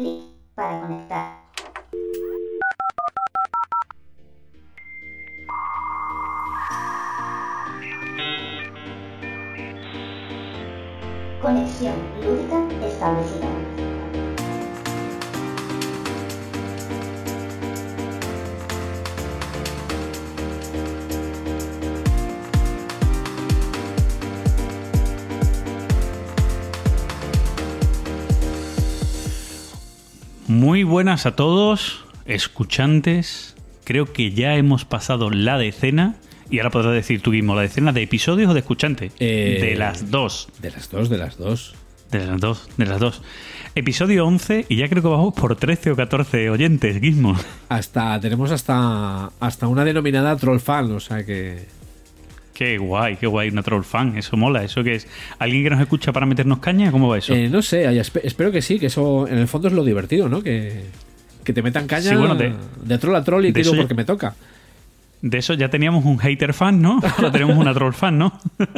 clic para conectar. Conexión lúdica establecida. Muy buenas a todos, escuchantes. Creo que ya hemos pasado la decena. Y ahora podrás decir tú mismo, ¿la decena de episodios o de escuchante? Eh, de las dos. De las dos, de las dos. De las dos, de las dos. Episodio 11 y ya creo que vamos por 13 o 14 oyentes, Gizmo. Hasta, tenemos hasta, hasta una denominada troll fan, o sea que... Qué guay, qué guay, una troll fan. Eso mola. ¿Eso que es? ¿Alguien que nos escucha para meternos caña? ¿Cómo va eso? Eh, no sé, espero que sí, que eso en el fondo es lo divertido, ¿no? Que, que te metan caña Sí, bueno, de- de troll a troll y tiro ya- porque me toca. De eso ya teníamos un hater fan, ¿no? Ahora tenemos una troll fan, ¿no?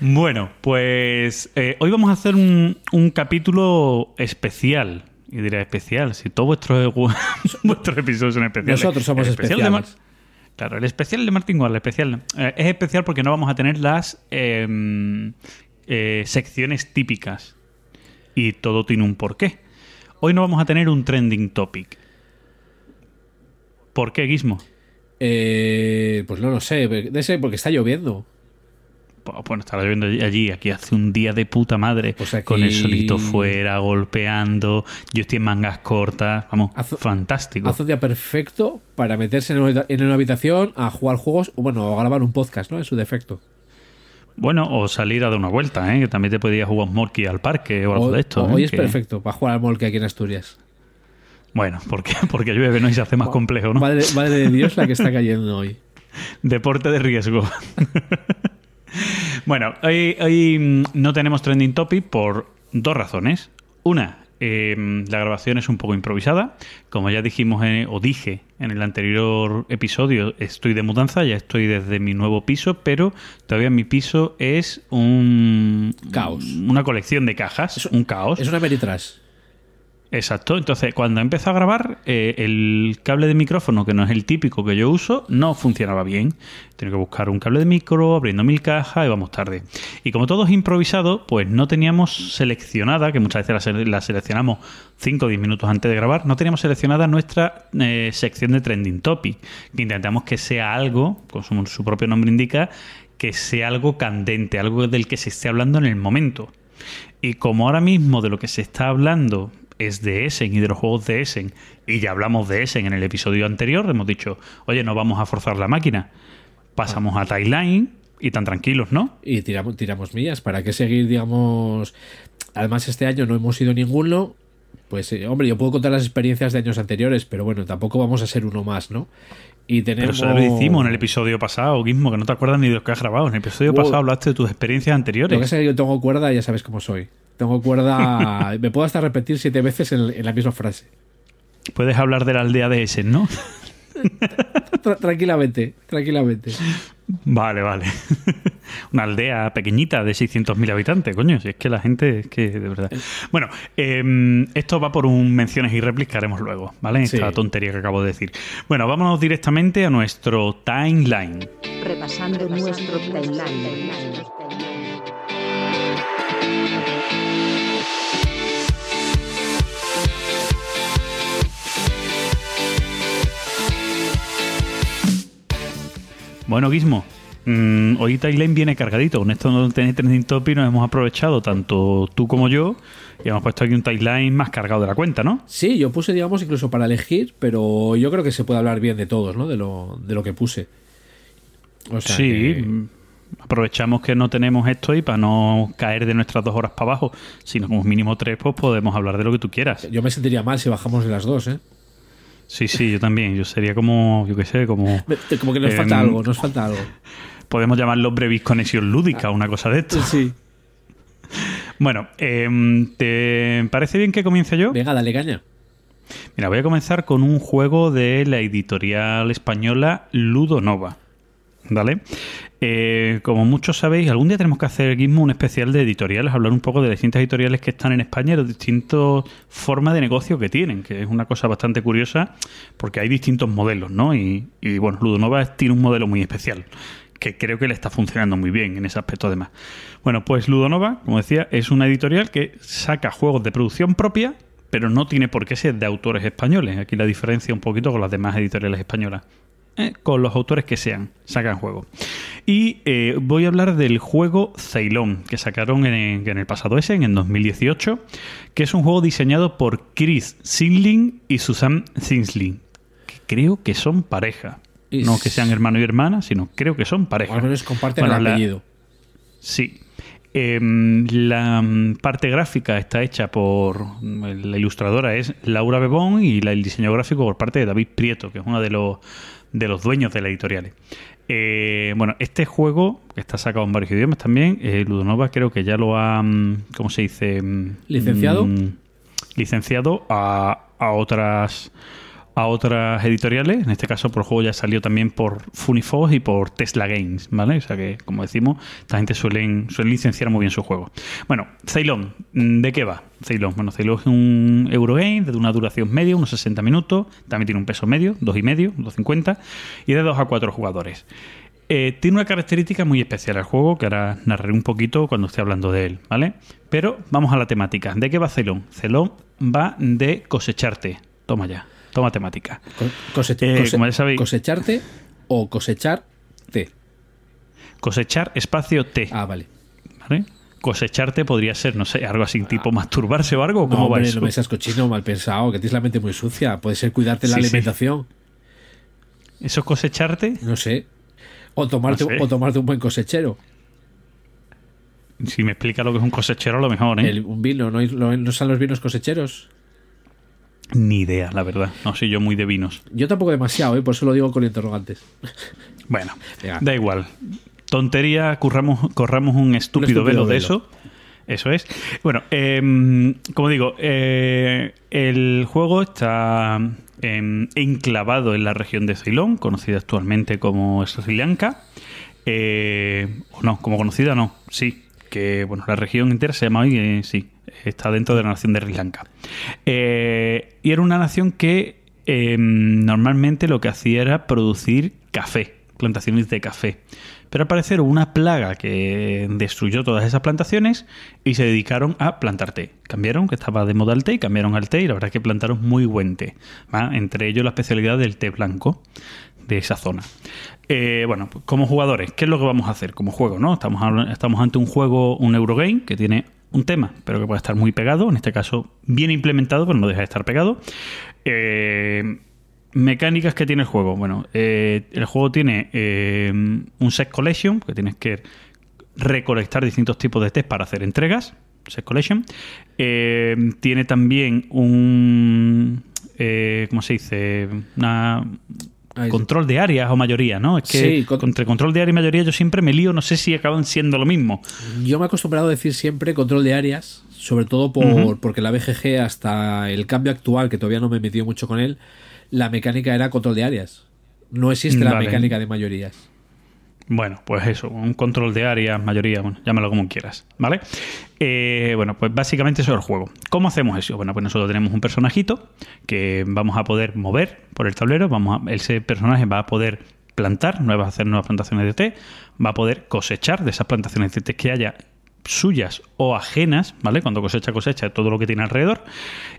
bueno, pues eh, hoy vamos a hacer un, un capítulo especial. Y diré especial, si todos vuestros, vuestros episodios son especiales. Nosotros somos especial de especiales. Claro, el especial de Martin Wall, el especial. eh, es especial porque no vamos a tener las em, eh, secciones típicas. Y todo tiene un porqué. Hoy no vamos a tener un trending topic. ¿Por qué, Gizmo? Eh, pues no lo sé, de ese porque está lloviendo. Bueno, estaba lloviendo allí, aquí hace un día de puta madre, Pues aquí- con el solito fuera, golpeando, yo estoy en mangas cortas, vamos, fantástico. Hace un día perfecto para meterse en una, en una habitación a jugar juegos, o bueno, a grabar un podcast, ¿no? En su defecto. Bueno, o salir a dar una vuelta, ¿eh? que también te podías jugar un morky al parque o algo de esto. ¿eh? Hoy es que- perfecto para jugar al molque aquí en Asturias. Bueno, porque, porque llueve, ¿no? Y se hace más complejo, ¿no? Madre, madre de Dios la que está cayendo hoy. Deporte de riesgo. bueno, hoy, hoy mm, no tenemos trending topic por dos razones. Una, eh, la grabación es un poco improvisada. Como ya dijimos en- o dije en el anterior episodio, estoy de mudanza, ya estoy desde mi nuevo piso, pero todavía mi piso es un Caos. Una colección de cajas, un caos. Es una Meritrash. Exacto. Entonces, cuando empezó a grabar, eh, el cable de micrófono, que no es el típico que yo uso, no funcionaba bien. Tengo que buscar un cable de micro, abriendo mil cajas y vamos tarde. Y como todo es improvisado, pues no teníamos seleccionada, que muchas veces la, sele- la seleccionamos 5 o 10 minutos antes de grabar, no teníamos seleccionada nuestra eh, sección de Trending Topic, que intentamos que sea algo, como su propio nombre indica, que sea algo candente, algo del que se esté hablando en el momento. Y como ahora mismo de lo que se está hablando es de Essen y de los juegos de Essen, y ya hablamos de Essen en el episodio anterior, hemos dicho, oye, no vamos a forzar la máquina. Pasamos a Timeline y tan tranquilos, ¿no? Y tiramos, tiramos millas. ¿Para qué seguir, digamos? Además, este año no hemos ido ninguno. Pues, eh, hombre, yo puedo contar las experiencias de años anteriores, pero bueno, tampoco vamos a ser uno más, ¿no? Y Pero tenemos. eso ya lo hicimos en el episodio pasado, Guismo, que no te acuerdas ni de lo que has grabado. En el episodio Wow. pasado hablaste de tus experiencias Lo anteriores. que pasa es que yo tengo cuerda, ya sabes cómo soy. Tengo cuerda. me puedo hasta repetir siete veces en, en la misma frase. Puedes hablar de la aldea de Essen, ¿no? Tra- tranquilamente, tranquilamente. Vale, vale. Una aldea pequeñita de 600.000 habitantes, coño. Si es que la gente es que, de verdad. Bueno, eh, esto va por un menciones y réplicas que haremos luego, ¿vale? Esta Sí. tontería que acabo de decir. Bueno, vámonos directamente a nuestro timeline. repasando nuestro timeline. Bueno, Gizmo, mm, hoy Timeline viene cargadito. Con esto no tenéis trending topic, nos hemos aprovechado tanto tú como yo y hemos puesto aquí un timeline más cargado de la cuenta, ¿no? Sí, yo puse, digamos, incluso para elegir, pero yo creo que se puede hablar bien de todos, ¿no? De lo, de lo que puse. O sea, sí, que- mm, aprovechamos que no tenemos esto y para no caer de nuestras dos horas para abajo, sino como mínimo tres, pues podemos hablar de lo que tú quieras. yo me sentiría mal si bajamos de las dos, ¿eh? Sí, sí, yo también. Yo sería como, yo qué sé, como... Como que nos Em, falta algo, nos falta algo. Podemos llamarlo brevis conexión lúdica, una cosa de esto. Sí. Bueno, em, ¿te parece bien que comience yo? Venga, dale caña. Mira, voy a comenzar con un juego de la editorial española Ludonova. ¿Vale? Eh, como muchos sabéis, algún día tenemos que hacer Gizmo un especial de editoriales, hablar un poco de las distintas editoriales que están en España y las distintas formas de negocio que tienen, que es una cosa bastante curiosa porque hay distintos modelos, ¿no? Y, y bueno, Ludonova tiene un modelo muy especial que creo que le está funcionando muy bien en ese aspecto además. Bueno, pues Ludonova, como decía, es una editorial que saca juegos de producción propia, pero no tiene por qué ser de autores españoles. Aquí la diferencia un poquito con las demás editoriales españolas. Eh, con los autores que sean, sacan juegos. Y eh, voy a hablar del juego Ceylon, que sacaron en, en el pasado ese, en el 2018, que es un juego diseñado por Chris Sinling y Susan Zinsling, que creo que son pareja. Y No que sean hermano y hermana, sino creo que son pareja. O al menos comparten Bueno, el la- apellido. Sí. Em, la mm, parte gráfica está hecha por mm, la ilustradora es Laura Bebón y la- el diseño gráfico por parte de David Prieto, que es uno de los de los dueños de la editorial. Eh, bueno, este juego, que está sacado en varios idiomas también, eh, Ludonova creo que ya lo ha, mm, ¿cómo se dice? Mm, ¿Licenciado? mm, licenciado a, a otras a otras editoriales. En este caso, por juego ya salió también por Funifos y por Tesla Games, ¿vale? O sea que, como decimos, esta gente suelen, suelen licenciar muy bien sus juegos. Bueno, Ceylon, ¿de qué va? Ceylon, bueno, Ceylon es un Eurogame de una duración media, unos 60 minutos, también tiene un peso medio, dos y medio, 2.50, y de 2 a 4 jugadores. Eh, tiene una característica muy especial el juego, que ahora narraré un poquito cuando esté hablando de él, ¿vale? Pero vamos a la temática. ¿De qué va Ceylon? Ceylon va de cosecharte. Toma ya, toma temática. Cose- Eh, cose- sabéis- Cosecharte o cosecharte. Cosechar espacio T, Ah, vale. ¿vale? Cosecharte podría ser, no sé, algo así, tipo masturbarse o algo. ¿Cómo No, va hombre, no me seas cochino, mal pensado, que tienes la mente muy sucia. Puede ser cuidarte la Sí, sí. alimentación, ¿Eso es cosecharte? no sé. O tomarte, No sé. o tomarte un buen cosechero. Si me explica lo que es un cosechero, a lo mejor, ¿eh? El- un vino, ¿no, hay- no, no son los vinos cosecheros? Ni idea, la verdad. No soy yo muy de vinos. Yo tampoco demasiado, ¿eh? por eso lo digo con interrogantes. Bueno, Venga. da igual. Tontería, corramos, corramos un estúpido, estúpido velo de eso. Eso es. Bueno, em, como digo, eh, el juego está em, enclavado en la región de Ceilón, conocida actualmente como Sri Lanka. Eh, o no, como conocida no, sí. Que bueno, la región entera se llama hoy, eh, sí, está dentro de la nación de Sri Lanka. Eh, y era una nación que em, normalmente lo que hacía era producir café, plantaciones de café. Pero al parecer una plaga que destruyó todas esas plantaciones y se dedicaron a plantar té. Cambiaron, que estaba de moda el té, y cambiaron al té y la verdad es que plantaron muy buen té. Entre ellos la especialidad del té blanco de esa zona. Eh, bueno, pues como jugadores, ¿qué es lo que vamos a hacer como juego? ¿no? Estamos, estamos ante un juego, un Eurogame, que tiene un tema, pero que puede estar muy pegado, en este caso bien implementado, pero no deja de estar pegado. Eh, mecánicas que tiene el juego. Bueno, eh, el juego tiene eh, un set collection, que tienes que recolectar distintos tipos de test para hacer entregas. Set collection. Eh, tiene también un. ¿Cómo se dice? Una. Ahí- Control de áreas o mayoría, ¿no? Es que Sí, con- entre control de área y mayoría yo siempre me lío, no sé si acaban siendo lo mismo. Yo me he acostumbrado a decir siempre control de áreas, sobre todo por, porque la BGG hasta el cambio actual, que todavía no me he metido mucho con él, la mecánica era control de áreas. No existe la mecánica de mayorías. Bueno, pues eso, un control de área, mayoría, bueno, llámalo como quieras, ¿vale? Eh, bueno, pues básicamente eso es el juego. ¿Cómo hacemos eso? Bueno, pues nosotros tenemos un personajito que vamos a poder mover por el tablero, vamos a- ese personaje va a poder plantar, nuevas, hacer nuevas plantaciones de té, va a poder cosechar de esas plantaciones de té que haya suyas o ajenas, ¿vale? Cuando cosecha, cosecha todo lo que tiene alrededor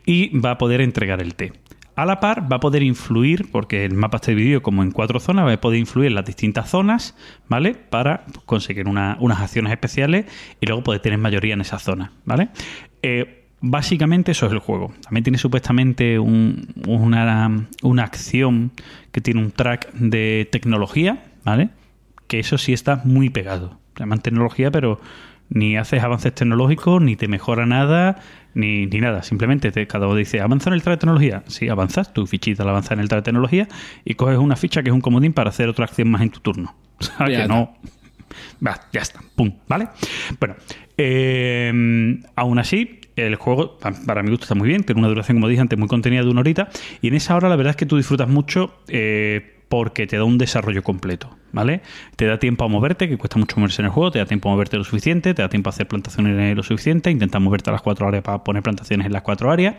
y va a poder entregar el té. A la par va a poder influir, porque el mapa está dividido como en cuatro zonas, va a poder influir en las distintas zonas, ¿vale? Para conseguir una- unas acciones especiales y luego poder tener mayoría en esas zonas, ¿vale? Eh, básicamente eso es el juego. También tiene supuestamente un- una, una acción que tiene un track de tecnología, ¿vale? Que eso sí está muy pegado. Se llama tecnología, pero ni haces avances tecnológicos, ni te mejora nada, ni, ni nada. Simplemente te, cada uno dice, ¿avanza en el track de tecnología? Sí, avanzas, tu fichita la avanza en el track de tecnología y coges una ficha que es un comodín para hacer otra acción más en tu turno. ¿Sabes? Ya que no... Va, ya está, pum, ¿vale? Bueno, eh, aún así, el juego, pa- para mi gusto, está muy bien, tiene una duración, como dije antes, muy contenida de una horita, y en esa hora la verdad es que tú disfrutas mucho, eh, porque te da un desarrollo completo, ¿vale? Te da tiempo a moverte, que cuesta mucho moverse en el juego, te da tiempo a moverte lo suficiente, te da tiempo a hacer plantaciones lo suficiente, intentar moverte a las cuatro áreas para poner plantaciones en las cuatro áreas,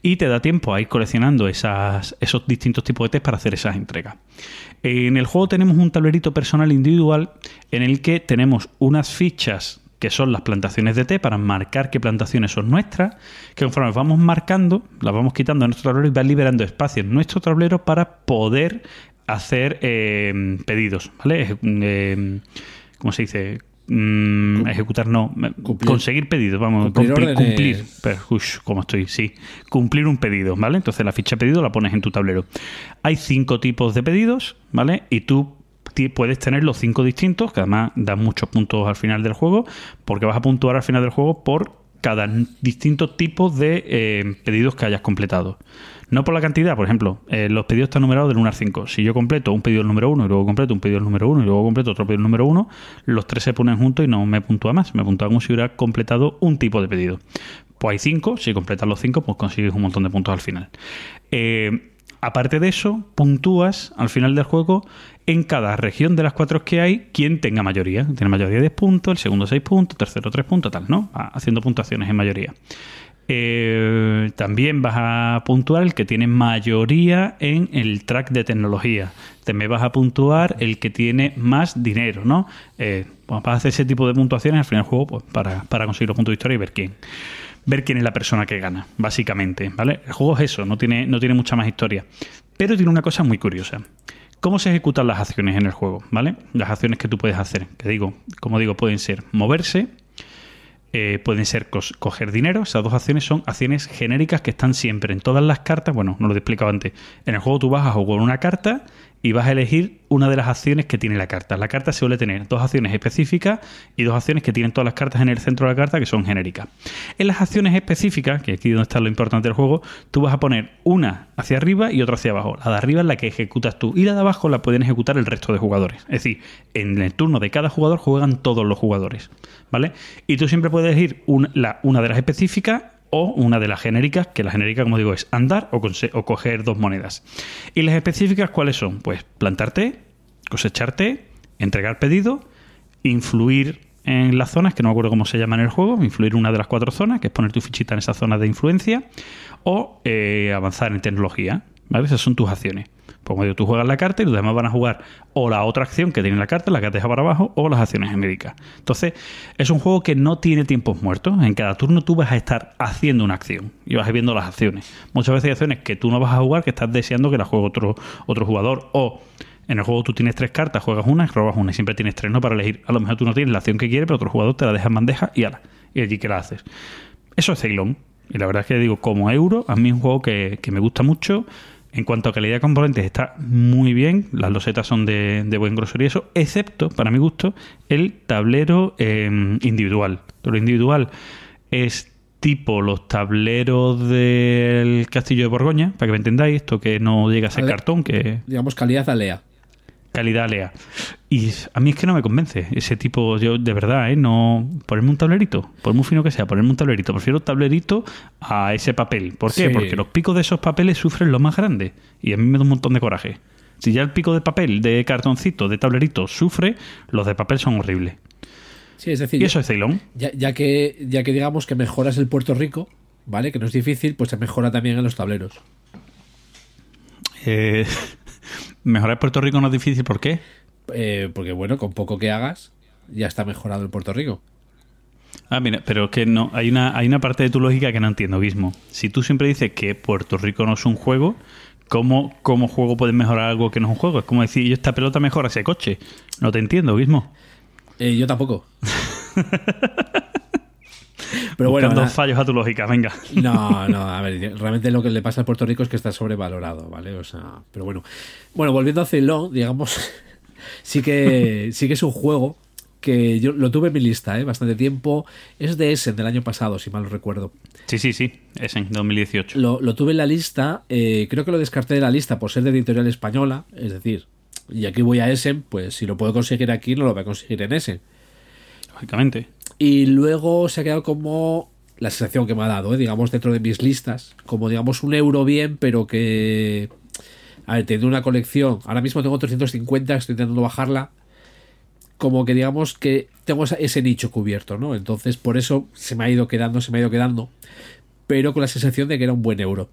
y te da tiempo a ir coleccionando esos distintos tipos de test para hacer esas entregas. En el juego tenemos un tablerito personal individual en el que tenemos unas fichas que son las plantaciones de té, para marcar qué plantaciones son nuestras, que conforme vamos marcando, las vamos quitando de nuestro tablero y va liberando espacio en nuestro tablero para poder hacer eh, pedidos, ¿vale? Eh, ¿Cómo se dice? Mm, ejecutar no, Cumplir. conseguir pedidos, vamos, Cumplir cumplir, cumplir pero, ush, ¿cómo estoy? Sí, cumplir un pedido, ¿vale? Entonces la ficha pedido la pones en tu tablero. Hay cinco tipos de pedidos, ¿vale? Y tú puedes tener los cinco distintos, que además dan muchos puntos al final del juego, porque vas a puntuar al final del juego por cada distinto tipo de eh, pedidos que hayas completado. No por la cantidad, por ejemplo, eh, los pedidos están numerados del 1 al 5. Si yo completo un pedido número 1 y luego completo un pedido número 1 y luego completo otro pedido número 1, los tres se ponen juntos y no me puntúa más. Me puntúa como si hubiera completado un tipo de pedido. Pues hay 5, si completas los 5, pues consigues un montón de puntos al final. Eh, aparte de eso, puntúas al final del juego en cada región de las cuatro que hay quien tenga mayoría. Tiene mayoría 10 puntos, el segundo 6 puntos, tercero 3 puntos, tal, ¿no? Haciendo puntuaciones en mayoría. Eh, también vas a puntuar el que tiene mayoría en el track de tecnología. También vas a puntuar el que tiene más dinero, ¿no? Eh, vas a hacer ese tipo de puntuaciones al final del juego pues, para, para conseguir los puntos de historia y ver quién ver quién es la persona que gana, básicamente, ¿vale? El juego es eso, no tiene, no tiene mucha más historia. Pero tiene una cosa muy curiosa. ¿Cómo se ejecutan las acciones en el juego? ¿Vale? Las acciones que tú puedes hacer, que digo, como digo, pueden ser moverse, eh, pueden ser coger dinero. Esas dos acciones son acciones genéricas que están siempre en todas las cartas. Bueno, no lo he explicado antes. En el juego tú vas a jugar una carta y vas a elegir una de las acciones que tiene la carta. La carta suele tener dos acciones específicas y dos acciones que tienen todas las cartas en el centro de la carta que son genéricas. En las acciones específicas, que aquí es donde está lo importante del juego, tú vas a poner una hacia arriba y otra hacia abajo. La de arriba es la que ejecutas tú y la de abajo la pueden ejecutar el resto de jugadores. Es decir, en el turno de cada jugador juegan todos los jugadores. ¿Vale? Y tú siempre puedes elegir una de las específicas o una de las genéricas, que la genérica, como digo, es andar o, coger dos monedas. ¿Y las específicas cuáles son? Pues plantarte, cosecharte, entregar pedido, influir en las zonas, que no me acuerdo cómo se llama en el juego, influir en una de las cuatro zonas, que es poner tu fichita en esa zona de influencia, o eh, avanzar en tecnología. ¿vale? Esas son tus acciones. Pues digo, tú juegas la carta y los demás van a jugar o la otra acción que tiene la carta, la que has dejado para abajo, o las acciones genéricas. Entonces, es un juego que no tiene tiempos muertos. En cada turno tú vas a estar haciendo una acción y vas viendo las acciones. Muchas veces hay acciones que tú no vas a jugar que estás deseando que la juegue otro, otro jugador. O en el juego tú tienes tres cartas, juegas una robas una y siempre tienes tres, ¿no? Para elegir. A lo mejor tú no tienes la acción que quieres, pero otro jugador te la deja en bandeja y ala. Y allí que la haces. Eso es Ceylon. Y la verdad es que digo, como euro, a mí es un juego que, que me gusta mucho. En cuanto a calidad de componentes, está muy bien. Las losetas son de, de buen grosor y eso, excepto, para mi gusto, el tablero eh, individual. Lo individual es tipo los tableros del Castillo de Borgoña, para que me entendáis, esto que no llega a ser cartón, que Digamos, calidad alea. Calidad lea. Y a mí es que no me convence ese tipo, yo de verdad, ¿eh? No, ponerme un tablerito, por muy fino que sea, ponerme un tablerito. Prefiero tablerito a ese papel. ¿Por qué? Sí. Porque los picos de esos papeles sufren lo más grande. Y a mí me da un montón de coraje. Si ya el pico de papel, de cartoncito, de tablerito sufre, los de papel son horribles. Sí, es decir, Y eso es Ceylon. ya, ya que, ya que digamos que mejoras el Puerto Rico, ¿vale? Que no es difícil, pues se mejora también en los tableros. Eh, mejorar Puerto Rico no es difícil, ¿por qué? Eh, porque bueno, con poco que hagas, ya está mejorado el Puerto Rico. Ah, mira, pero es que no, hay una, hay una parte de tu lógica que no entiendo, Guismo. Si tú siempre dices que Puerto Rico no es un juego, ¿cómo como juego puedes mejorar algo que no es un juego? Es como decir, yo esta pelota mejora ese coche. No te entiendo, Guismo. Eh, yo tampoco. Pero bueno, Buscando fallos a tu lógica, venga. No, no, a ver, realmente lo que le pasa a Puerto Rico es que está sobrevalorado, ¿vale? O sea, pero bueno. Bueno, volviendo a Ceylon, digamos, sí que sí que es un juego que yo lo tuve en mi lista, ¿eh? Bastante tiempo. Es de Essen del año pasado, si mal no recuerdo. Sí, sí, sí, es en 2018. Lo, lo tuve en la lista, eh, creo que lo descarté de la lista por ser de editorial española, es decir, y aquí voy a Essen, pues si lo puedo conseguir aquí, no lo voy a conseguir en Essen. Lógicamente. Y luego se ha quedado como la sensación que me ha dado, ¿eh? digamos, dentro de mis listas, como digamos un euro bien, pero que a ver, teniendo una colección, ahora mismo tengo 350, estoy intentando bajarla, como que digamos que tengo ese nicho cubierto, ¿no? Entonces, por eso se me ha ido quedando, se me ha ido quedando, pero con la sensación de que era un buen euro.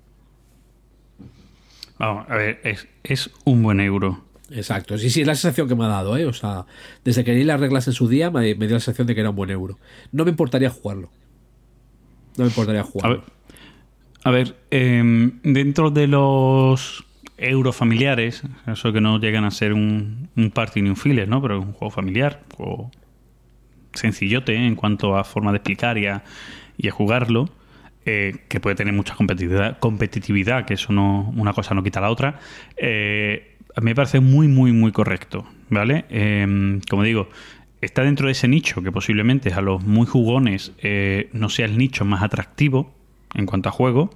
Vamos, a ver, es, es un buen euro. Exacto, sí, sí, es la sensación que me ha dado, ¿eh? O sea, desde que leí las reglas en su día me, me dio la sensación de que era un buen euro. No me importaría jugarlo. No me importaría A ver, jugarlo. a ver em, dentro de los euros familiares, eso que no llegan a ser un, un party ni un filler, ¿no? Pero es un juego familiar, un juego sencillote en cuanto a forma de explicar y a, y a jugarlo, eh, que puede tener mucha competitividad, competitividad, que eso no, una cosa no quita la otra. eh, a mí me parece muy, muy, muy correcto, ¿vale? Em, como digo, está dentro de ese nicho que posiblemente a los muy jugones eh, no sea el nicho más atractivo en cuanto a juego,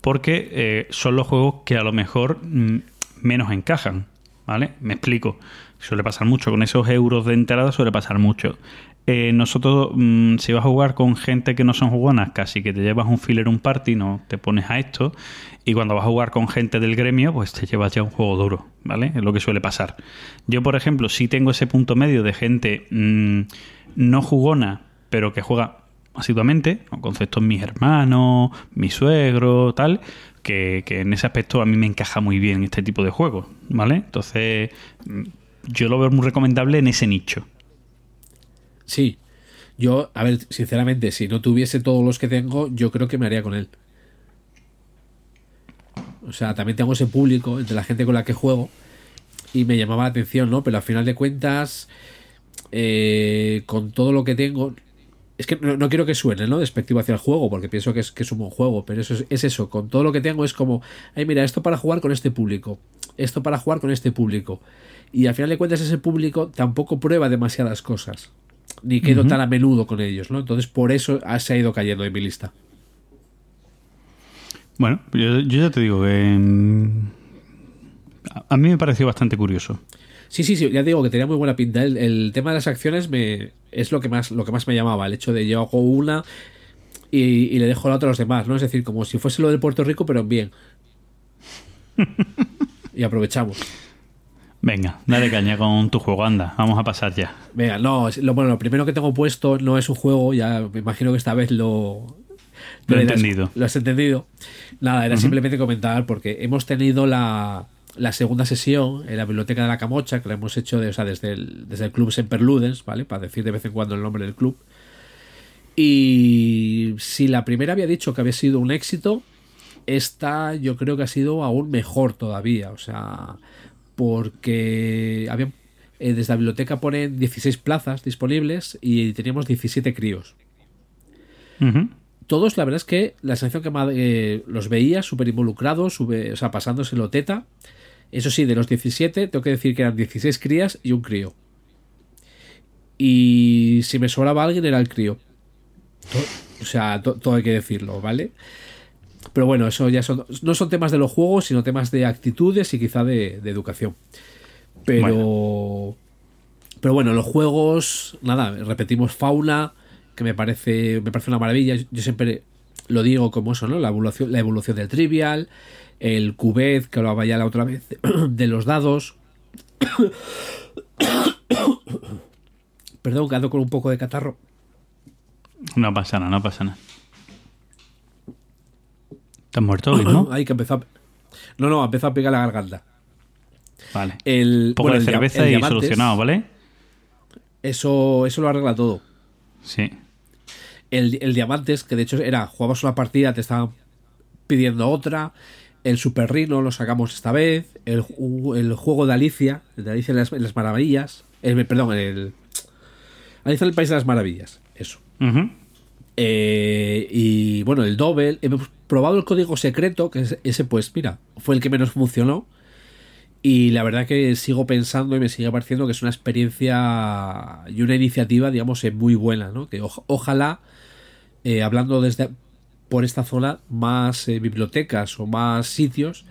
porque eh, son los juegos que a lo mejor mm, menos encajan, ¿vale? Me explico. Suele pasar mucho con esos euros de entrada, suele pasar mucho. Eh, nosotros, mm, si vas a jugar con gente que no son jugonas, casi que te llevas un filler, un party, no te pones a esto. Y cuando vas a jugar con gente del gremio, pues te llevas ya un juego duro, ¿vale? Es lo que suele pasar. Yo, por ejemplo, sí tengo ese punto medio de gente mm, no jugona, pero que juega asiduamente, con conceptos mis hermanos, mi suegro, tal, que, que en ese aspecto a mí me encaja muy bien este tipo de juegos, ¿vale? Entonces, mm, yo lo veo muy recomendable en ese nicho. Sí. Yo, a ver, sinceramente, si no tuviese todos los que tengo, yo creo que me haría con él. O sea, también tengo ese público entre la gente con la que juego y me llamaba la atención, ¿no? Pero al final de cuentas, eh, con todo lo que tengo, es que no, quiero que suene, ¿no? Despectivo hacia el juego, porque pienso que es, que es un buen juego, pero eso es, es eso, con todo lo que tengo es como, ay, mira, esto para jugar con este público, esto para jugar con este público. Y al final de cuentas ese público tampoco prueba demasiadas cosas, ni quedo tan a menudo con ellos, ¿no? Entonces por eso se ha ido cayendo en mi lista. Bueno, yo, yo ya te digo que mm, a, mí me pareció bastante curioso. Sí, sí, sí, ya digo que tenía muy buena pinta. El, el tema de las acciones me es lo que más lo que más me llamaba, el hecho de yo hago una y, y le dejo la otra a los demás, ¿no? Es decir, como si fuese lo de Puerto Rico, pero en bien. y aprovechamos. Venga, dale caña con tu juego, anda, vamos a pasar ya. Venga, no, lo, bueno, lo primero que tengo puesto no es un juego, ya me imagino que esta vez lo... Lo he has- entendido. Lo has entendido. Nada, era simplemente comentar porque hemos tenido la, la segunda sesión en la Biblioteca de la Camocha, que la hemos hecho de- o sea, desde, el, desde el Club Semperludens, ¿vale? Para decir de vez en cuando el nombre del club. Y si la primera había dicho que había sido un éxito, esta yo creo que ha sido aún mejor todavía. O sea, porque había, eh, desde la biblioteca ponen 16 plazas disponibles y teníamos 17 críos. Todos, la verdad es que la sensación que me- eh, los veía súper involucrados, o sea, pasándoselo teta. Eso sí, de los 17, tengo que decir que eran 16 crías y un crío. Y si me sobraba alguien, era el crío. O sea, to- todo hay que decirlo, ¿vale? Pero bueno, eso ya son, no son temas de los juegos, sino temas de actitudes y quizá de, de educación. Pero. Pero bueno, los juegos, nada, repetimos fauna, que me parece, me parece una maravilla. Yo siempre lo digo como eso, ¿no? La evolución, la evolución del trivial, el cubet, que hablaba ya la otra vez, de los dados. Perdón, que ando con un poco de catarro. No pasa nada, no pasa nada. ¿Te has muerto hoy, no? Ay, que empezó a... No, no, empezó a pegar la garganta. Vale. El, Un poco bueno, de el cerveza el y diamantes, solucionado, ¿vale? Eso, eso lo arregla todo. Sí. El, el Diamantes, que de hecho era, jugabas una partida, te estaban pidiendo otra. El Super Rino lo sacamos esta vez. El, el juego de Alicia, el de Alicia en las, en las Maravillas. El, perdón, el. Alicia en el País de las Maravillas. Eso. Eh, y bueno, el Double. Hemos probado el código secreto, que es- ese, pues, mira, fue el que menos funcionó. Y la verdad que sigo pensando y me sigue pareciendo que es una experiencia y una iniciativa, digamos, eh, muy buena, ¿no? Que oj- ojalá, eh, hablando desde por esta zona, más eh, bibliotecas o más sitios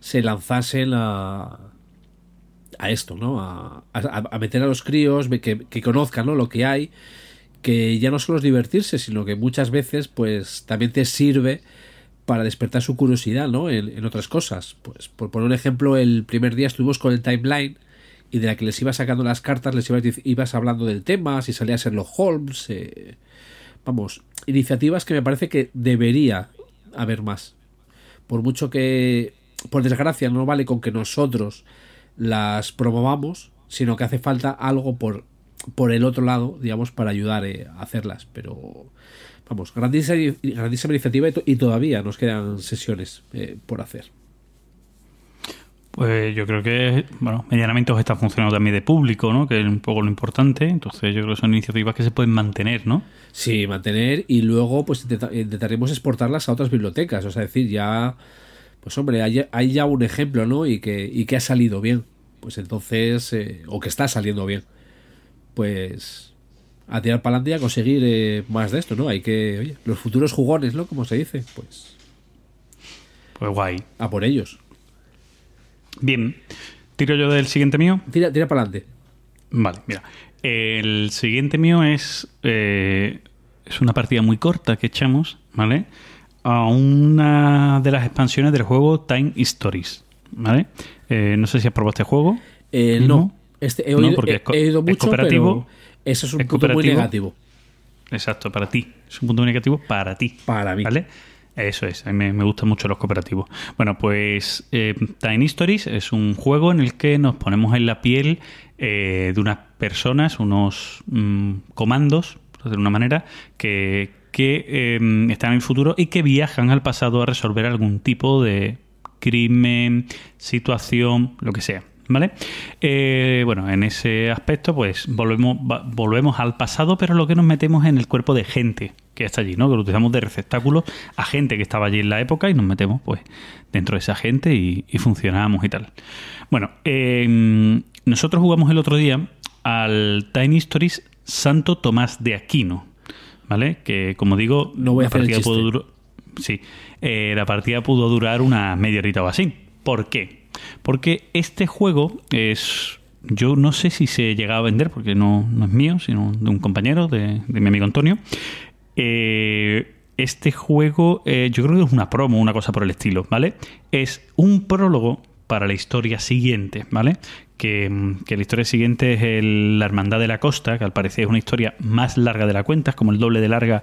se lanzasen a, a esto, ¿no? A, a- meter a los críos, que, que conozcan ¿no? lo que hay, que ya no solo es divertirse, sino que muchas veces, pues, también te sirve para despertar su curiosidad, ¿no? En, en otras cosas. Pues por poner un ejemplo, el primer día estuvimos con el timeline y de la que les iba sacando las cartas, les ibas, ibas hablando del tema, si salía Sherlock Holmes, eh, vamos, iniciativas que me parece que debería haber más. Por mucho que, por desgracia, no vale con que nosotros las promovamos, sino que hace falta algo por, por el otro lado, digamos, para ayudar eh, a hacerlas. Pero, vamos, grandísima, grandísima iniciativa y, to- y todavía nos quedan sesiones eh, por hacer. Pues yo creo que, bueno, medianamente os está funcionando también de público, ¿no? Que es un poco lo importante. Entonces yo creo que son iniciativas que se pueden mantener, ¿no? Sí, mantener y luego pues intenta- intentaremos exportarlas a otras bibliotecas. O sea, decir, ya, pues hombre, hay, hay ya un ejemplo, ¿no? Y que, y que ha salido bien. Pues entonces, eh, o que está saliendo bien. Pues a tirar para adelante y a conseguir eh, más de esto, ¿no? Hay que, oye, los futuros jugones, ¿no? Como se dice, pues Pues guay. a por ellos. Bien. ¿Tiro yo del siguiente mío? Tira, tira para adelante. Vale, mira. El siguiente mío es. eh, es una partida muy corta que echamos, ¿vale? A una de las expansiones del juego Time Stories, ¿vale? Eh, no sé si has probado este juego. Eh, no, este, he, No, porque he- es co- he oído es mucho, cooperativo. pero eso es un Es punto muy negativo. Exacto, para ti. Es un punto negativo para ti. Para mí. ¿Vale? Eso es, a mí me, me gustan mucho los cooperativos. Bueno, pues eh, Time Stories es un juego en el que nos ponemos en la piel eh, de unas personas, unos mm, comandos, de una manera, que, que eh, están en el futuro y que viajan al pasado a resolver algún tipo de crimen, situación, lo que sea. ¿Vale? Eh, bueno, en ese aspecto, pues volvemos, volvemos al pasado, pero lo que nos metemos en el cuerpo de gente que está allí, ¿no? Que lo utilizamos de receptáculo a gente que estaba allí en la época y nos metemos, pues, dentro de esa gente y, y funcionamos y tal. Bueno, eh, nosotros jugamos el otro día al Tiny Stories Santo Tomás de Aquino, ¿vale? Que, como digo, No voy a hacer el partida pudo Sí, eh, la partida pudo durar una media horita o así. ¿Por qué? Porque este juego es. Yo no sé si se llega a vender, porque no, es mío, sino de un compañero, de, mi amigo Antonio. Eh, este juego, eh, yo creo que es una promo, una cosa por el estilo, ¿vale? Es un prólogo para la historia siguiente, ¿vale? Que, la historia siguiente es el- la Hermandad de la Costa, que al parecer es una historia más larga de la cuenta, es como el doble de larga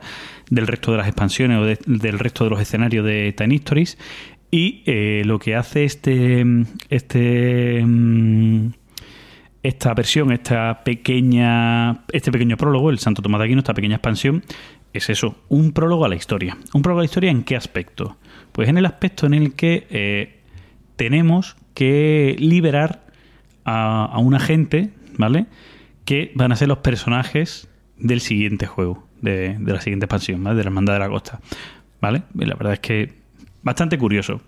del resto de las expansiones o de- del resto de los escenarios de Tiny Stories. Y eh, lo que hace este, este mm, esta versión, esta pequeña, este pequeño prólogo, el Santo Tomás de Aquino, esta pequeña expansión, es eso, un prólogo a la historia. ¿Un prólogo a la historia en qué aspecto? Pues en el aspecto en el que eh, tenemos que liberar a, a una gente, ¿vale? Que van a ser los personajes del siguiente juego, de, la siguiente expansión, ¿vale? De la Hermandad de la Costa, ¿vale? La verdad es que bastante curioso.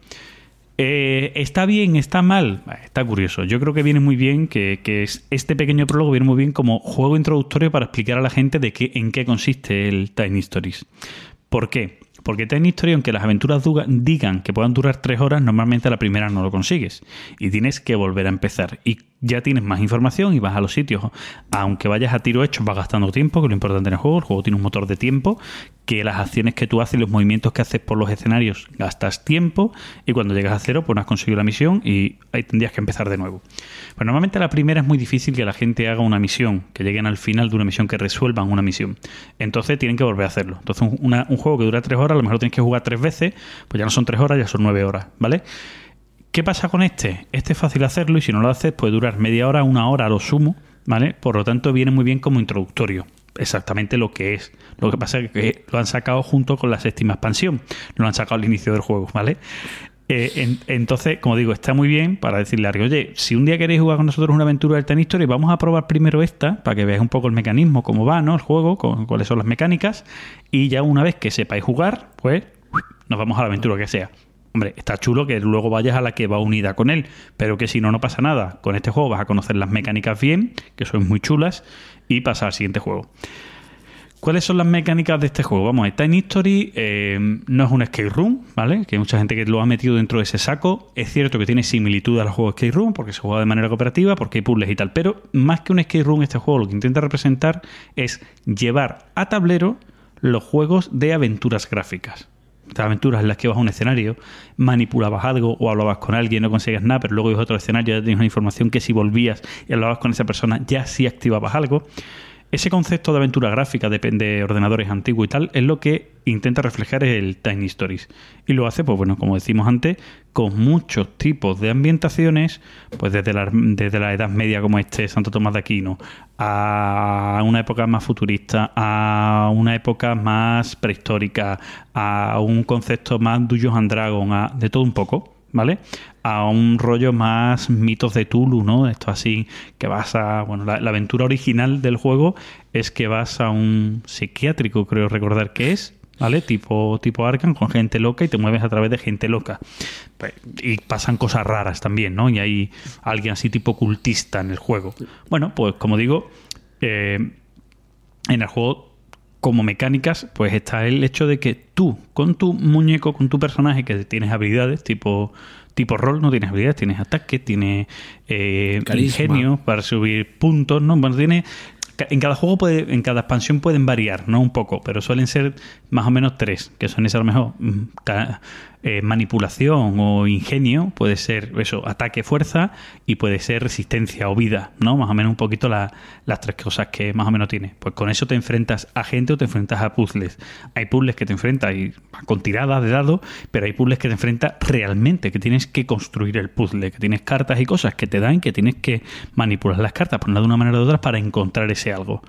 Eh, ¿Está bien? ¿Está mal? Está curioso. Yo creo que viene muy bien, que, que es- este pequeño prólogo viene muy bien como juego introductorio para explicar a la gente de qué, en qué consiste el Tiny Stories. ¿Por qué? Porque Tiny Stories, aunque las aventuras digan que puedan durar tres horas, normalmente la primera no lo consigues. Y tienes que volver a empezar. Y ya tienes más información y vas a los sitios. Aunque vayas a tiro hecho, vas gastando tiempo, que es lo importante en el juego. El juego tiene un motor de tiempo, que las acciones que tú haces, los movimientos que haces por los escenarios, gastas tiempo. Y cuando llegas a cero, pues no has conseguido la misión y ahí tendrías que empezar de nuevo. Pues normalmente la primera es muy difícil que la gente haga una misión, que lleguen al final de una misión, que resuelvan una misión. Entonces tienen que volver a hacerlo. Entonces un, una- un juego que dura tres horas, a lo mejor tienes que jugar tres veces, pues ya no son tres horas, ya son nueve horas, ¿vale? ¿Qué pasa con este? Este es fácil hacerlo y si no lo haces puede durar media hora, una hora a lo sumo, ¿vale? Por lo tanto viene muy bien como introductorio. Exactamente lo que es. Lo que pasa es que lo han sacado junto con la séptima expansión. Lo han sacado al inicio del juego, ¿vale? Eh, en- entonces, como digo, está muy bien para decirle a oye, si un día queréis jugar con nosotros una aventura del Tiny Story, vamos a probar primero esta, para que veáis un poco el mecanismo, cómo va, ¿no? El juego, cuáles son las mecánicas, y ya una vez que sepáis jugar, pues nos vamos a la aventura que sea. Hombre, está chulo que luego vayas a la que va unida con él, pero que si no, no pasa nada. Con este juego vas a conocer las mecánicas bien, que son muy chulas, y pasar al siguiente juego. ¿Cuáles son las mecánicas de este juego? Vamos, a ver, Tiny Story eh, no es un escape room, ¿vale? Que hay mucha gente que lo ha metido dentro de ese saco. Es cierto que tiene similitud al juego escape room, porque se juega de manera cooperativa, porque hay puzzles y tal. Pero más que un escape room, este juego lo que intenta representar es llevar a tablero los juegos de aventuras gráficas. Aventuras en las que ibas a un escenario, manipulabas algo o hablabas con alguien, no conseguías nada, pero luego ibas a otro escenario, ya tenías una información que si volvías y hablabas con esa persona, ya sí activabas algo. Ese concepto de aventura gráfica, depende de ordenadores antiguos y tal, es lo que intenta reflejar el Tiny Stories. Y lo hace, pues bueno, como decimos antes, con muchos tipos de ambientaciones, pues desde la, desde la Edad Media como este Santo Tomás de Aquino, a una época más futurista, a una época más prehistórica, a un concepto más Dungeons and Dragons, a, de todo un poco. ¿Vale? A un rollo más mitos de Tulu, ¿no? Esto así, que vas a. Bueno, la, aventura original del juego es que vas a un psiquiátrico, creo recordar que es, ¿vale? Tipo, tipo Arkham, con gente loca y te mueves a través de gente loca. Pues, Y pasan cosas raras también, ¿no? Y hay alguien así tipo cultista en el juego. Bueno, pues como digo, eh, en el juego como mecánicas, pues está el hecho de que tú, con tu muñeco, con tu personaje, que tienes habilidades, tipo, tipo rol, no tienes habilidades, tienes ataque, tienes eh, ingenio para subir puntos, ¿no? Bueno, tiene. En cada juego puede, en cada expansión pueden variar, ¿no? Un poco, pero suelen ser más o menos tres, que son esas a lo mejor mm, eh, manipulación o ingenio, puede ser eso, ataque, fuerza, y puede ser resistencia o vida, ¿no? Más o menos un poquito la- las tres cosas que más o menos tiene. Pues con eso te enfrentas a gente o te enfrentas a puzzles. Hay puzzles que te enfrentas y- con tiradas de dados, pero hay puzzles que te enfrentas realmente, que tienes que construir el puzzle, que tienes cartas y cosas que te dan, que tienes que manipular las cartas, ponerlas de una manera u otra para encontrar ese algo.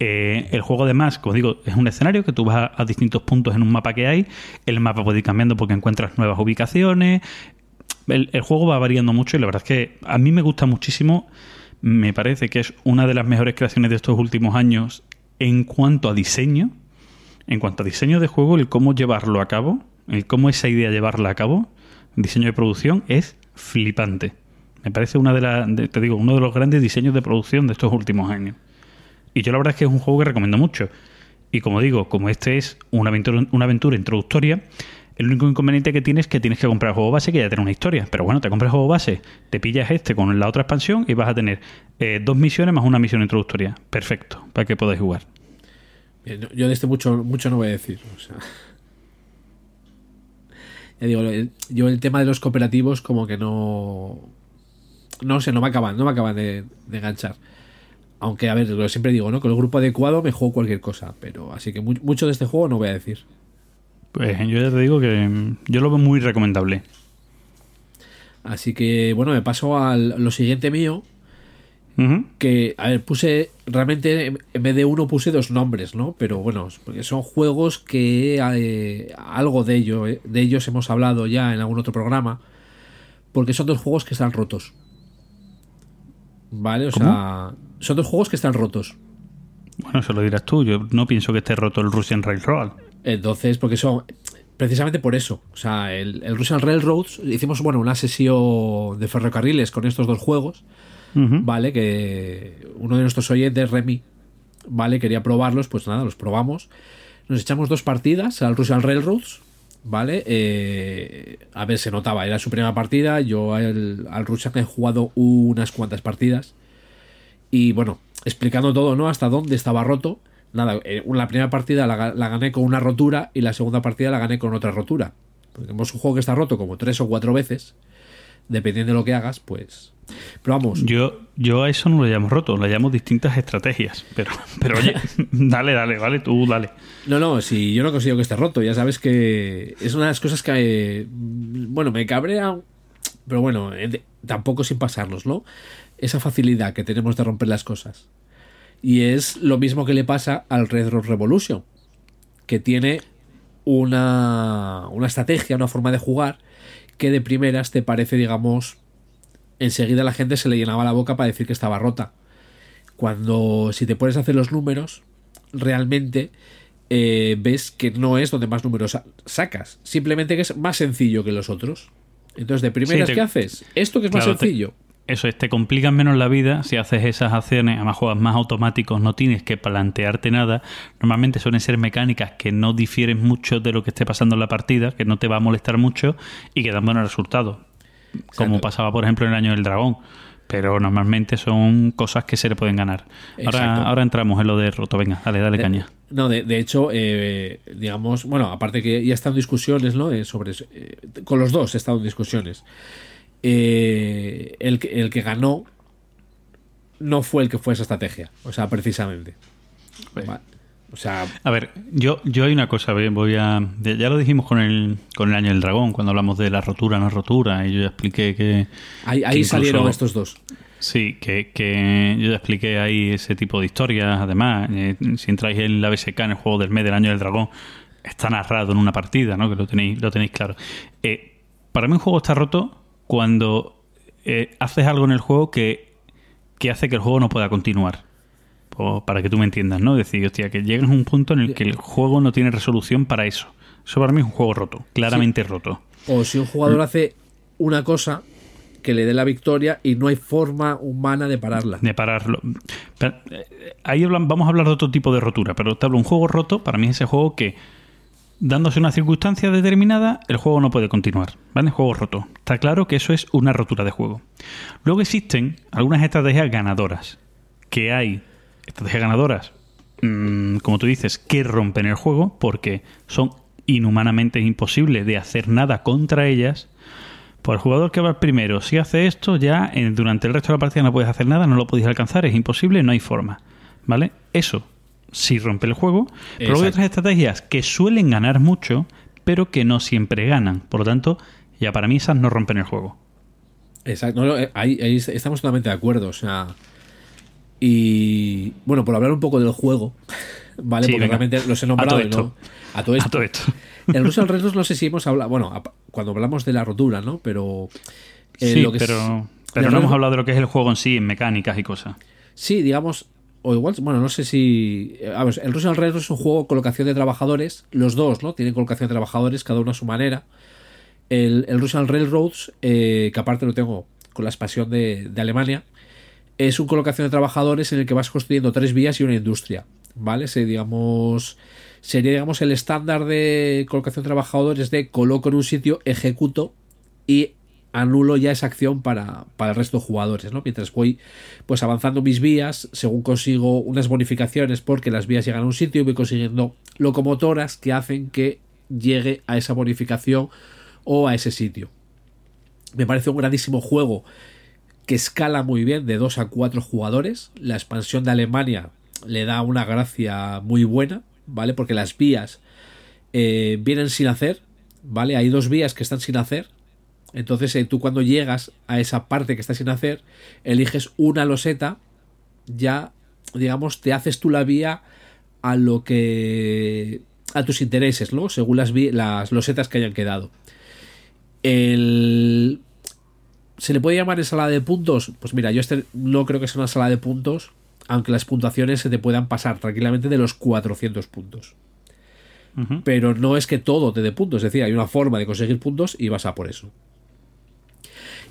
Eh, el juego además, como digo, es un escenario que tú vas a, distintos puntos en un mapa que hay. El mapa puede ir cambiando porque encuentras nuevas ubicaciones. El, el juego va variando mucho y la verdad es que a mí me gusta muchísimo. Me parece que es una de las mejores creaciones de estos últimos años en cuanto a diseño. En cuanto a diseño de juego, el cómo llevarlo a cabo, el cómo esa idea llevarla a cabo, diseño de producción, es flipante. Me parece una de las, te digo, uno de los grandes diseños de producción de estos últimos años. Y yo la verdad es que es un juego que recomiendo mucho. Y como digo, como este es una aventura, una aventura introductoria, el único inconveniente que tienes es que tienes que comprar el juego base que ya tiene una historia. Pero bueno, te compras el juego base, te pillas este con la otra expansión y vas a tener eh, dos misiones más una misión introductoria. Perfecto, para que podáis jugar. Yo- de este mucho, mucho no voy a decir. O sea. Ya digo, yo el tema de los cooperativos como que no... No sé, no me acaban, no me acaban de, de enganchar. Aunque, a ver, lo siempre digo, ¿no? Con el grupo adecuado me juego cualquier cosa. Pero así que mu- mucho de este juego no voy a decir. Pues yo ya te digo que mm, yo lo veo muy recomendable. Así que, bueno, me paso a lo siguiente mío. Que, a ver, puse, realmente en vez de uno puse dos nombres, ¿no? Pero bueno, porque son juegos que eh, algo de, ello, eh, de ellos hemos hablado ya en algún otro programa, porque son dos juegos que están rotos. ¿Vale? O sea, son dos juegos que están rotos. Bueno, eso lo dirás tú. Yo no pienso que esté roto el Russian Railroad. Entonces, porque son precisamente por eso. O sea, el, el Russian Railroads, hicimos, bueno, una sesión de ferrocarriles con estos dos juegos. ¿vale? Que uno de nuestros oyentes, Remy, ¿vale? Quería probarlos, pues nada, los probamos. Nos echamos dos partidas al Russian Railroads, ¿vale? Eh, a ver, se notaba, era su primera partida, yo al, al Russian he jugado unas cuantas partidas. Y bueno, explicando todo, ¿no? Hasta dónde estaba roto. Nada, eh, la primera partida la, la gané con una rotura y la segunda partida la gané con otra rotura. Porque hemos un juego que está roto como tres o cuatro veces. Dependiendo de lo que hagas, pues... Pero vamos, Yo, yo a eso no lo llamo roto, lo llamo distintas estrategias. Pero, pero oye, dale, dale, vale, tú dale. No, no, si yo no consigo que esté roto, ya sabes que es una de las cosas que, eh, bueno, me cabrea, pero bueno, eh, tampoco sin pasarlos, ¿no? Esa facilidad que tenemos de romper las cosas. Y es lo mismo que le pasa al Red Road Revolution, que tiene una, una estrategia, una forma de jugar que de primeras te parece, digamos, enseguida la gente se le llenaba la boca para decir que estaba rota. Cuando si te pones a hacer los números, realmente eh, ves que no es donde más números sa- sacas. Simplemente que es más sencillo que los otros. Entonces, de primeras, te- ¿qué haces? Esto que es más Claro, sencillo. Eso es, te complican menos la vida si haces esas acciones, además juegas más automáticos, no tienes que plantearte nada. Normalmente suelen ser mecánicas que no difieren mucho de lo que esté pasando en la partida, que no te va a molestar mucho y que dan buenos resultados. Como pasaba, por ejemplo, en el año del dragón. Pero normalmente son cosas que se le pueden ganar. Ahora, ahora entramos en lo de roto. Venga, dale, dale De- caña. No, de, de hecho, eh, digamos, bueno, aparte que ya están en discusiones, ¿no? Eh, sobre eh, con los dos he estado en discusiones. Eh, el, que, el que ganó no fue el que fue esa estrategia, o sea, precisamente. O sea, A ver, yo, yo hay una cosa, voy a. Ya lo dijimos con el, con el año del dragón, cuando hablamos de la rotura, no rotura, y yo ya expliqué que. ahí, que ahí incluso- salieron estos dos. Sí, que, que yo ya expliqué ahí ese tipo de historias. Además, eh, si entráis en la BSK, en el juego del mes del año del dragón, está narrado en una partida, ¿no? Que lo tenéis, lo tenéis claro. Eh, para mí un juego está roto cuando eh, haces algo en el juego que, que hace que el juego no pueda continuar. Pues, para que tú me entiendas, ¿no? Decir, hostia, que llegas a un punto en el que el juego no tiene resolución para eso. Eso para mí es un juego roto, claramente roto. O si un Mm. jugador hace una cosa que le dé la victoria y no hay forma humana de pararla. de pararlo. Pero, eh, ahí hablan- vamos a hablar de otro tipo de rotura, pero te hablo un juego roto, para mí es ese juego que, dándose una circunstancia determinada, el juego no puede continuar. ¿Vale? Juego roto. Está claro que eso es una rotura de juego. Luego existen algunas estrategias ganadoras. Que hay estrategias ganadoras, mm, como tú dices, que rompen el juego porque son inhumanamente imposibles de hacer nada contra ellas. Por el jugador que va primero, si hace esto, ya durante el resto de la partida no puedes hacer nada, no lo podéis alcanzar, es imposible, no hay forma. ¿Vale? Eso sí rompe el juego. Pero luego hay otras estrategias que suelen ganar mucho, pero que no siempre ganan. Por lo tanto, ya para mí esas no rompen el juego. Exacto, no, no, eh, ahí, ahí estamos totalmente de acuerdo, o sea. Y bueno, por hablar un poco del juego, ¿vale? Sí, Porque venga. realmente los he A nombrado todo y no- esto. A todo esto. A todo esto. El Russell Reynolds no sé si hemos hablado, bueno, a- cuando hablamos de la rotura, ¿no? Pero. eh, sí, lo que es- pero, pero no hemos hablado de lo que es el juego en sí, en mecánicas y cosas. Sí, digamos, o igual, bueno, no sé si. eh, ver, el Russell Reynolds es un juego de colocación de trabajadores, los dos, ¿no? Tienen colocación de trabajadores, cada uno a su manera. El, el Russian Railroads, eh, que aparte lo tengo con la expansión de, de Alemania, es un colocación de trabajadores en el que vas construyendo tres vías y una industria, ¿vale? Se, digamos, sería, digamos, el estándar de colocación de trabajadores de coloco en un sitio, ejecuto y anulo ya esa acción para, para el resto de jugadores, ¿no? Mientras voy pues avanzando mis vías, según consigo unas bonificaciones porque las vías llegan a un sitio y voy consiguiendo locomotoras que hacen que llegue a esa bonificación o a ese sitio. Me parece un grandísimo juego que escala muy bien de 2 a 4 jugadores. La expansión de Alemania le da una gracia muy buena, ¿vale? Porque las vías eh, vienen sin hacer, ¿vale? Hay dos vías que están sin hacer. Entonces eh, tú cuando llegas a esa parte que está sin hacer, eliges una loseta, ya, digamos, te haces tú la vía a lo que... a tus intereses, ¿no? Según las, losetas que hayan quedado. El... ¿Se le puede llamar ensalada de puntos? Pues mira, yo este no creo que sea una ensalada de puntos, aunque las puntuaciones se te puedan pasar tranquilamente de los 400 puntos. Pero no es que todo te dé puntos, es decir, hay una forma de conseguir puntos y vas a por eso.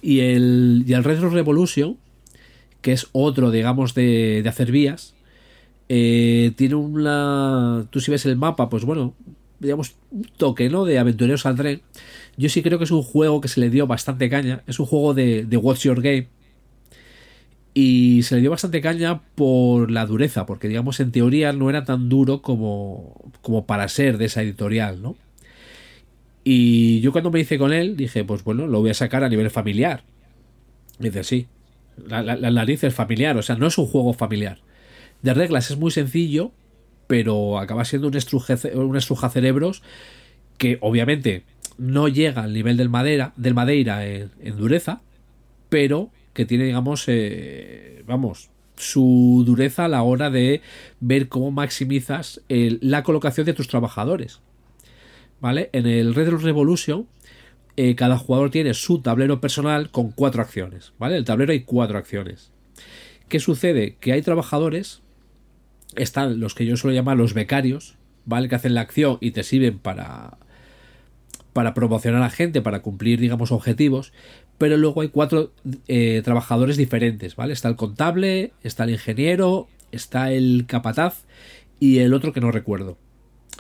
Y el, y el Retro Revolution, que es otro, digamos, de, de hacer vías, eh, tiene una... Tú si ves el mapa, pues bueno, digamos, un toque, ¿no? De aventureros al tren. Yo sí creo que es un juego que se le dio bastante caña. Es un juego de, de Your Game. Y se le dio bastante caña por la dureza, porque digamos en teoría no era tan duro como, como para ser de esa editorial, ¿no? Y yo cuando me hice con él dije, pues bueno, lo voy a sacar a nivel familiar. Y dice, sí, la, nariz es familiar, o sea, no es un juego familiar. De reglas es muy sencillo, pero acaba siendo un, estruje, un estrujacerebros que obviamente no llega al nivel del madera del madeira en, en dureza pero que tiene digamos eh, vamos su dureza a la hora de ver cómo maximizas el- la colocación de tus trabajadores vale en el Dead Revolution eh, cada jugador tiene su tablero personal con cuatro acciones vale el tablero hay cuatro acciones qué sucede que hay trabajadores están los que yo suelo llamar los becarios, ¿vale? Que hacen la acción y te sirven para para promocionar a gente, para cumplir, digamos, objetivos, pero luego hay cuatro eh, trabajadores diferentes, ¿vale? Está el contable, está el ingeniero, está el capataz y el otro que no recuerdo.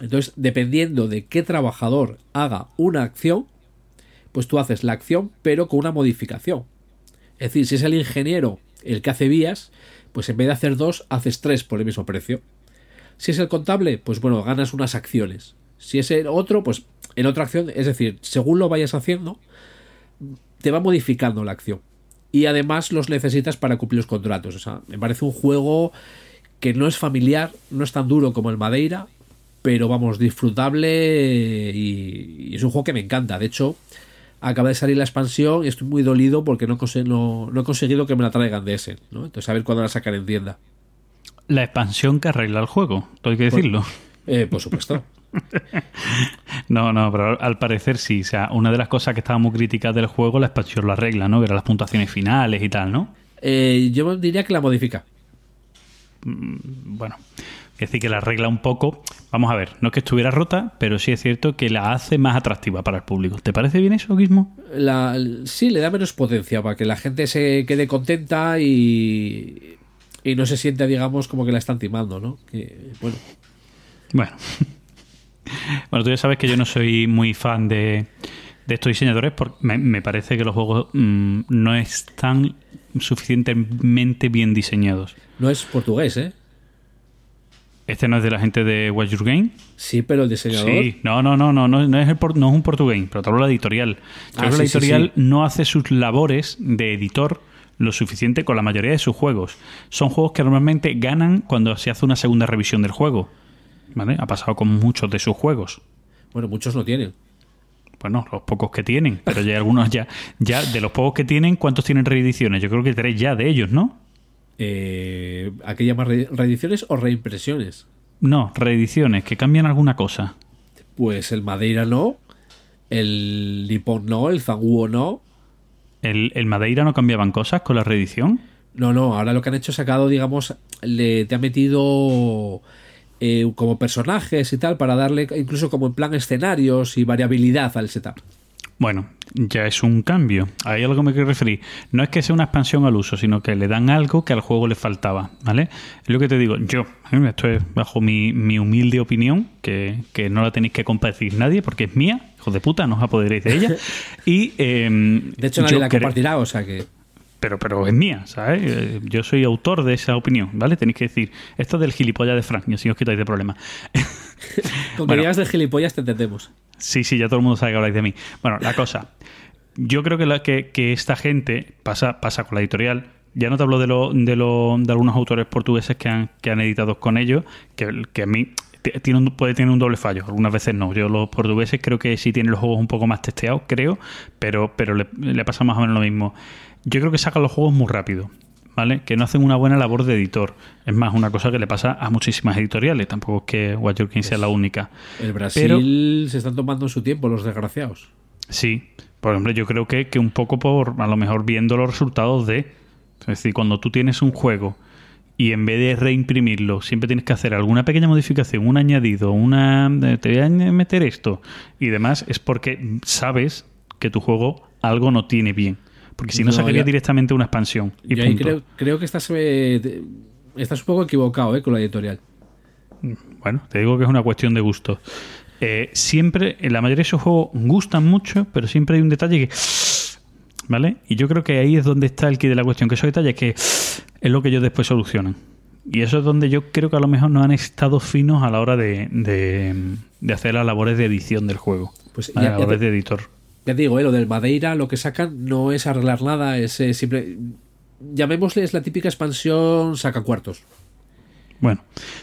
Entonces, dependiendo de qué trabajador haga una acción, pues tú haces la acción, pero con una modificación. Es decir, si es el ingeniero el que hace vías, pues en vez de hacer dos, haces tres por el mismo precio. Si es el contable, pues bueno, ganas unas acciones. Si es el otro, pues en otra acción, es decir, según lo vayas haciendo, te va modificando la acción. Y además los necesitas para cumplir los contratos. O sea, me parece un juego que no es familiar, no es tan duro como el Madeira, pero vamos, disfrutable y, y es un juego que me encanta. De hecho, acaba de salir la expansión y estoy muy dolido porque no, no, no he conseguido que me la traigan de ese. ¿no? Entonces, a ver cuándo la sacan en tienda. La expansión que arregla el juego, todo hay que decirlo. Eh, por supuesto. No, no, pero al parecer sí. O sea, una de las cosas que estaba muy críticas del juego, la expansión lo arregla, ¿no? Que eran las puntuaciones finales y tal, ¿no? Eh, yo diría que la modifica. Bueno, es decir, que la arregla un poco. Vamos a ver, no es que estuviera rota, pero sí es cierto que la hace más atractiva para el público. ¿Te parece bien eso, Guismo? La, sí, le da menos potencia para que la gente se quede contenta y, y no se sienta, digamos, como que la están timando, ¿no? Que, bueno, Bueno. bueno, tú ya sabes que yo no soy muy fan de, de estos diseñadores porque me, me parece que los juegos mm, no están suficientemente bien diseñados. no es portugués, ¿eh? Este no es de la gente de Watch Your Game. Sí, pero el diseñador. Sí, no, no, no, no, no, es, el por- no es un portugués, pero te hablo de la editorial. Yo Ah, creo la sí, sí, editorial sí. no hace sus labores de editor lo suficiente con la mayoría de sus juegos. Son juegos que normalmente ganan cuando se hace una segunda revisión del juego. ¿Vale? Ha pasado con muchos de sus juegos. Bueno, muchos no tienen. Bueno, los pocos que tienen, pero ya hay algunos ya, ya de los pocos que tienen, ¿cuántos tienen reediciones? Yo creo que tres ya de ellos, ¿no? Eh, ¿A qué llamas reediciones o reimpresiones? No, reediciones, que cambian alguna cosa. Pues el Madeira no, el Nippon no, el Zanguo no. ¿El, el Madeira no cambiaban cosas con la reedición? No, no, ahora lo que han hecho es sacado, digamos, le, te ha metido eh, como personajes y tal para darle incluso como en plan escenarios y variabilidad al setup. Bueno, ya es un cambio. Ahí a lo que me quiero referir. No es que sea una expansión al uso, sino que le dan algo que al juego le faltaba, ¿vale? Es lo que te digo. Yo, ¿eh? esto es bajo mi, mi humilde opinión, que, que no la tenéis que compartir nadie, porque es mía, hijo de puta, no os apoderéis de ella. Y, em, De hecho, nadie la compartirá, o sea que. Pero, pero es mía, ¿sabes? Eh, Yo soy autor de esa opinión, ¿vale? Tenéis que decir, esto es del gilipollas de Frank, y así os quitáis de problema. Con que Bueno. digas de gilipollas te entendemos. Sí, sí, ya todo el mundo sabe que habláis de mí. Bueno, la cosa. Yo creo que, la, que, que esta gente pasa, pasa con la editorial. Ya no te hablo de, lo, de, lo- de algunos autores portugueses que han, que han editado con ellos, que, que a mí tiene un- puede tener un doble fallo. Algunas veces no. Yo los portugueses creo que sí tienen los juegos un poco más testeados, creo, pero, pero le, le pasa más o menos lo mismo. Yo creo que sacan los juegos muy rápido. ¿Vale? Que no hacen una buena labor de editor. Es más, una cosa que le pasa a muchísimas editoriales. Tampoco es que Your King sea la única. El Brasil se están tomando su tiempo, los desgraciados. Sí, por ejemplo, yo creo que, que un poco por, a lo mejor viendo los resultados de, es decir, cuando tú tienes un juego y en vez de reimprimirlo, siempre tienes que hacer alguna pequeña modificación, un añadido, una, eh, te voy a meter esto y demás, es porque sabes que tu juego algo no tiene bien. Porque si no, No, sacaría ya- directamente una expansión. Y Yo ahí punto. creo, creo que estás, eh, estás un poco equivocado eh, con la editorial. Bueno, te digo que es una cuestión de gusto. Eh, siempre, en la mayoría de esos juegos gustan mucho, pero siempre hay un detalle que. ¿Vale? Y yo creo que ahí es donde está el key de la cuestión, que esos detalles que es lo que ellos después solucionan. Y eso es donde yo creo que a lo mejor no han estado finos a la hora de, de, de hacer las labores de edición del juego. Pues las ya labores te- de editor. Ya digo, eh, lo del Madeira, lo que sacan no es arreglar nada, es eh, simple. Llamémosle, es la típica expansión saca cuartos. Bueno,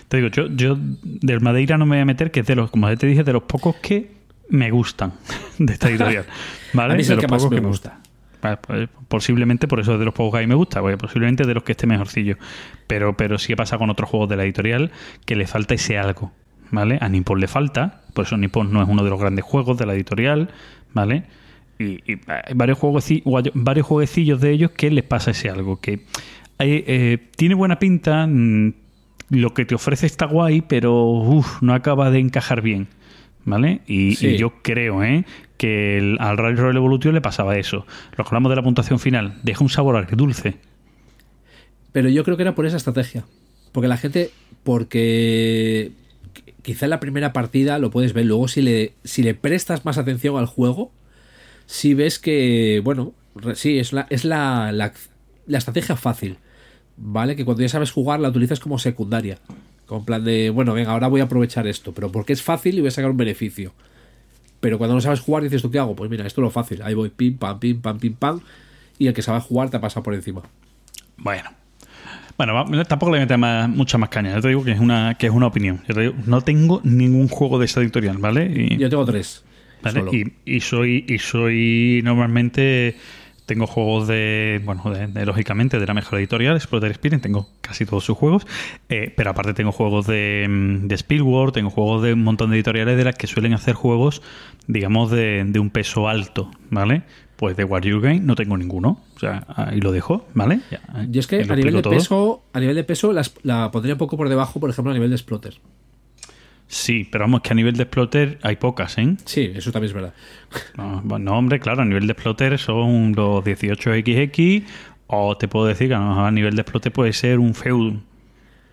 te digo, yo, yo del Madeira no me voy a meter, que es de los, como ya te dije, de los pocos que me gustan de esta editorial. ¿Vale? A mí es de el los que más pocos me me gusta. Pues, posiblemente por eso es de los pocos que a mí me gusta, porque posiblemente de los que esté mejorcillo. Pero, pero sí que pasa con otros juegos de la editorial que le falta ese algo. ¿Vale? A Nippon le falta, por eso Nippon no es uno de los grandes juegos de la editorial, ¿vale? Y, y hay varios, juegueci- guay- varios jueguecillos de ellos que les pasa ese algo, que hay, eh, tiene buena pinta, mm, lo que te ofrece está guay, pero uf, no acaba de encajar bien. ¿Vale? Y, Sí. y yo creo ¿eh? que el- al Railroad Evolution le pasaba eso. Lo que hablamos de la puntuación final, deja un sabor agridulce. Pero yo creo que era por esa estrategia. Porque la gente, porque qu- quizá en la primera partida lo puedes ver, luego si le, si le prestas más atención al juego, si ves que, bueno, sí, es la, es la, la, la estrategia fácil, ¿vale? Que cuando ya sabes jugar la utilizas como secundaria. Con plan de, bueno, venga, ahora voy a aprovechar esto, pero porque es fácil y voy a sacar un beneficio. Pero cuando no sabes jugar dices, ¿tú qué hago? Pues mira, esto es lo fácil. Ahí voy, pim, pam, pim, pam, pim, pam. Y el que sabe jugar te pasa por encima. Bueno. Bueno, tampoco le meto más, mucha más caña. Yo te digo que es una, que es una opinión. Yo te digo, no tengo ningún juego de esa editorial, ¿vale? Y, Yo tengo tres. Y, y soy, y soy normalmente tengo juegos de, bueno, de, de, lógicamente de la mejor editorial, Exploiter Experience, tengo casi todos sus juegos, eh, pero aparte tengo juegos de, mm, de Spielworld, tengo juegos de un montón de editoriales de las que suelen hacer juegos, digamos, de, de un peso alto, ¿vale? Pues de Warrior Game no tengo ninguno, o sea, ahí lo dejo, ¿vale? Ya, Y es que lo a nivel de todo. peso, a nivel de peso las- la pondría un poco por debajo, por ejemplo, a nivel de Splotter. Sí, pero vamos, que a nivel de Exploiter hay pocas, ¿eh? Sí, eso también es verdad. No, bueno, hombre, claro, a nivel de exploter son los 18XX o te puedo decir que a lo mejor a nivel de explote puede ser un feud,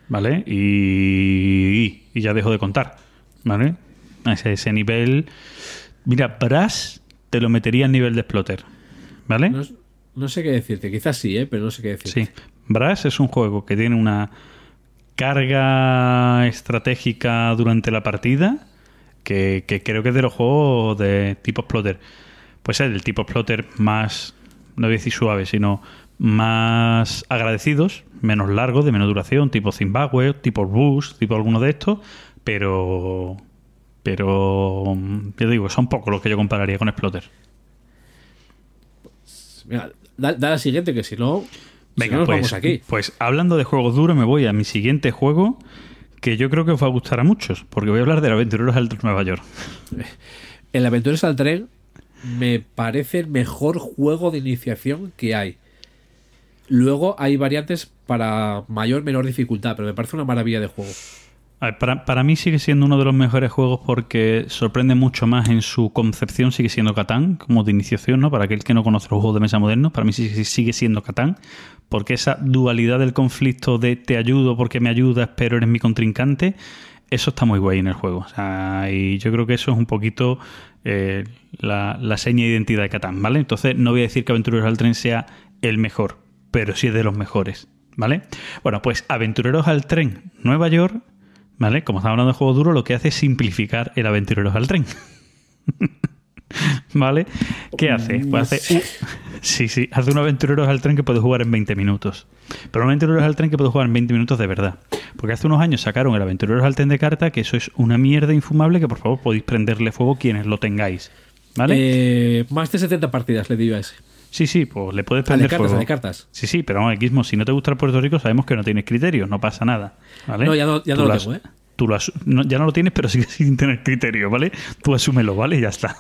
¿vale? Y, y ya dejo de contar, ¿vale? A ese, ese nivel... Mira, Brass te lo metería a nivel de exploter, ¿vale? No, no sé qué decirte, quizás sí, ¿eh? pero no sé qué decirte. Sí. Brass es un juego que tiene una carga estratégica durante la partida que, que creo que es de los juegos de tipo exploter. Pues es del tipo exploter más, no voy a decir suave, sino más agradecidos, menos largos, de menos duración, tipo Zimbabwe, tipo Boost, tipo alguno de estos, pero... Pero, mm, yo digo, son pocos los que yo compararía con Exploter. Venga, da, da la siguiente, que si no, si Venga, no nos pues, vamos aquí. pues hablando de juegos duros, me voy a mi siguiente juego que yo creo que os va a gustar a muchos, porque voy a hablar de Aventureros del Nueva York. El Aventuras al Tren me parece el mejor juego de iniciación que hay. Luego hay variantes para mayor menor dificultad, pero me parece una maravilla de juego. Para mí sigue siendo uno de los mejores juegos porque sorprende mucho más en su concepción, sigue siendo Catán, como de iniciación, ¿no? Para aquel que no conoce los juegos de mesa modernos, para mí sigue, sigue siendo Catán, porque esa dualidad del conflicto de te ayudo porque me ayudas, pero eres mi contrincante, eso está muy guay en el juego. O sea, y yo creo que eso es un poquito eh, la, la seña de identidad de Catán, ¿vale? Entonces no voy a decir que Aventureros al Tren sea el mejor, pero sí es de los mejores, ¿vale? Bueno, pues Aventureros al Tren Nueva York ¿Vale? Como estamos hablando de juego duro, lo que hace es simplificar el aventureros al tren. ¿Vale? ¿Qué hace? Pues hace sí, sí, hace un aventureros al tren que puede jugar en 20 minutos. Pero un aventureros al tren que puede jugar en 20 minutos de verdad. Porque hace unos años sacaron el aventureros al tren de carta, que eso es una mierda infumable que por favor podéis prenderle fuego quienes lo tengáis. ¿Vale? Eh, más de 70 partidas le digo a ese. Sí, sí, pues le puedes Ah, de prender cartas, fuego. cartas. Sí, sí, pero vamos, Gizmo, si no te gusta el Puerto Rico, sabemos que no tienes criterio, no pasa nada. ¿vale? No, ya no- ya no lo tengo, ¿eh? Tú lo no, ya no lo tienes, pero sigues sin tener criterio, ¿vale? Tú asúmelo, ¿vale? Y ya está.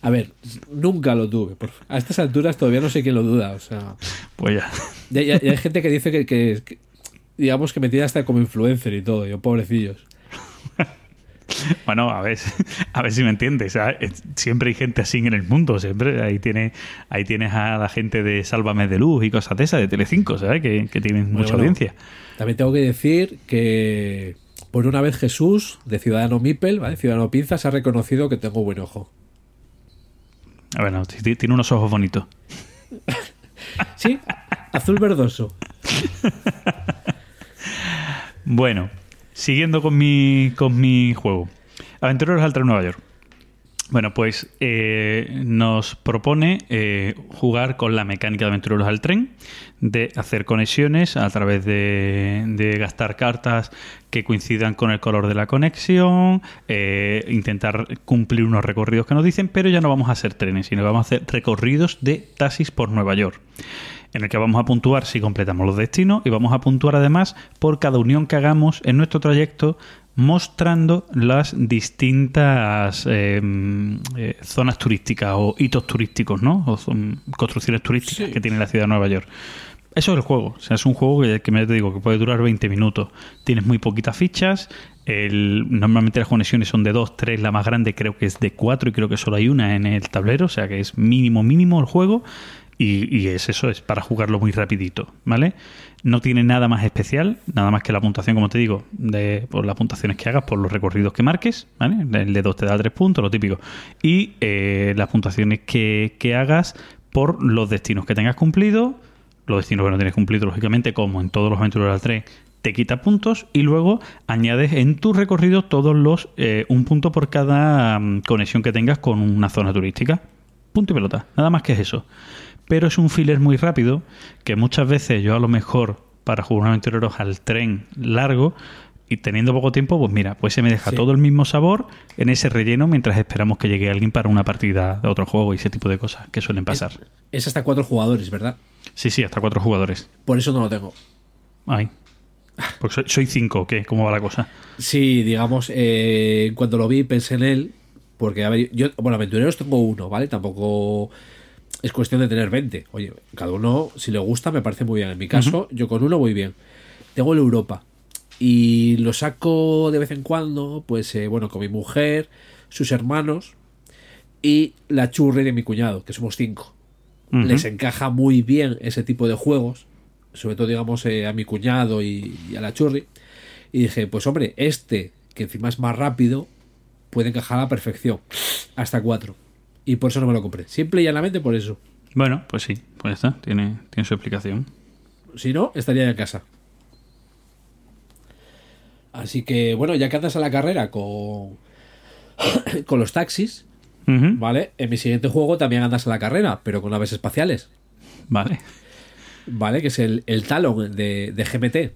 A ver, nunca lo tuve. por- A estas alturas todavía no sé quién lo duda. O sea, Pues ya. ya, ya- ya hay gente que dice que, que- que- digamos que me tiene hasta como influencer y todo. Yo, pobrecillos. Bueno, a ver, a ver si me entiendes. ¿sabes? Es- Siempre hay gente así en el mundo. Siempre ahí, tiene, ahí tienes a la gente de Sálvame de Luz y cosas de esas, de Telecinco, ¿sabes? Que, que tienen mucha bueno. audiencia. También tengo que decir que por una vez Jesús, de Ciudadano Mipel, ¿vale? Ciudadano Pinzas, ha reconocido que tengo buen ojo. Ah, Bueno, tiene unos ojos bonitos. Sí, azul verdoso. Bueno, siguiendo con mi, con mi juego. Aventureros al Tren Nueva York. Bueno, pues eh, nos propone eh, jugar con la mecánica de Aventureros al Tren, de hacer conexiones a través de, de gastar cartas que coincidan con el color de la conexión, eh, intentar cumplir unos recorridos que nos dicen, pero ya no vamos a hacer trenes, sino que vamos a hacer recorridos de taxis por Nueva York en el que vamos a puntuar si completamos los destinos y vamos a puntuar además por cada unión que hagamos en nuestro trayecto mostrando las distintas eh, eh, zonas turísticas o hitos turísticos, ¿no? O son construcciones turísticas que tiene la ciudad de Nueva York. Eso es el juego. O sea, es un juego que, me te digo que puede durar 20 minutos. Tienes muy poquitas fichas. El- normalmente las conexiones son de 2, 3. La más grande creo que es de 4 y creo que solo hay una en el tablero. O sea que es mínimo, mínimo el juego. Y, y es eso, es para jugarlo muy rapidito, ¿vale? No tiene nada más especial, nada más que la puntuación, como te digo, de, por las puntuaciones que hagas, por los recorridos que marques, ¿vale? El de 2 te da 3 puntos, lo típico. Y eh, las puntuaciones que, que hagas por los destinos que tengas cumplido, los destinos que no tienes cumplido, lógicamente, como en todos los aventureros al tren, te quita puntos y luego añades en tu recorrido todos los eh, un punto por cada mm, conexión que tengas con una zona turística. Punto y pelota, nada más que es eso. Pero es un filler muy rápido que muchas veces yo a lo mejor para jugar un aventurero al tren largo y teniendo poco tiempo, pues mira, pues se me deja Sí. todo el mismo sabor en ese relleno mientras esperamos que llegue alguien para una partida de otro juego y ese tipo de cosas que suelen pasar. Es hasta cuatro jugadores, ¿verdad? Sí, sí, hasta cuatro jugadores. Por eso no lo tengo. Ay. Porque soy, soy cinco, ¿o ¿qué? ¿Cómo va la cosa? Sí, digamos, eh, cuando lo vi pensé en él, porque, a ver, yo, bueno, aventureros tengo uno, ¿vale? Tampoco es cuestión de tener 20. Oye, cada uno, si le gusta, me parece muy bien. En mi caso, yo con uno voy bien. Tengo el Europa y lo saco de vez en cuando, pues, eh, bueno, con mi mujer, sus hermanos y la churri de mi cuñado, que somos cinco. Les encaja muy bien ese tipo de juegos, sobre todo, digamos, eh, a mi cuñado y, y a la churri. Y dije, pues hombre, este, que encima es más rápido, puede encajar a la perfección. Hasta cuatro. Y por eso no me lo compré. Simple y llanamente por eso. Bueno, pues sí, pues está, tiene, tiene su explicación. Si no, estaría en casa. Así que, bueno, ya que andas a la carrera con, con los taxis. ¿vale? En mi siguiente juego también andas a la carrera, pero con naves espaciales. Vale. ¿vale? Que es el, el Talon de, de GMT.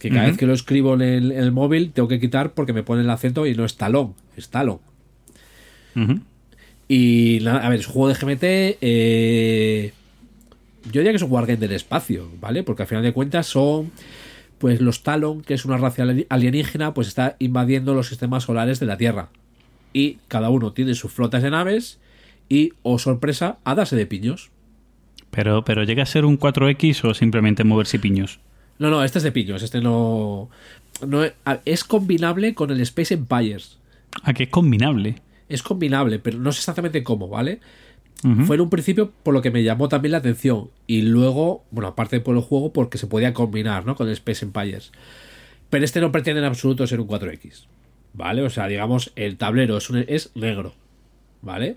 Que cada vez que lo escribo en el, en el móvil tengo que quitar porque me pone el acento y no es talón, es talón. Ujú. Y a ver, es un juego de GMT. eh, yo diría que es un wargame del espacio, ¿vale? Porque al final de cuentas son. Pues los Talon, que es una raza ali- alienígena, pues está invadiendo los sistemas solares de la Tierra. Y cada uno tiene sus flotas de naves. Y, oh sorpresa, a darse de piños. Pero, pero llega a ser un 4X o simplemente moverse piños. No, no, este es de piños. Este no. no es, a- es combinable con el Space Empires. Ah, que es combinable. Es combinable, pero no sé exactamente cómo, ¿vale? Fue en un principio por lo que me llamó también la atención. Y luego, bueno, aparte por el juego, porque se podía combinar, ¿no? Con el Space Empires. Pero este no pretende en absoluto ser un 4X. ¿Vale? O sea, digamos, el tablero es, un- es negro. ¿Vale?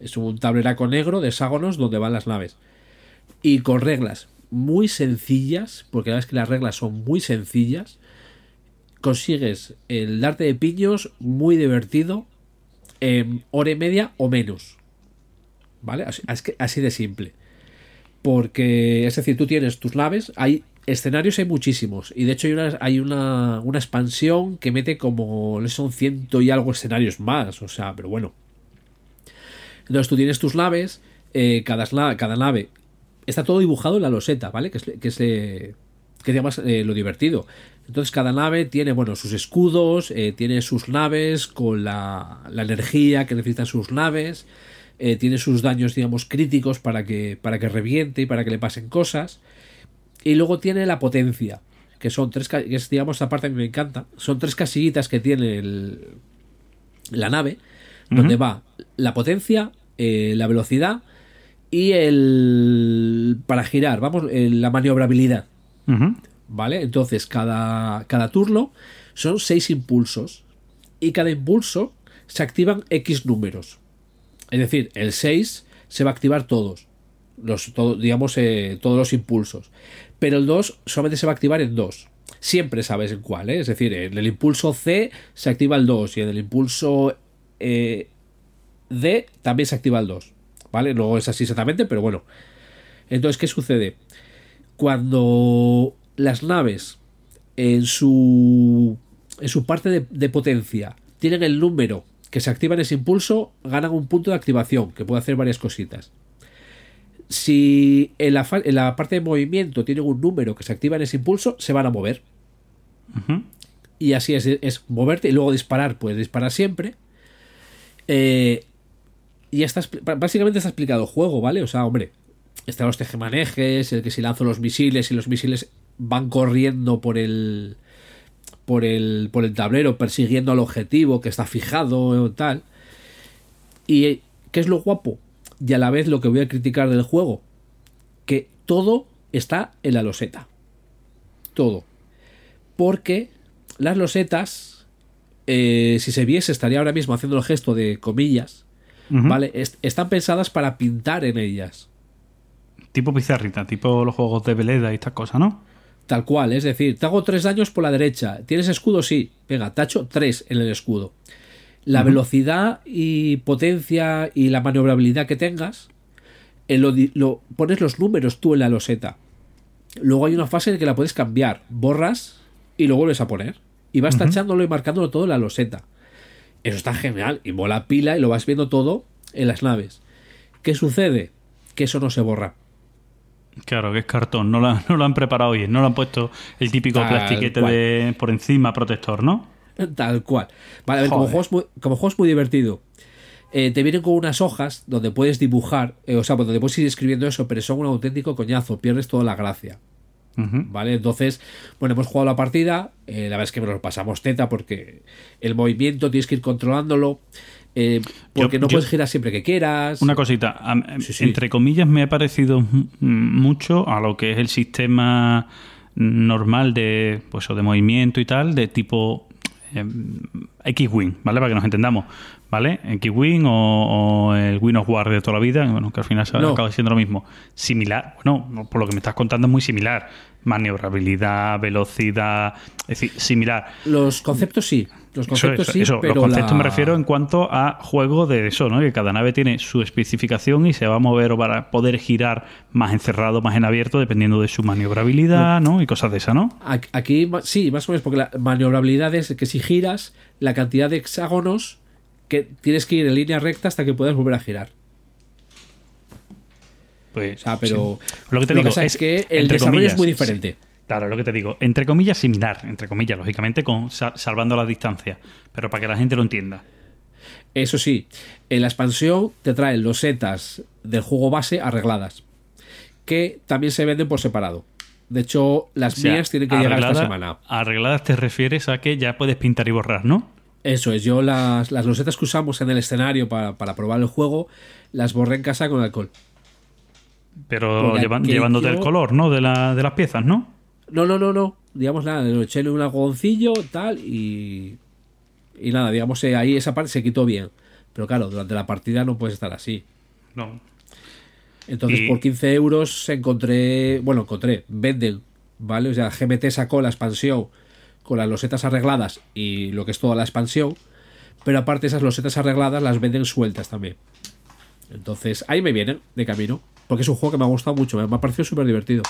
Es un tableraco negro de hexágonos donde van las naves. Y con reglas muy sencillas, porque la verdad es que las reglas son muy sencillas. Consigues el darte de piños muy divertido en hora y media o menos. ¿Vale? Así, de simple. Porque, es decir, tú tienes tus naves, hay escenarios, hay muchísimos. Y de hecho hay una, hay una, una expansión que mete como, son ciento y algo escenarios más. O sea, pero bueno. Entonces tú tienes tus naves, eh, cada, cada nave está todo dibujado en la loseta, ¿vale? Que es, que es eh, eh, lo divertido. Entonces cada nave tiene, bueno, sus escudos, eh, tiene sus naves con la, la energía que necesitan sus naves, eh, tiene sus daños, digamos, críticos para que, para que reviente y para que le pasen cosas. Y luego tiene la potencia, que son tres, que es, digamos, esta parte a mí me encanta. Son tres casillitas que tiene el, la nave, donde va la potencia, eh, la velocidad y el para girar, vamos, eh, la maniobrabilidad. ¿Vale? Entonces, cada, cada turno son seis impulsos. Y cada impulso se activan X números. Es decir, el 6 se va a activar todos. Los, todo- digamos, eh, todos los impulsos. Pero el 2 solamente se va a activar en 2. Siempre sabes en cuál, ¿eh? Es decir, en el impulso C se activa el 2 y en el impulso eh, D también se activa el 2. ¿Vale? No es así exactamente, pero bueno. Entonces, ¿qué sucede? Cuando las naves en su, en su parte de, de potencia tienen el número que se activa en ese impulso, ganan un punto de activación que puede hacer varias cositas. Si en la, en la parte de movimiento tienen un número que se activa en ese impulso, se van a mover. Y así es, es moverte y luego disparar, puedes disparar siempre. Eh, y está, básicamente está explicado el juego, ¿vale? O sea, hombre, están los tejemanejes, el que si lanzo los misiles y los misiles van corriendo por el por el por el tablero persiguiendo al objetivo que está fijado o tal. Y eh, ¿qué es lo guapo? Y a la vez lo que voy a criticar del juego, que todo está en la loseta. Todo. Porque las losetas, eh, si se viese, estaría ahora mismo haciendo el gesto de comillas. ¿vale? Est- están pensadas para pintar en ellas. tipo pizarrita, tipo los juegos de veleda y estas cosas, ¿no? Tal cual, es decir, te hago tres daños por la derecha. ¿Tienes escudo? Sí. Venga, tacho tres en el escudo. La velocidad y potencia y la maniobrabilidad que tengas, eh, lo, lo- pones los números tú en la loseta. Luego hay una fase en que la puedes cambiar. Borras y lo vuelves a poner. Y vas tachándolo y marcándolo todo en la loseta. Eso está genial. Y mola pila y lo vas viendo todo en las naves. ¿Qué sucede? Que eso no se borra. Claro, que es cartón, no lo, no lo han preparado bien, no lo han puesto el típico Tal plastiquete cual. de por encima protector, ¿no? Tal cual. Vale, a ver, como juego, es muy, como juego es muy divertido. Eh, te vienen con unas hojas donde puedes dibujar, eh, o sea, donde puedes ir escribiendo eso, pero son un auténtico coñazo, pierdes toda la gracia. ¿Vale? Entonces, bueno, hemos jugado la partida, eh, la verdad es que nos lo pasamos teta porque el movimiento tienes que ir controlándolo, eh, porque Yo- no yo- puedes girar siempre que quieras. Una cosita, am- Sí, sí. entre comillas me ha parecido mucho a lo que es el sistema normal de pues o de movimiento y tal, de tipo eh, X-Wing, ¿vale? Para que nos entendamos, ¿vale? X-Wing o, o el Wing of War de toda la vida, bueno, que al final se No. acaba siendo lo mismo. Similar, bueno, por lo que me estás contando es muy similar. Maniobrabilidad, velocidad, es decir, similar. Los conceptos sí, los conceptos eso, sí, eso. pero Los conceptos la- me refiero en cuanto a juego de eso, ¿no? Que cada nave tiene su especificación y se va a mover para poder girar más encerrado, más en abierto, dependiendo de su maniobrabilidad, ¿no? Y cosas de esa, ¿no? Aquí sí, más o menos, porque la maniobrabilidad es que si giras, la cantidad de hexágonos que tienes que ir en línea recta hasta que puedas volver a girar. Pues, O sea, pero sí. Lo que te lo digo pasa es que el desarrollo comillas, es muy diferente. sí. Claro, lo que te digo, entre comillas similar, entre comillas, lógicamente, con sa- salvando la distancia, pero para que la gente lo entienda. Eso sí, en la expansión te traen los setas del juego base arregladas, que también se venden por separado. De hecho, las O sea, mías tienen que llegar esta semana. Arregladas te refieres a que ya puedes pintar y borrar, ¿no? Eso es, yo las, las losetas que usamos en el escenario para, para probar el juego, las borré en casa con alcohol. Pero llevan- llevándote el color, ¿no? De, la, de las piezas, ¿no? No, no, no, no. Digamos nada, lo eché en un algodoncillo, tal, y. Y nada, digamos, eh, ahí esa parte se quitó bien. Pero claro, durante la partida no puedes estar así. No. Entonces, Y- por 15 euros encontré. Bueno, encontré, venden, ¿vale? O sea, GMT sacó la expansión con las losetas arregladas y lo que es toda la expansión. Pero aparte, esas losetas arregladas las venden sueltas también. Entonces, ahí me vienen de camino. Porque es un juego que me ha gustado mucho, me me ha parecido súper divertido.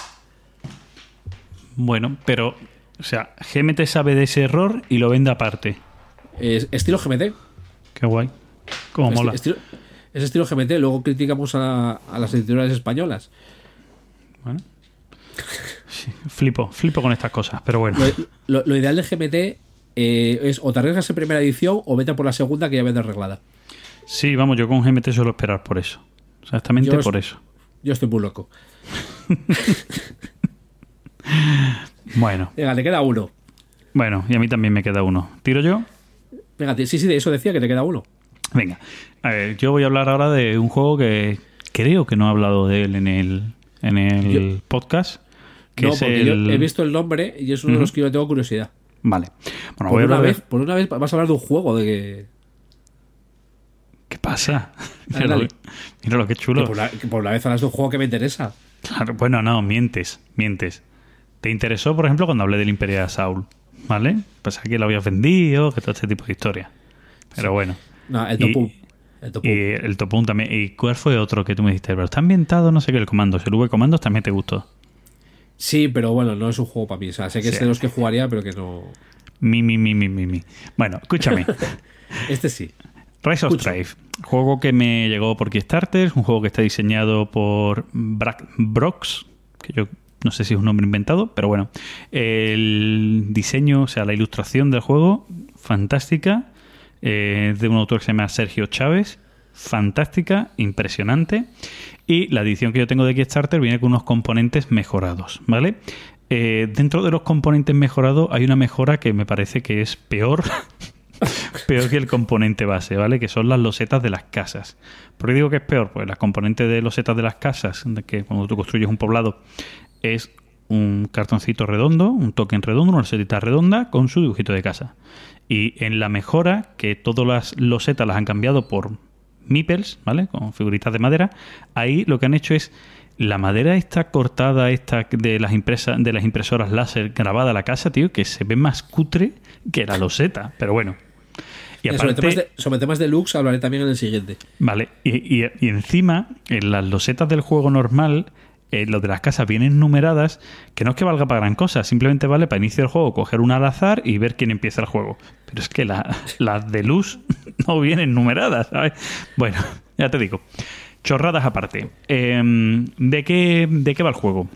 Bueno, pero, o sea, GMT sabe de ese error y lo vende aparte. Es estilo GMT. Qué guay. Esti- mola. estilo- es estilo GMT, luego criticamos a, a las editoriales españolas. Bueno. Sí, flipo, flipo con estas cosas, pero bueno. Lo, lo- lo ideal de GMT eh, es o te arriesgas en primera edición o vete por la segunda que ya vende arreglada. Sí, vamos, yo con GMT suelo esperar por eso. Exactamente Yo es- por eso. Yo estoy muy loco. Bueno, Venga, te queda uno. bueno, y a mí también me queda uno. ¿Tiro yo? Venga, sí, sí, de eso decía que te queda uno. Venga. A ver, yo voy a hablar ahora de un juego que creo que no he hablado de él en el, en el Yo- podcast. Que no, es porque el... yo he visto el nombre y es uno de los que yo tengo curiosidad. Vale. Bueno, voy Por a una, de- vez, por una vez vas a hablar de un juego de que, ¿Qué pasa? Dale, Mira, lo, dale. mira lo que que chulo. por, que por una vez hablas de un juego que me interesa. Claro, bueno, no, mientes, mientes. Te interesó, por ejemplo, cuando hablé del Imperio de Saul, ¿vale? Pensaba que lo habías vendido, que todo este tipo de historia. Pero bueno. No, el Topum. El Topum. Y el Topun también. ¿Y cuál fue otro que tú me dijiste? Pero está ambientado, no sé qué, el comando. El V Comandos también te gustó. Sí, pero bueno, no es un juego para mí. O sea, sé que es Sí. de los que jugaría, pero que no. Mi, mi, mi, mi, mi, mi. Bueno, escúchame. Este sí. Rise of Escucho. Strife. Juego que me llegó por Kickstarter. Un juego que está diseñado por Brack Brox. Que yo no sé si es un nombre inventado, pero bueno. El diseño, o sea, la ilustración del juego, fantástica. eh, de un autor que se llama Sergio Chávez. Fantástica, impresionante. Y la edición que yo tengo de Kickstarter viene con unos componentes mejorados, ¿vale? Eh, dentro de los componentes mejorados hay una mejora que me parece que es peor peor que el componente base, ¿vale? Que son las losetas de las casas. ¿Por qué digo que es peor? Pues las componentes de losetas de las casas, que cuando tú construyes un poblado, es un cartoncito redondo, un token redondo, una losetita redonda con su dibujito de casa. Y en la mejora, que todas las losetas las han cambiado por meeples, ¿vale? Con figuritas de madera, ahí lo que han hecho es la madera está cortada esta de las impresas de las impresoras láser grabada a la casa, tío, que se ve más cutre que la loseta. Pero bueno. Y sobre, aparte, temas de, sobre temas de looks hablaré también en el siguiente. Vale, y, y- y encima, en las losetas del juego normal, eh, lo de las casas vienen numeradas, que no es que valga para gran cosa, simplemente vale para inicio del juego coger una al azar y ver quién empieza el juego. Pero es que la- las de luz no vienen numeradas, ¿sabes? Bueno, ya te digo. Chorradas aparte. Em, ¿de, qué, ¿De qué va el juego?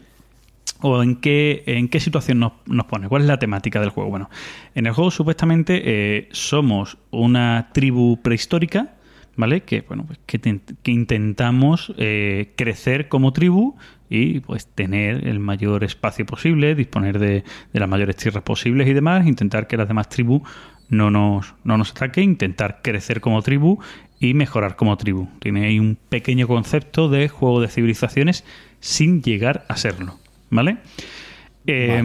¿O en qué, en qué situación nos, nos pone? ¿Cuál es la temática del juego? Bueno, en el juego supuestamente eh, somos una tribu prehistórica, ¿vale? Que, bueno, pues que intentamos eh, crecer como tribu y pues tener el mayor espacio posible, disponer de, de las mayores tierras posibles y demás, intentar que las demás tribus no nos, no nos ataquen, intentar crecer como tribu y mejorar como tribu. Tiene ahí un pequeño concepto de juego de civilizaciones sin llegar a serlo, ¿vale? Eh,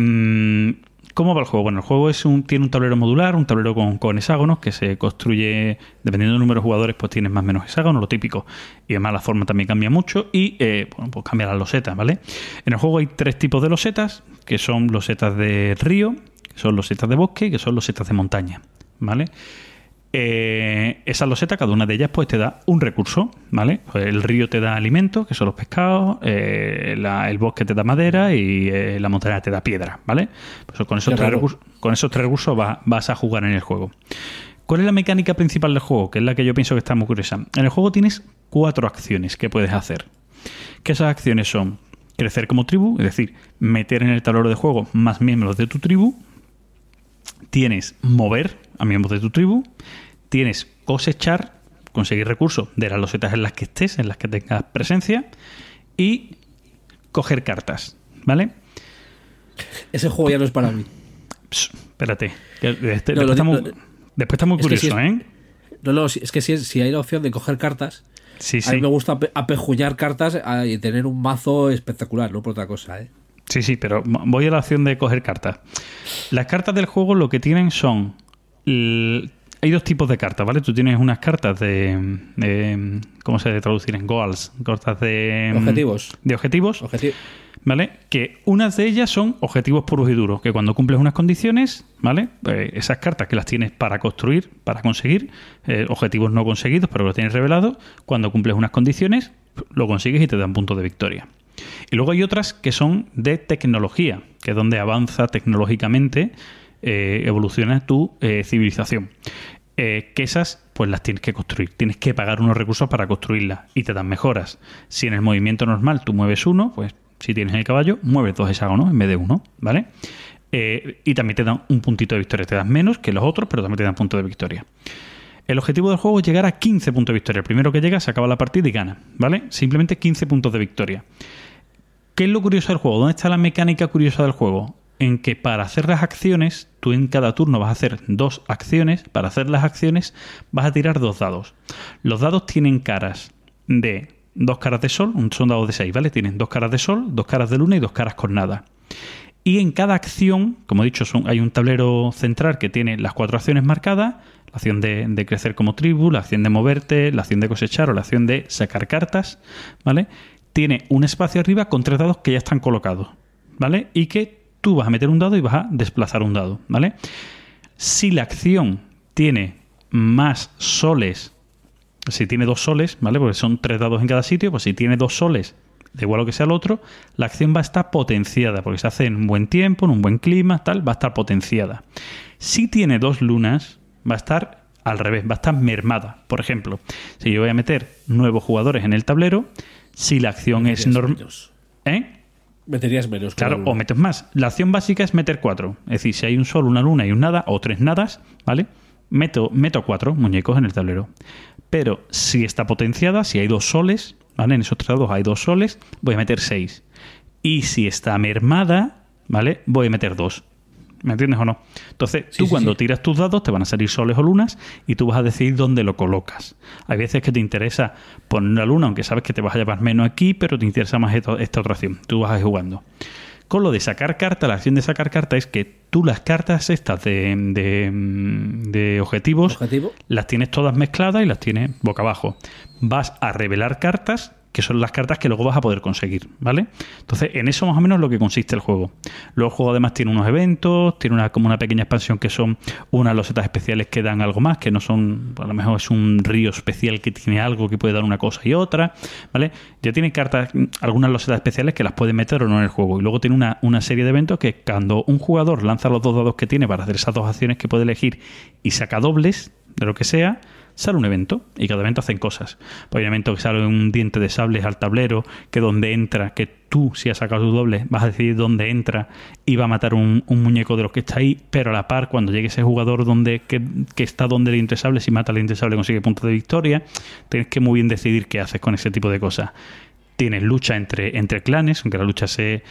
¿Cómo va el juego? Bueno, el juego es un, tiene un tablero modular, un tablero con, con hexágonos que se construye, dependiendo del número de jugadores, pues tienes más o menos hexágonos, lo típico. Y además la forma también cambia mucho y, eh, bueno, pues cambia las losetas, ¿vale? En el juego hay tres tipos de losetas, que son losetas de río, que son losetas de bosque y que son losetas de montaña, ¿vale? Eh, esa loseta, cada una de ellas, pues te da un recurso, ¿vale? Pues el río te da alimentos, que son los pescados, eh, la- el bosque te da madera y eh, la montaña te da piedra, ¿vale? Pues con esos, tres recursos, con esos tres recursos va- vas a jugar en el juego. ¿Cuál es la mecánica principal del juego? Que es la que yo pienso que está muy curiosa. En el juego tienes cuatro acciones que puedes hacer. Que esas acciones son crecer como tribu, es decir, meter en el tablero de juego más miembros de tu tribu, tienes mover a miembros de tu tribu, tienes cosechar, conseguir recursos de las losetas en las que estés, en las que tengas presencia, y coger cartas, ¿vale? Ese juego ya no es para mí. Pss, espérate, que este- No, después, lo está muy, lo- después está muy es que curioso, es- ¿eh? No, no, es que si, si hay la opción de coger cartas, Sí, a mí me gusta ape- apejuñar cartas y tener un mazo espectacular, no por otra cosa, ¿eh? Sí, sí, pero voy a la opción de coger cartas. Las cartas del juego lo que tienen son. Hay dos tipos de cartas, ¿vale? Tú tienes unas cartas de. de- ¿Cómo se traducir en goals? Cartas de. Objetivos. De objetivos. Objetivo. ¿Vale? Que unas de ellas son objetivos puros y duros, que cuando cumples unas condiciones, ¿vale? Pues esas cartas que las tienes para construir, para conseguir, eh, objetivos no conseguidos, pero los tienes revelados, cuando cumples unas condiciones, lo consigues y te dan puntos de victoria. Y luego hay otras que son de tecnología, que es donde avanza tecnológicamente, eh, evoluciona tu eh, civilización. Eh, que esas, pues las tienes que construir. Tienes que pagar unos recursos para construirlas y te dan mejoras. Si en el movimiento normal tú mueves uno, pues si tienes el caballo, mueves dos hexágonos en vez de uno, ¿vale? Eh, y también te dan un puntito de victoria. Te dan menos que los otros, pero también te dan punto de victoria. El objetivo del juego es llegar a 15 puntos de victoria. El primero que llega se acaba la partida y gana, ¿vale? Simplemente 15 puntos de victoria. ¿Qué es lo curioso del juego? ¿Dónde está la mecánica curiosa del juego? En que para hacer las acciones, tú en cada turno vas a hacer dos acciones. Para hacer las acciones vas a tirar dos dados. Los dados tienen caras de dos caras de sol, son dados de 6, ¿vale? Tienen dos caras de sol, dos caras de luna y dos caras con nada. Y en cada acción, como he dicho, son, hay un tablero central que tiene las cuatro acciones marcadas, la acción de, de crecer como tribu, la acción de moverte, la acción de cosechar o la acción de sacar cartas, ¿vale? Tiene un espacio arriba con tres dados que ya están colocados, ¿vale? Y que tú vas a meter un dado y vas a desplazar un dado, ¿vale? Si la acción tiene más soles, si tiene dos soles, ¿vale? Porque son tres dados en cada sitio, pues si tiene dos soles, da igual lo que sea el otro, la acción va a estar potenciada, porque se hace en un buen tiempo, en un buen clima, tal, va a estar potenciada. Si tiene dos lunas, va a estar al revés, va a estar mermada. Por ejemplo, si yo voy a meter nuevos jugadores en el tablero, si la acción es normal... ¿Eh? Meterías menos. Claro, o metes más. La acción básica es meter cuatro. Es decir, si hay un sol, una luna y un nada, o tres nadas, ¿vale? Meto, meto cuatro muñecos en el tablero. Pero si está potenciada, si hay dos soles, ¿vale? En esos tres dados hay dos soles, voy a meter seis. Y si está mermada, ¿vale? Voy a meter dos. ¿Me entiendes o no? Entonces, Sí, tú sí, cuando sí. tiras tus dados te van a salir soles o lunas y tú vas a decidir dónde lo colocas. Hay veces que te interesa poner una luna, aunque sabes que te vas a llevar menos aquí, pero te interesa más esta, esta otra acción. Tú vas a ir jugando. Con lo de sacar carta, la acción de sacar carta es que tú las cartas estas de, de, de objetivos Objetivo. las tienes todas mezcladas y las tienes boca abajo. Vas a revelar cartas que son las cartas que luego vas a poder conseguir, ¿vale? Entonces, en eso más o menos es lo que consiste el juego. Luego el juego además tiene unos eventos, tiene una, como una pequeña expansión que son unas losetas especiales que dan algo más, que no son, a lo mejor es un río especial que tiene algo que puede dar una cosa y otra, ¿vale? Ya tiene cartas, algunas losetas especiales que las puede meter o no en el juego. Y luego tiene una, una serie de eventos que cuando un jugador lanza los dos dados que tiene para hacer esas dos acciones que puede elegir y saca dobles de lo que sea, sale un evento y cada evento hacen cosas. Pues hay evento que sale un diente de sables al tablero, que donde entra, que tú si has sacado tu doble vas a decidir dónde entra y va a matar un, muñeco de los que está ahí, pero a la par cuando llegue ese jugador donde que, está donde el diente de sable, si mata al diente de sable consigue puntos de victoria, tienes que muy bien decidir qué haces con ese tipo de cosas. Tienes lucha entre, entre clanes, aunque la lucha se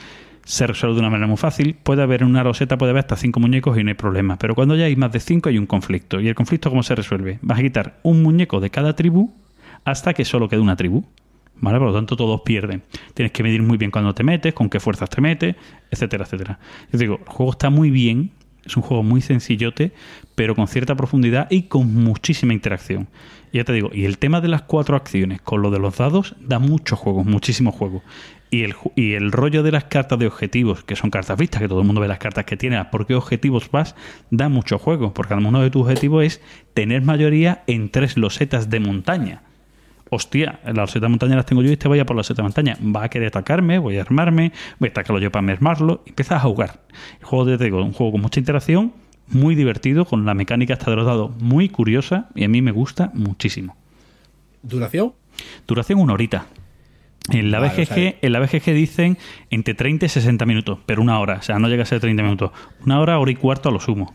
se resuelve de una manera muy fácil. Puede haber una roseta, puede haber hasta cinco muñecos y no hay problema. Pero cuando ya hay más de cinco hay un conflicto. ¿Y el conflicto cómo se resuelve? Vas a quitar un muñeco de cada tribu hasta que solo quede una tribu. ¿Vale? Por lo tanto, todos pierden. Tienes que medir muy bien cuándo te metes, con qué fuerzas te metes, etcétera, etcétera. Yo digo, el juego está muy bien, es un juego muy sencillote, pero con cierta profundidad y con muchísima interacción. Y ya te digo, y el tema de las cuatro acciones con lo de los dados da muchos juegos, muchísimos juegos. Y el, ju- y el rollo de las cartas de objetivos, que son cartas vistas, que todo el mundo ve las cartas que tiene, por qué objetivos vas, da mucho juego, porque uno de tus objetivos es tener mayoría en tres losetas de montaña. Hostia, la loseta de montaña las tengo yo y este vaya por la loseta de montaña. Va a querer atacarme, voy a armarme, voy a atacarlo yo para mermarlo. Y empiezas a jugar. El juego, te digo, un juego con mucha interacción, muy divertido, con la mecánica hasta de los dados muy curiosa y a mí me gusta muchísimo. ¿Duración? Duración una horita. En la, BGG, o sea- en la BGG dicen entre 30 y 60 minutos, pero una hora, o sea, no llega a ser 30 minutos. Una hora, hora y cuarto a lo sumo.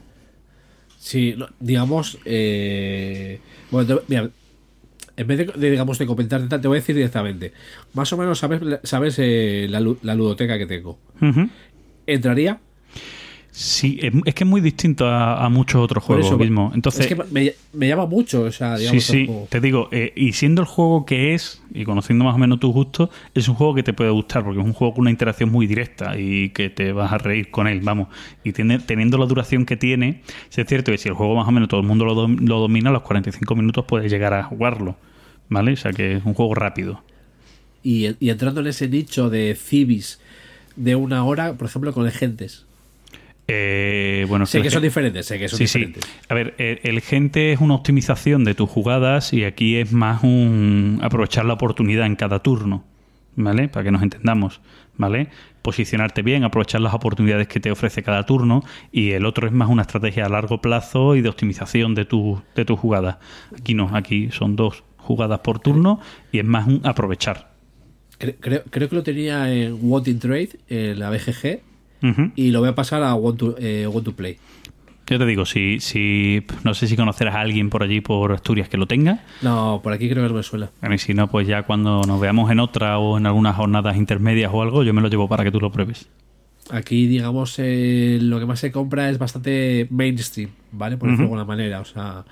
Sí, digamos. eh, bueno, mira, en vez de, de, digamos, de comentarte tal, te voy a decir directamente. Más o menos sabes, sabes eh, la, lu- la ludoteca que tengo. ¿Entraría? Sí, es, que es muy distinto a, a muchos otros Por juegos eso, mismo. Entonces, es que me, me llama mucho, o sea, Sí, digamos, el sí, juego. te digo, eh, y siendo el juego que es, y conociendo más o menos tus gustos, es un juego que te puede gustar, porque es un juego con una interacción muy directa y que te vas a reír con él, vamos. Y tiene, teniendo la duración que tiene, sí es cierto que si el juego más o menos todo el mundo lo, dom- lo domina, a los 45 minutos puedes llegar a jugarlo, ¿vale? O sea que es un juego rápido. Y, y entrando en ese nicho de cibis de una hora, por ejemplo, con agentes. Eh, bueno, Sé el que son diferentes, sé que son Sí, sí. diferentes. A ver, el, el gente es una optimización de tus jugadas y aquí es más un aprovechar la oportunidad en cada turno, ¿vale? Para que nos entendamos, ¿vale? Posicionarte bien, aprovechar las oportunidades que te ofrece cada turno y el otro es más una estrategia a largo plazo y de optimización de tu, de tu jugada. Aquí no, aquí son dos jugadas por turno y es más un aprovechar. Cre- Creo, creo que lo tenía en Wanting Trade, en la BGG, Y lo voy a pasar a Want to, eh, Want to Play. Yo te digo, si, si no sé si conocerás a alguien por allí, por Asturias, que lo tenga. No, por aquí creo que no me suena. Bueno, y si no, pues ya cuando nos veamos en otra o en algunas jornadas intermedias o algo, yo me lo llevo para que tú lo pruebes. Aquí, digamos, eh, lo que más se compra es bastante mainstream, ¿vale? Por decirlo de alguna manera. O sea,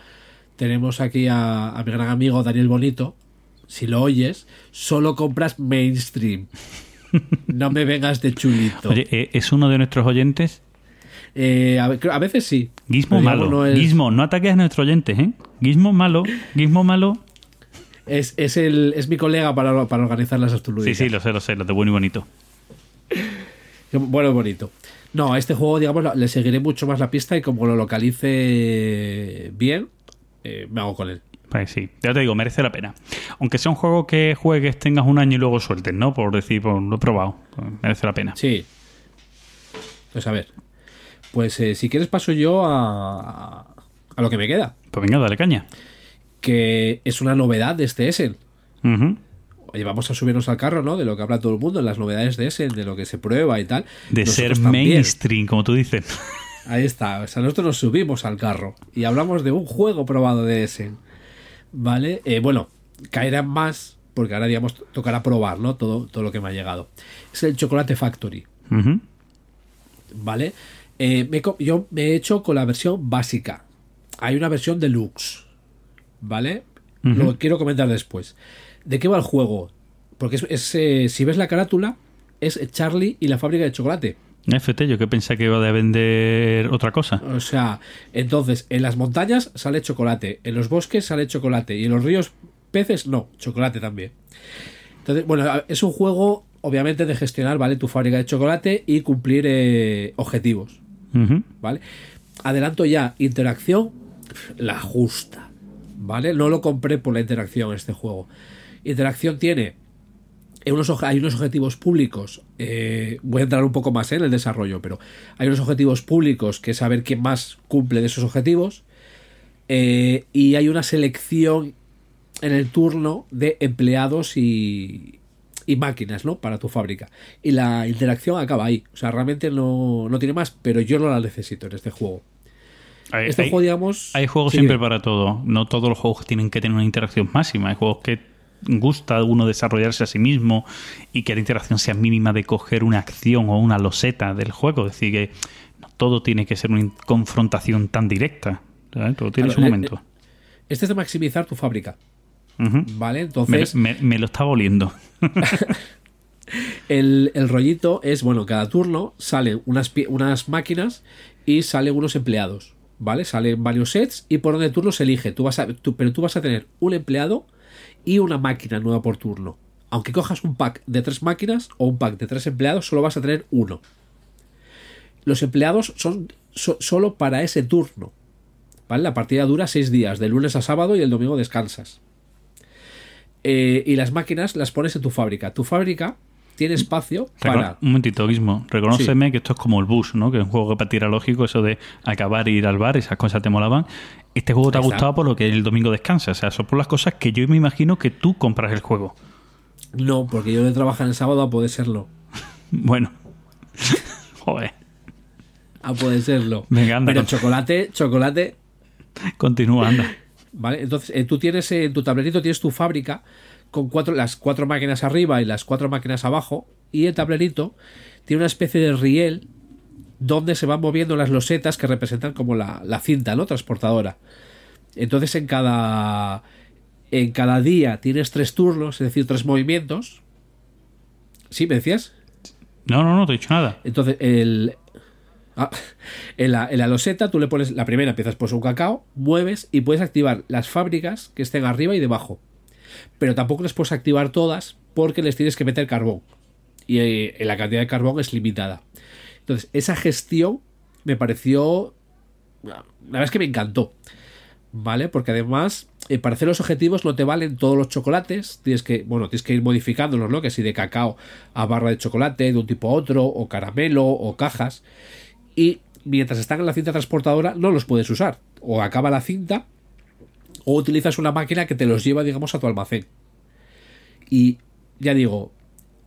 tenemos aquí a, a mi gran amigo Daniel Bonito. Si lo oyes, solo compras mainstream. No me vengas de chulito. Oye, eh, es uno de nuestros oyentes. Eh, a, ve- a veces sí. Gizmo malo. no es- Gizmo, no ataques a nuestros oyentes, ¿eh? Gizmo malo. Gizmo malo. Es, es, el, es mi colega para, para organizar las Sí, astuludicas. sí, lo sé, lo sé, lo de bueno y bonito. Bueno, bonito. No, a este juego, digamos, le seguiré mucho más la pista y como lo localice bien, eh, me hago con él. Pues sí, ya te digo, merece la pena. Aunque sea un juego que juegues, tengas un año y luego sueltes, ¿no? Por decir, pues, lo he probado. Pues merece la pena. Sí. Pues a ver. Pues eh, si quieres paso yo a, a, lo que me queda. Pues venga, dale caña. Que es una novedad de este Essen. Oye, vamos a subirnos al carro, ¿no? De lo que habla todo el mundo, las novedades de Essen, de lo que se prueba y tal. De Nosotros ser también. mainstream, como tú dices. Ahí está. O sea, nosotros nos subimos al carro y hablamos de un juego probado de Essen. ¿Vale? Eh, bueno, caerán más, porque ahora, digamos, tocará probar, ¿no? Todo, todo lo que me ha llegado. Es el Chocolate Factory. ¿Vale? Eh, me yo me he hecho con la versión básica. Hay una versión deluxe. ¿Vale? Lo quiero comentar después. ¿De qué va el juego? Porque es, es, eh, si ves la carátula, es Charlie y la fábrica de chocolate. FT, yo que pensé que iba a vender otra cosa. O sea, entonces, en las montañas sale chocolate, en los bosques sale chocolate y en los ríos peces no, chocolate también. Entonces, bueno, es un juego, obviamente, de gestionar, ¿vale? Tu fábrica de chocolate y cumplir eh, objetivos. ¿vale? Adelanto ya, interacción, la justa, ¿vale? No lo compré por la interacción este juego. Interacción tiene unos, hay unos objetivos públicos. eh, voy a entrar un poco más en el desarrollo, pero hay unos objetivos públicos que es saber quién más cumple de esos objetivos. eh, y hay una selección en el turno de empleados y, y máquinas, ¿no? Para tu fábrica. Y la interacción acaba ahí. O sea, realmente no, no tiene más, pero yo no la necesito en este juego. Hay, Este hay- juego, digamos. hay juegos Sí, siempre para todo. No todos los juegos tienen que tener una interacción máxima. Hay juegos que gusta uno desarrollarse a sí mismo y que la interacción sea mínima de coger una acción o una loseta del juego. Es decir, que no todo tiene que ser una confrontación tan directa. ¿sabes? Todo tiene su le- momento. Este es de maximizar tu fábrica. ¿Vale? Me, Entonces. me- me lo estaba oliendo. El, el rollito es, bueno, cada turno salen unas, unas máquinas y salen unos empleados, ¿vale? Salen varios sets y por donde turno se elige. Tú vas a, tú- pero tú vas a tener un empleado y una máquina nueva por turno. Aunque cojas un pack de tres máquinas o un pack de tres empleados, solo vas a tener uno. Los empleados son so- solo para ese turno. ¿Vale? La partida dura seis días, de lunes a sábado y el domingo descansas. Eh, y las máquinas las pones en tu fábrica. Tu fábrica tiene espacio para. Un momentito, Guismo. Reconóceme que esto es como el bus, ¿no? Que es un juego que para ti era lógico, eso de acabar e ir al bar, esas cosas te molaban. Este juego te ha está. gustado por lo que el domingo descansa. O sea, son por las cosas que yo me imagino que tú compras el juego. No, porque yo de trabajar el sábado a poder serlo. Bueno. Joder. A poder serlo. Venga, anda, Pero con- chocolate, chocolate. Continúa, anda. ¿Vale? Entonces, eh, tú tienes eh, en tu tablerito tienes tu fábrica con cuatro, las cuatro máquinas arriba y las cuatro máquinas abajo. Y el tablerito tiene una especie de riel donde se van moviendo las losetas que representan como la, la cinta, ¿no? Transportadora. Entonces, en cada. En cada día tienes tres turnos, es decir, tres movimientos. ¿Sí, me decías? No, no, no te he dicho nada. Entonces, el. ah, en, la, en la loseta tú le pones la primera, empiezas pues un cacao, mueves y puedes activar las fábricas que estén arriba y debajo. Pero tampoco les puedes activar todas porque les tienes que meter carbón. Y eh, la cantidad de carbón es limitada. Entonces, esa gestión me pareció. La verdad es que me encantó. ¿Vale? Porque además, eh, para hacer los objetivos no te valen todos los chocolates. Tienes que, bueno, tienes que ir modificándolos, ¿no? Que si de cacao a barra de chocolate, de un tipo a otro, o caramelo, o cajas. Y mientras están en la cinta transportadora, no los puedes usar. O acaba la cinta, o utilizas una máquina que te los lleva, digamos, a tu almacén. Y ya digo,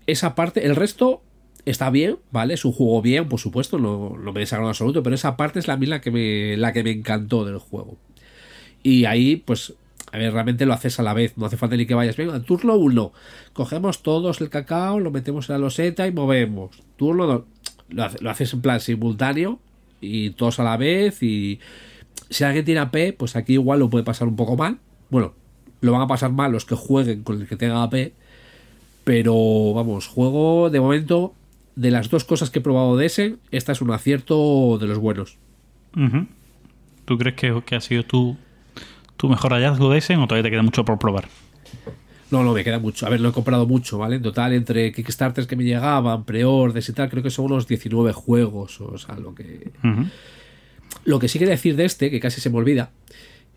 esa parte, el resto está bien, ¿vale? Es un juego bien, por supuesto, no, no me desagrado en absoluto, pero esa parte es la, la que me, la que me encantó del juego. Y ahí, pues, a ver, realmente lo haces a la vez, no hace falta ni que vayas. Venga, turno 1, cogemos todos el cacao, lo metemos en la loseta y movemos. Turno 2, lo, hace- lo haces en plan simultáneo y todos a la vez. Y si alguien tiene AP, pues aquí igual lo puede pasar un poco mal. Bueno, lo van a pasar mal los que jueguen con el que tenga AP. Pero vamos, juego de momento, de las dos cosas que he probado de ese, esta es un acierto de los buenos. ¿Tú crees que, que ha sido tu, tu mejor hallazgo de ese o todavía te queda mucho por probar? No, no, me queda mucho. A ver, lo he comprado mucho, ¿vale? En total, entre Kickstarters que me llegaban, preorders y tal, creo que son unos 19 juegos. O sea, lo que. Lo que sí quería decir de este, que casi se me olvida,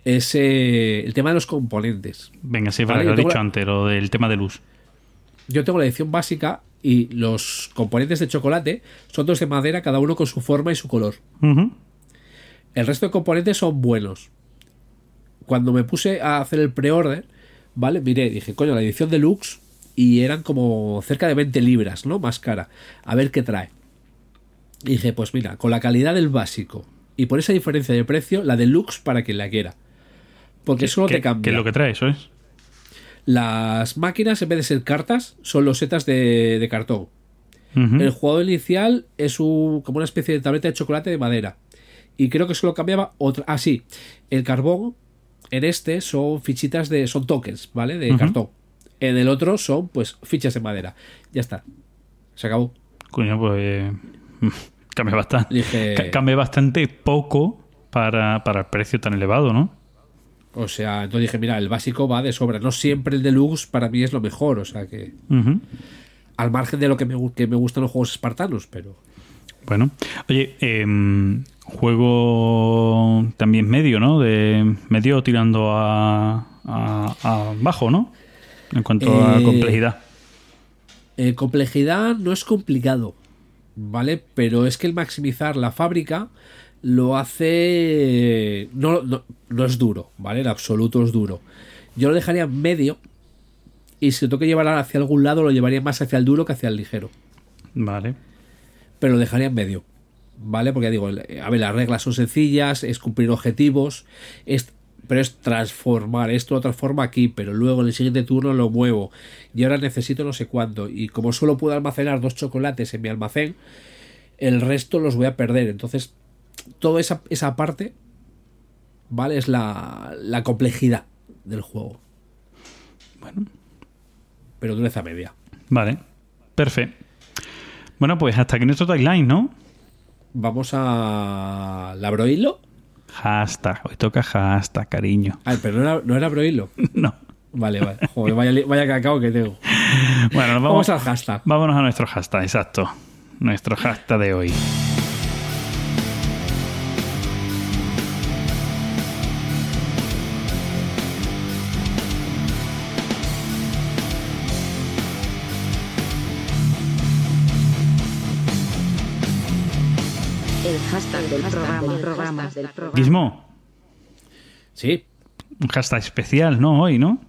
es eh, el tema de los componentes. Venga, sí, Vale, lo he dicho la- antes, lo del tema de luz. Yo tengo la edición básica y los componentes de chocolate son dos de madera, cada uno con su forma y su color. El resto de componentes son buenos. Cuando me puse a hacer el pre-order, ¿vale? Miré, dije, coño, la edición deluxe y eran como cerca de 20 libras, ¿no? Más cara. A ver qué trae. Y dije, pues mira, con la calidad del básico y por esa diferencia de precio, la deluxe para quien la quiera. Porque solo ¿Qué, te cambia. qué es lo que trae? Eso es. Las máquinas, en vez de ser cartas, son losetas de, de cartón. El jugador inicial es un, como una especie de tableta de chocolate de madera. Y creo que solo cambiaba otra. Ah, sí. El carbón en este son fichitas de. son tokens, ¿vale? De cartón. En el otro son, pues, fichas de madera. Ya está. Se acabó. Coño, pues. Cambia bastante. Dije- Ca- Cambia bastante poco para, para el precio tan elevado, ¿no? O sea, entonces dije, mira, el básico va de sobra. No siempre el deluxe para mí es lo mejor. O sea que. Al margen de lo que me, que me gustan los juegos espartanos, pero. Bueno, oye, em, juego también medio, ¿no? De medio tirando a, a- a bajo, ¿no? En cuanto a Eh, complejidad. Eh, complejidad no es complicado, ¿vale? Pero es que el maximizar la fábrica lo hace... No, no, no es duro, ¿vale? En absoluto es duro. Yo lo dejaría en medio y si lo tengo que llevar hacia algún lado lo llevaría más hacia el duro que hacia el ligero. Vale. Pero lo dejaría en medio, ¿vale? Porque digo, el- a ver, las reglas son sencillas, es cumplir objetivos, es, pero es transformar, esto lo transforma aquí, pero luego en el siguiente turno lo muevo y ahora necesito no sé cuánto. Y como solo puedo almacenar dos chocolates en mi almacén, el resto los voy a perder. Entonces, toda esa, esa parte, ¿vale? Es la, la complejidad del juego. Bueno. Pero dureza media. Vale. Perfecto. Bueno, pues hasta aquí nuestro timeline, ¿no? Vamos a la Hashtag. Hoy toca hashtag, cariño. Ah, pero no era, no era Broilo. No. Vale, vale. Joder, vaya, vaya cacao que tengo. Bueno, nos Vamos vamos, al hashtag. Vámonos a nuestro hashtag, exacto. Nuestro hashtag de hoy. Gizmo, Sí. un hashtag especial, ¿no? Hoy, ¿no?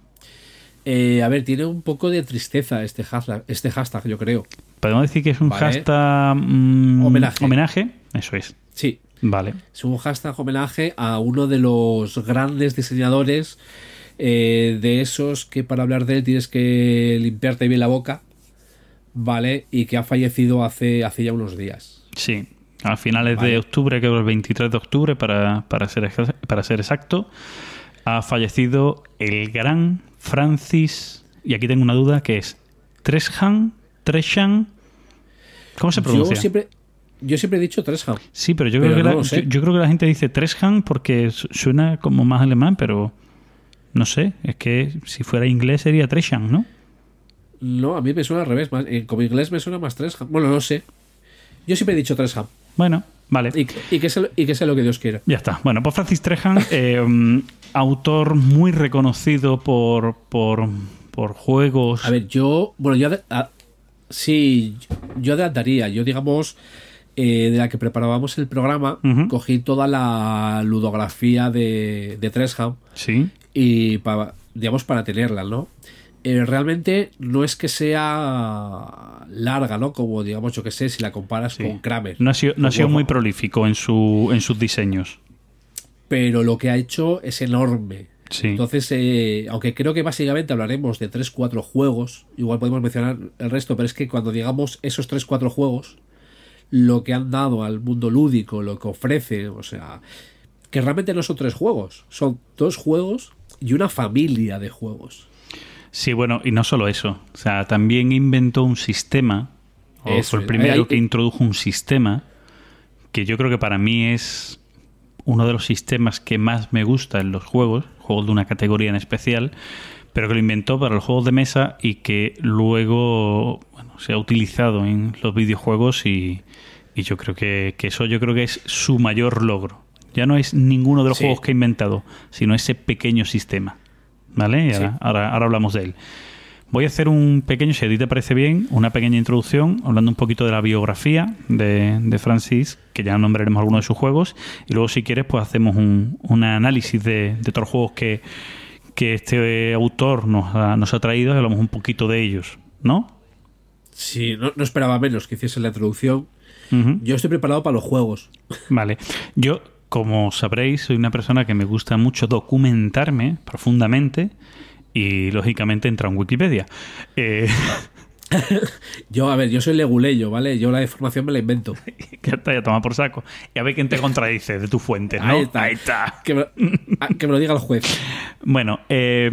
Eh, a ver, tiene un poco de tristeza este hashtag, este hashtag yo creo. Podemos decir que es un Vale. hashtag mm, Homenaje. homenaje. Eso es. Sí. Vale. Es un hashtag homenaje a uno de los grandes diseñadores eh, de esos que para hablar de él tienes que limpiarte bien la boca, ¿vale? Y que ha fallecido hace, hace ya unos días. Sí. A finales Vale. de octubre, creo el 23 de octubre, para, para, ser, para ser exacto, ha fallecido el gran Francis. Y aquí tengo una duda que es Treshan, Treshan. ¿Cómo se pronuncia? Yo siempre, yo siempre he dicho Tresham. Sí, pero yo, Pero creo que la, yo, yo creo que la gente dice Treshan porque su- suena como más alemán, pero no sé. Es que si fuera inglés sería Treshan, ¿no? No, a mí me suena al revés. Más, eh, como inglés me suena más Tresham. Bueno, no sé. Yo siempre he dicho Tresham. Bueno, vale. Y, y que sea, lo- y que sea lo que Dios quiera. Ya está. Bueno, pues Francis Trejan, eh, um, autor muy reconocido por, por, por juegos. A ver, yo. Bueno, yo. a- sí, yo adelantaría. Yo, digamos, eh, de la que preparábamos el programa, cogí toda la ludografía de, de Tresham Sí, y, para, digamos, para tenerla, ¿no? Eh, realmente no es que sea larga, ¿no? Como, digamos, yo que sé, si la comparas sí. con Kramer. No ha sido, no ha O sido Wolfgang. muy prolífico en, su, en sus diseños. pero lo que ha hecho es enorme. Sí. Entonces, eh, aunque creo que básicamente hablaremos de 3-4 juegos, igual podemos mencionar el resto, pero es que cuando digamos esos 3-4 juegos, lo que han dado al mundo lúdico, lo que ofrece, o sea, que realmente no son tres juegos, son dos juegos y una familia de juegos. Sí, bueno, y no solo eso. O sea, también inventó un sistema, o Eso fue el primero que introdujo un sistema que yo creo que para mí es uno de los sistemas que más me gusta en los juegos, juegos de una categoría en especial, pero que lo inventó para los juegos de mesa y que luego bueno, se ha utilizado en los videojuegos y, y yo creo que, que eso yo creo que es su mayor logro. Ya no es ninguno de los Sí. juegos que ha inventado, sino ese pequeño sistema. ¿Vale? Y Sí. ahora, ahora, hablamos de él. Voy a hacer un pequeño, si a ti te parece bien, una pequeña introducción, hablando un poquito de la biografía de, de Francis, que ya nombraremos algunos de sus juegos, y luego si quieres, pues hacemos un, un análisis de, de otros juegos que, que este autor nos ha, nos ha traído y hablamos un poquito de ellos, ¿no? Sí, no, no esperaba menos que hiciese la introducción. Yo estoy preparado para los juegos. Vale. Yo, como sabréis, soy una persona que me gusta mucho documentarme profundamente y, lógicamente, entra en Wikipedia. Eh, Yo, a ver, yo soy leguleyo, ¿vale? Yo la información me la invento. Ya está, ya toma por saco. Y a ver quién te contradice de tu fuente, ¿no? Ahí está. Que me, ah, que me lo diga el juez. Bueno, eh,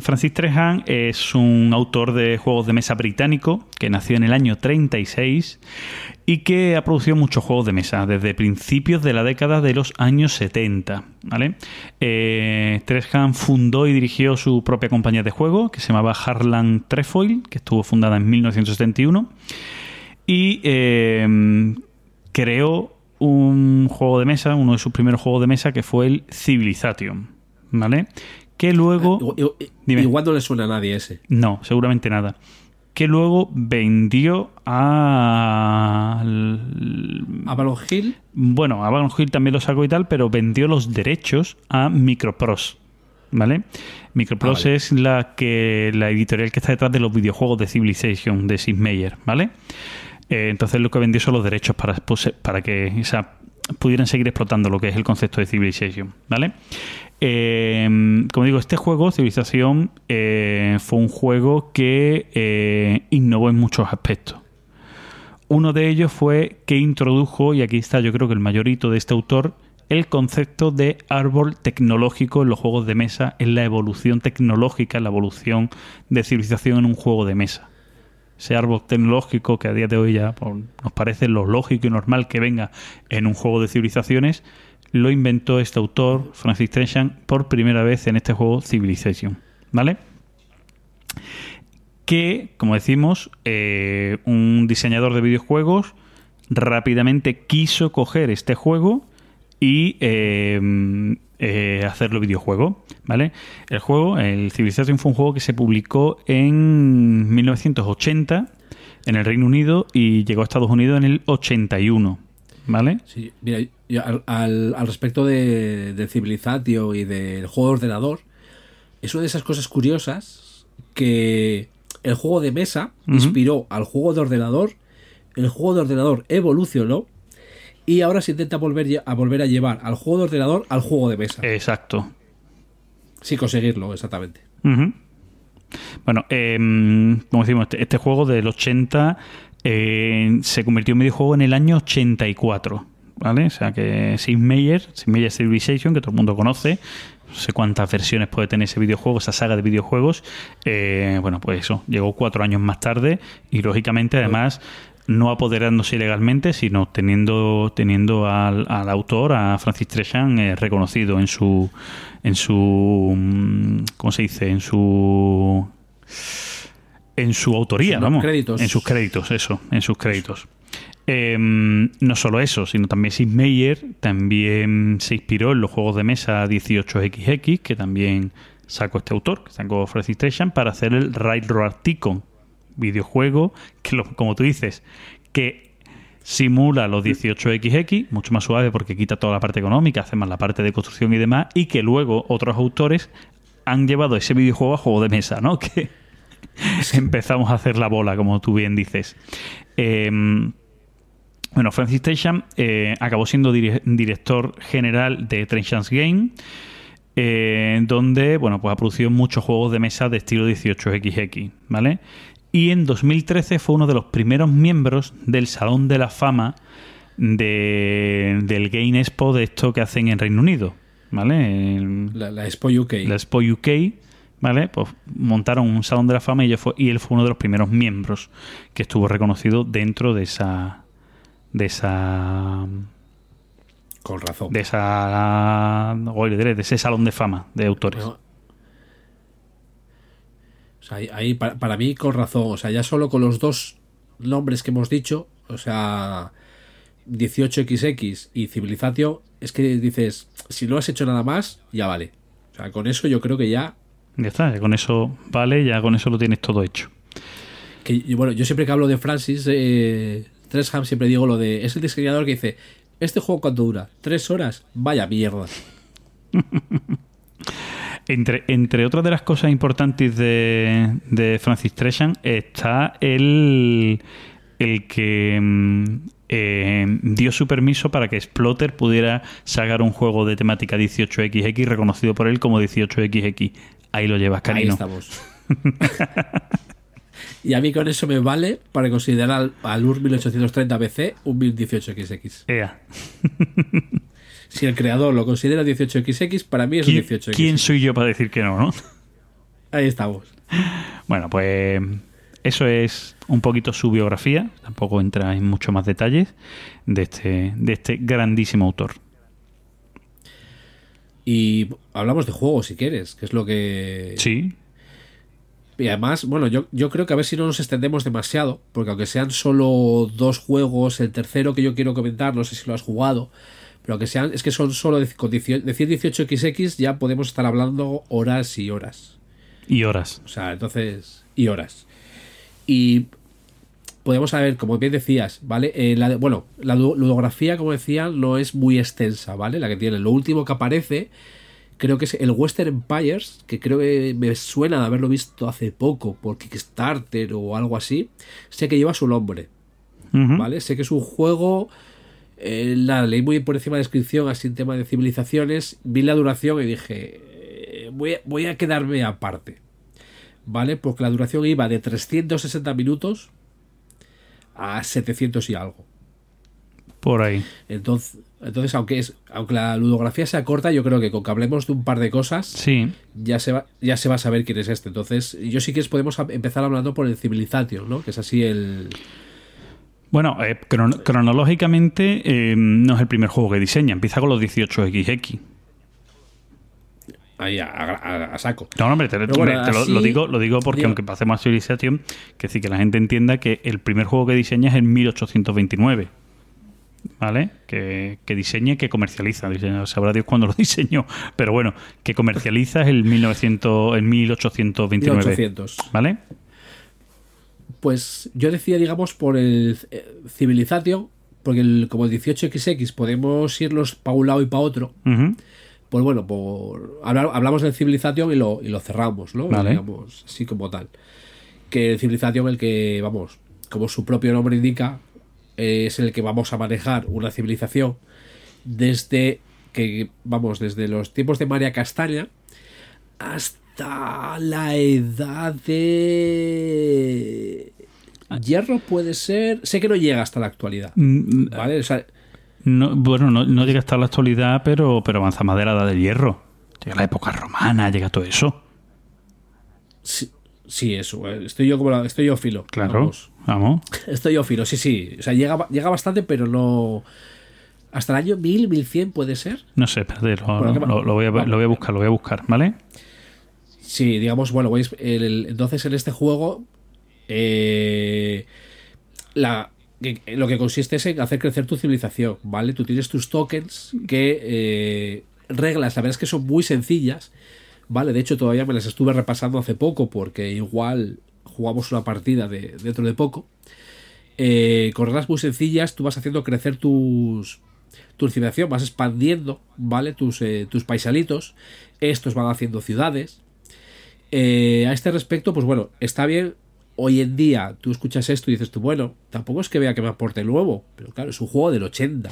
Francis Trejan es un autor de juegos de mesa británico que nació en el año 36 y que ha producido muchos juegos de mesa desde principios de la década de los años 70. ¿vale? Eh, fundó y dirigió su propia compañía de juego que se llamaba Harlan Trefoil, que estuvo fundada en 1971 y eh, creó un juego de mesa, uno de sus primeros juegos de mesa que fue el Civilization. ¿Vale? Que luego. Dime. Igual no le suena a nadie ese. No, seguramente nada. Que luego vendió a. Avalon Hill. Bueno, Avalon Hill también lo sacó y tal, pero vendió los derechos a Microprose. ¿Vale? Microprose Ah, vale. es la que la editorial que está detrás de los videojuegos de Civilization de Sid Meier, ¿vale? Eh, entonces lo que vendió son los derechos para, pose- para que o sea, pudieran seguir explotando lo que es el concepto de Civilization, ¿vale? Eh, como digo, este juego, Civilización, eh, fue un juego que eh, innovó en muchos aspectos. Uno de ellos fue que introdujo, y aquí está yo creo que el mayor hito de este autor, el concepto de árbol tecnológico en los juegos de mesa, en la evolución tecnológica, la evolución de civilización en un juego de mesa. Ese árbol tecnológico que a día de hoy ya nos parece lo lógico y normal que venga en un juego de civilizaciones, lo inventó este autor, Francis Trenchan, por primera vez en este juego Civilization. ¿Vale? Que, como decimos, eh, un diseñador de videojuegos rápidamente quiso coger este juego y eh, eh, hacerlo videojuego, ¿vale? El juego, el Civilization fue un juego que se publicó en 1980 en el Reino Unido y llegó a Estados Unidos en el 81, ¿vale? Sí, mira, al, respecto de, de Civilizatio y del juego de ordenador, es una de esas cosas curiosas que el juego de mesa inspiró al juego de ordenador, el juego de ordenador evolucionó y ahora se intenta volver a volver a llevar al juego de ordenador al juego de mesa. Exacto. Sí, conseguirlo, exactamente. Bueno, eh, como decimos, este, este juego del 80 eh, se convirtió en videojuego en el año 84. ¿Vale? O sea que Sid Meier, Sid Meier Civilization, que todo el mundo conoce, no sé cuántas versiones puede tener ese videojuego, esa saga de videojuegos. eh, bueno, pues eso, llegó cuatro años más tarde y lógicamente además no apoderándose ilegalmente, sino teniendo, teniendo al, al autor, a Francis Trejan, eh, reconocido en su, en su, mm, ¿cómo se dice? En su, en su autoría, Sus vamos, créditos. en sus créditos, eso, en sus créditos. Eh, no solo eso, sino también Sid Meier también se inspiró en los juegos de mesa 18XX, que también sacó este autor, que sacó Francis Trejan, para hacer el Railroad Tycoon, videojuego que, lo- como tú dices, que simula los 18XX, mucho más suave porque quita toda la parte económica, hace más la parte de construcción y demás, y que luego otros autores han llevado ese videojuego a juego de mesa, ¿no? Que empezamos a hacer la bola, como tú bien dices. Eh, bueno, Francis Trejan eh, acabó siendo dire- director general de Trenchan's Game, eh, donde bueno, pues ha producido muchos juegos de mesa de estilo 18XX, ¿vale? Y en 2013 fue uno de los primeros miembros del Salón de la Fama de- del Game Expo de esto que hacen en Reino Unido, ¿vale? La, la Expo UK. la Expo UK, ¿vale? Pues montaron un salón de la fama y, fue- y él fue uno de los primeros miembros que estuvo reconocido dentro de esa de esa Con razón. de esa de ese salón de fama de autores. O sea, ahí, para, para mí con razón. O sea, ya solo con los dos nombres que hemos dicho, o sea, 18XX y Civilizatio, es que dices, si no has hecho nada más, ya vale. O sea, con eso yo creo que ya. Ya está, ya con eso vale, ya con eso lo tienes todo hecho. Que, bueno, yo siempre que hablo de Francis eh, Tresham, siempre digo lo de. Es el diseñador que dice: ¿Este juego cuánto dura? ¿Tres horas? Vaya mierda. Entre, entre otras de las cosas importantes de, de Francis Trejan está el, el que mm, eh, dio su permiso para que Exploter pudiera sacar un juego de temática 18XX reconocido por él como 18XX. Ahí lo llevas, Ahí Canino. estamos. Y a mí con eso me vale para considerar al, UR 1830 BC un 1018XX. Ea. Si el creador lo considera 18XX, para mí es un ¿Quién, 18XX. quién soy yo para decir que no, no? Ahí estamos. Bueno, pues eso es un poquito su biografía. Tampoco entra en mucho más detalles de este, de este grandísimo autor. Y hablamos de juegos si quieres, que es lo que... Sí, Y además, bueno, yo, yo creo que a ver si no nos extendemos demasiado, porque aunque sean solo dos juegos, el tercero que yo quiero comentar, no sé si lo has jugado, pero aunque sean, es que son solo de, con 18 decir 18XX ya podemos estar hablando horas y horas. y horas. O sea, entonces, y horas. Y podemos saber, como bien decías, ¿vale? Eh, la, bueno, la lu- ludografía, como decía, no es muy extensa, ¿vale? La que tiene. Lo último que aparece, creo que es el Western Empires, que creo que me suena de haberlo visto hace poco por Kickstarter o algo así. Sé que lleva su nombre. ¿vale? Sé que es un juego. eh, la leí muy por encima de la descripción, así en tema de civilizaciones. Vi la duración y dije. eh, voy, a- voy a quedarme aparte. ¿Vale? Porque la duración iba de 360 minutos a 700 y algo. Por ahí. Entonces, entonces aunque, es, aunque la ludografía sea corta, yo creo que con que hablemos de un par de cosas, Sí. ya se va, ya se va a saber quién es este. Entonces, yo sí que podemos empezar hablando por el Civilization, ¿no? Que es así el. Bueno, eh, crono- cronológicamente eh, no es el primer juego que diseña. Empieza con los 18XX. Ahí a, a- a saco. No, hombre, te, hombre, lo digo, lo digo porque digo- aunque pasemos a Civilization, que sí que la gente entienda que el primer juego que diseña es en 1829. ¿Vale? Que, que diseña y que comercializa. Diseña- Sabrá Dios cuándo lo diseñó. Pero bueno, que comercializa el 1900, el 1829. 1800. ¿Vale? Pues yo decía, digamos, por el eh, Civilization, porque el, como el 18XX podemos irnos para un lado y para otro. Pues bueno, por hablar- hablamos del Civilization y lo, y lo cerramos, ¿no? Vale. Digamos, así como tal. Que el Civilization, el que, vamos, como su propio nombre indica, eh, es el que vamos a manejar una civilización desde que, vamos, desde los tiempos de María Castaña hasta la edad de hierro puede ser, sé que no llega hasta la actualidad, Mm, ¿vale? O sea, No, bueno, no, no llega hasta la actualidad, pero, pero avanza más de la edad del hierro. Llega la época romana, llega todo eso. sí, sí, eso, eh, estoy yo como la- estoy yo filo. Claro, vamos. Vamos. Estoy yo filo, sí, sí. O sea, llega, llega bastante, pero no. Hasta el año 1000, 1100 puede ser. No sé, espérate, lo, Bueno, ¿qué lo- lo voy a, voy buscar, lo voy a buscar, ¿vale? Sí, digamos, bueno, veis, el- el- entonces en este juego. eh, la, lo que consiste es en hacer crecer tu civilización, ¿vale? Tú tienes tus tokens que. eh, reglas, la verdad es que son muy sencillas, ¿vale? De hecho, todavía me las estuve repasando hace poco porque igual jugamos una partida de, dentro de poco. Eh, con reglas muy sencillas, tú vas haciendo crecer tus, tu civilización, vas expandiendo, ¿vale? Tus, eh, tus paisalitos. Estos van haciendo ciudades. Eh, a este respecto, pues bueno, está bien. Hoy en día tú escuchas esto y dices tú, bueno, tampoco es que vea que me aporte nuevo, pero claro, es un juego del 80.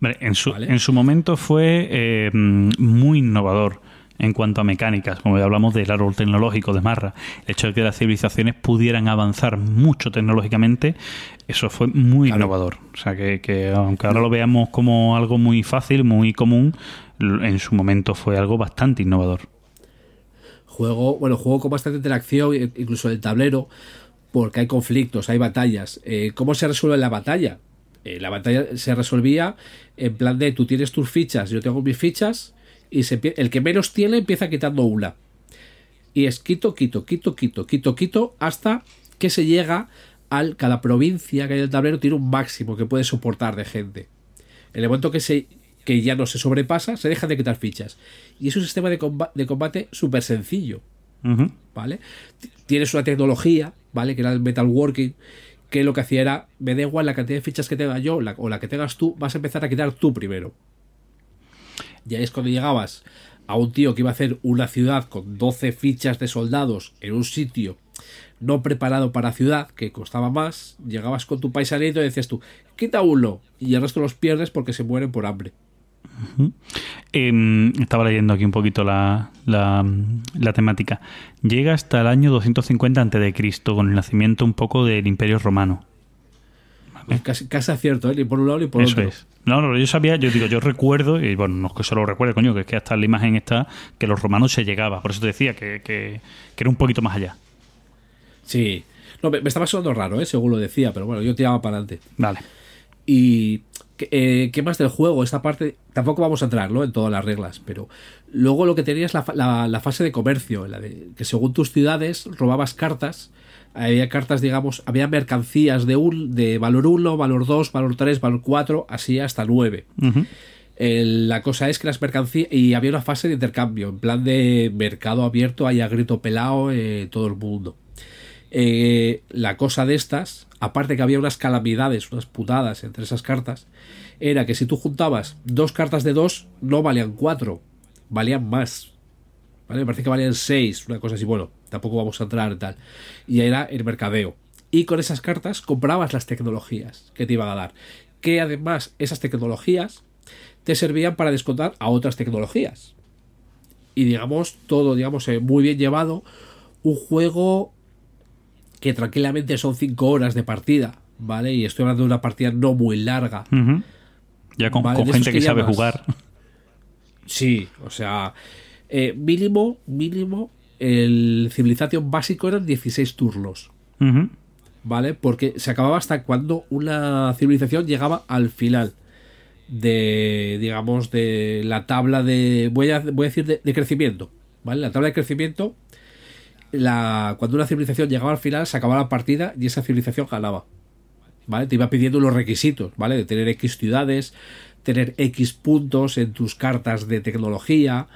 Vale, en, su, Vale. en su momento fue eh, muy innovador en cuanto a mecánicas, como ya hablamos del árbol tecnológico de Marra. El hecho de que las civilizaciones pudieran avanzar mucho tecnológicamente, eso fue muy Claro. innovador. O sea, que, que aunque ahora lo veamos como algo muy fácil, muy común, en su momento fue algo bastante innovador. Juego, bueno, juego con bastante interacción, e- incluso el tablero, porque hay conflictos, hay batallas. Eh, ¿Cómo se resuelve la batalla? Eh, la batalla se resolvía en plan de tú tienes tus fichas, yo tengo mis fichas, y se, el que menos tiene empieza quitando una. Y es quito, quito, quito, quito, quito, quito, hasta que se llega al. Cada provincia que hay en el tablero tiene un máximo que puede soportar de gente. En el momento que se que ya no se sobrepasa, se dejan de quitar fichas. Y es un sistema de, comba- de combate súper sencillo. ¿vale? Tienes una tecnología, ¿vale? Que era el metalworking, que lo que hacía era, me da igual la cantidad de fichas que tenga yo la- o la que tengas tú, vas a empezar a quitar tú primero. Y ahí es cuando llegabas a un tío que iba a hacer una ciudad con 12 fichas de soldados en un sitio no preparado para ciudad, que costaba más, llegabas con tu paisanito y decías tú, quita uno, y el resto los pierdes porque se mueren por hambre. Em, estaba leyendo aquí un poquito la, la, la temática. Llega hasta el año 250 a.C., con el nacimiento un poco del Imperio Romano. Pues casi, casi acierto, ¿eh? por un lado ni por Eso otro. es. No, no, yo sabía, yo digo, yo recuerdo, y bueno, no es que solo recuerde, coño, que es que hasta la imagen está que los romanos se llegaba. Por eso te decía que, que, que era un poquito más allá. Sí. No, me, me estaba sonando raro, ¿eh? según lo decía, pero bueno, yo tiraba para adelante. Vale. Y ¿qué, eh, ¿qué más del juego? Esta parte tampoco vamos a entrar ¿no? en todas las reglas, pero luego lo que tenías la, la, la fase de comercio, en la de que según tus ciudades robabas cartas. Había cartas, digamos, había mercancías de, un, de valor 1, valor 2, valor 3, valor 4, así hasta 9. Ujú. El- la cosa es que las mercancías. Y había una fase de intercambio, en plan de mercado abierto, ahí a grito pelado, eh, todo el mundo. Eh, la cosa de estas, aparte que había unas calamidades, unas putadas entre esas cartas, era que si tú juntabas dos cartas de dos, no valían cuatro, valían más. ¿Vale? Me parece que valían seis, una cosa así. Bueno, tampoco vamos a entrar en tal. Y era el mercadeo. Y con esas cartas comprabas las tecnologías que te iban a dar. Que además esas tecnologías te servían para descontar a otras tecnologías. Y digamos, todo, digamos, eh, muy bien llevado. Un juego que tranquilamente son 5 horas de partida, ¿vale? Y estoy hablando de una partida no muy larga. Ya con, Vale, con de gente que que sabe jugar. Sí, o sea, eh, mínimo, mínimo, el Civilization básico eran 16 turnos. ¿vale? Porque se acababa hasta cuando una civilización llegaba al final de, digamos, de la tabla de, voy a, voy a decir, de, de crecimiento, ¿vale? La tabla de crecimiento, la, cuando una civilización llegaba al final, se acababa la partida y esa civilización ganaba. ¿Vale? Te iba pidiendo los requisitos, ¿vale? De tener X ciudades, tener X puntos en tus cartas de tecnología.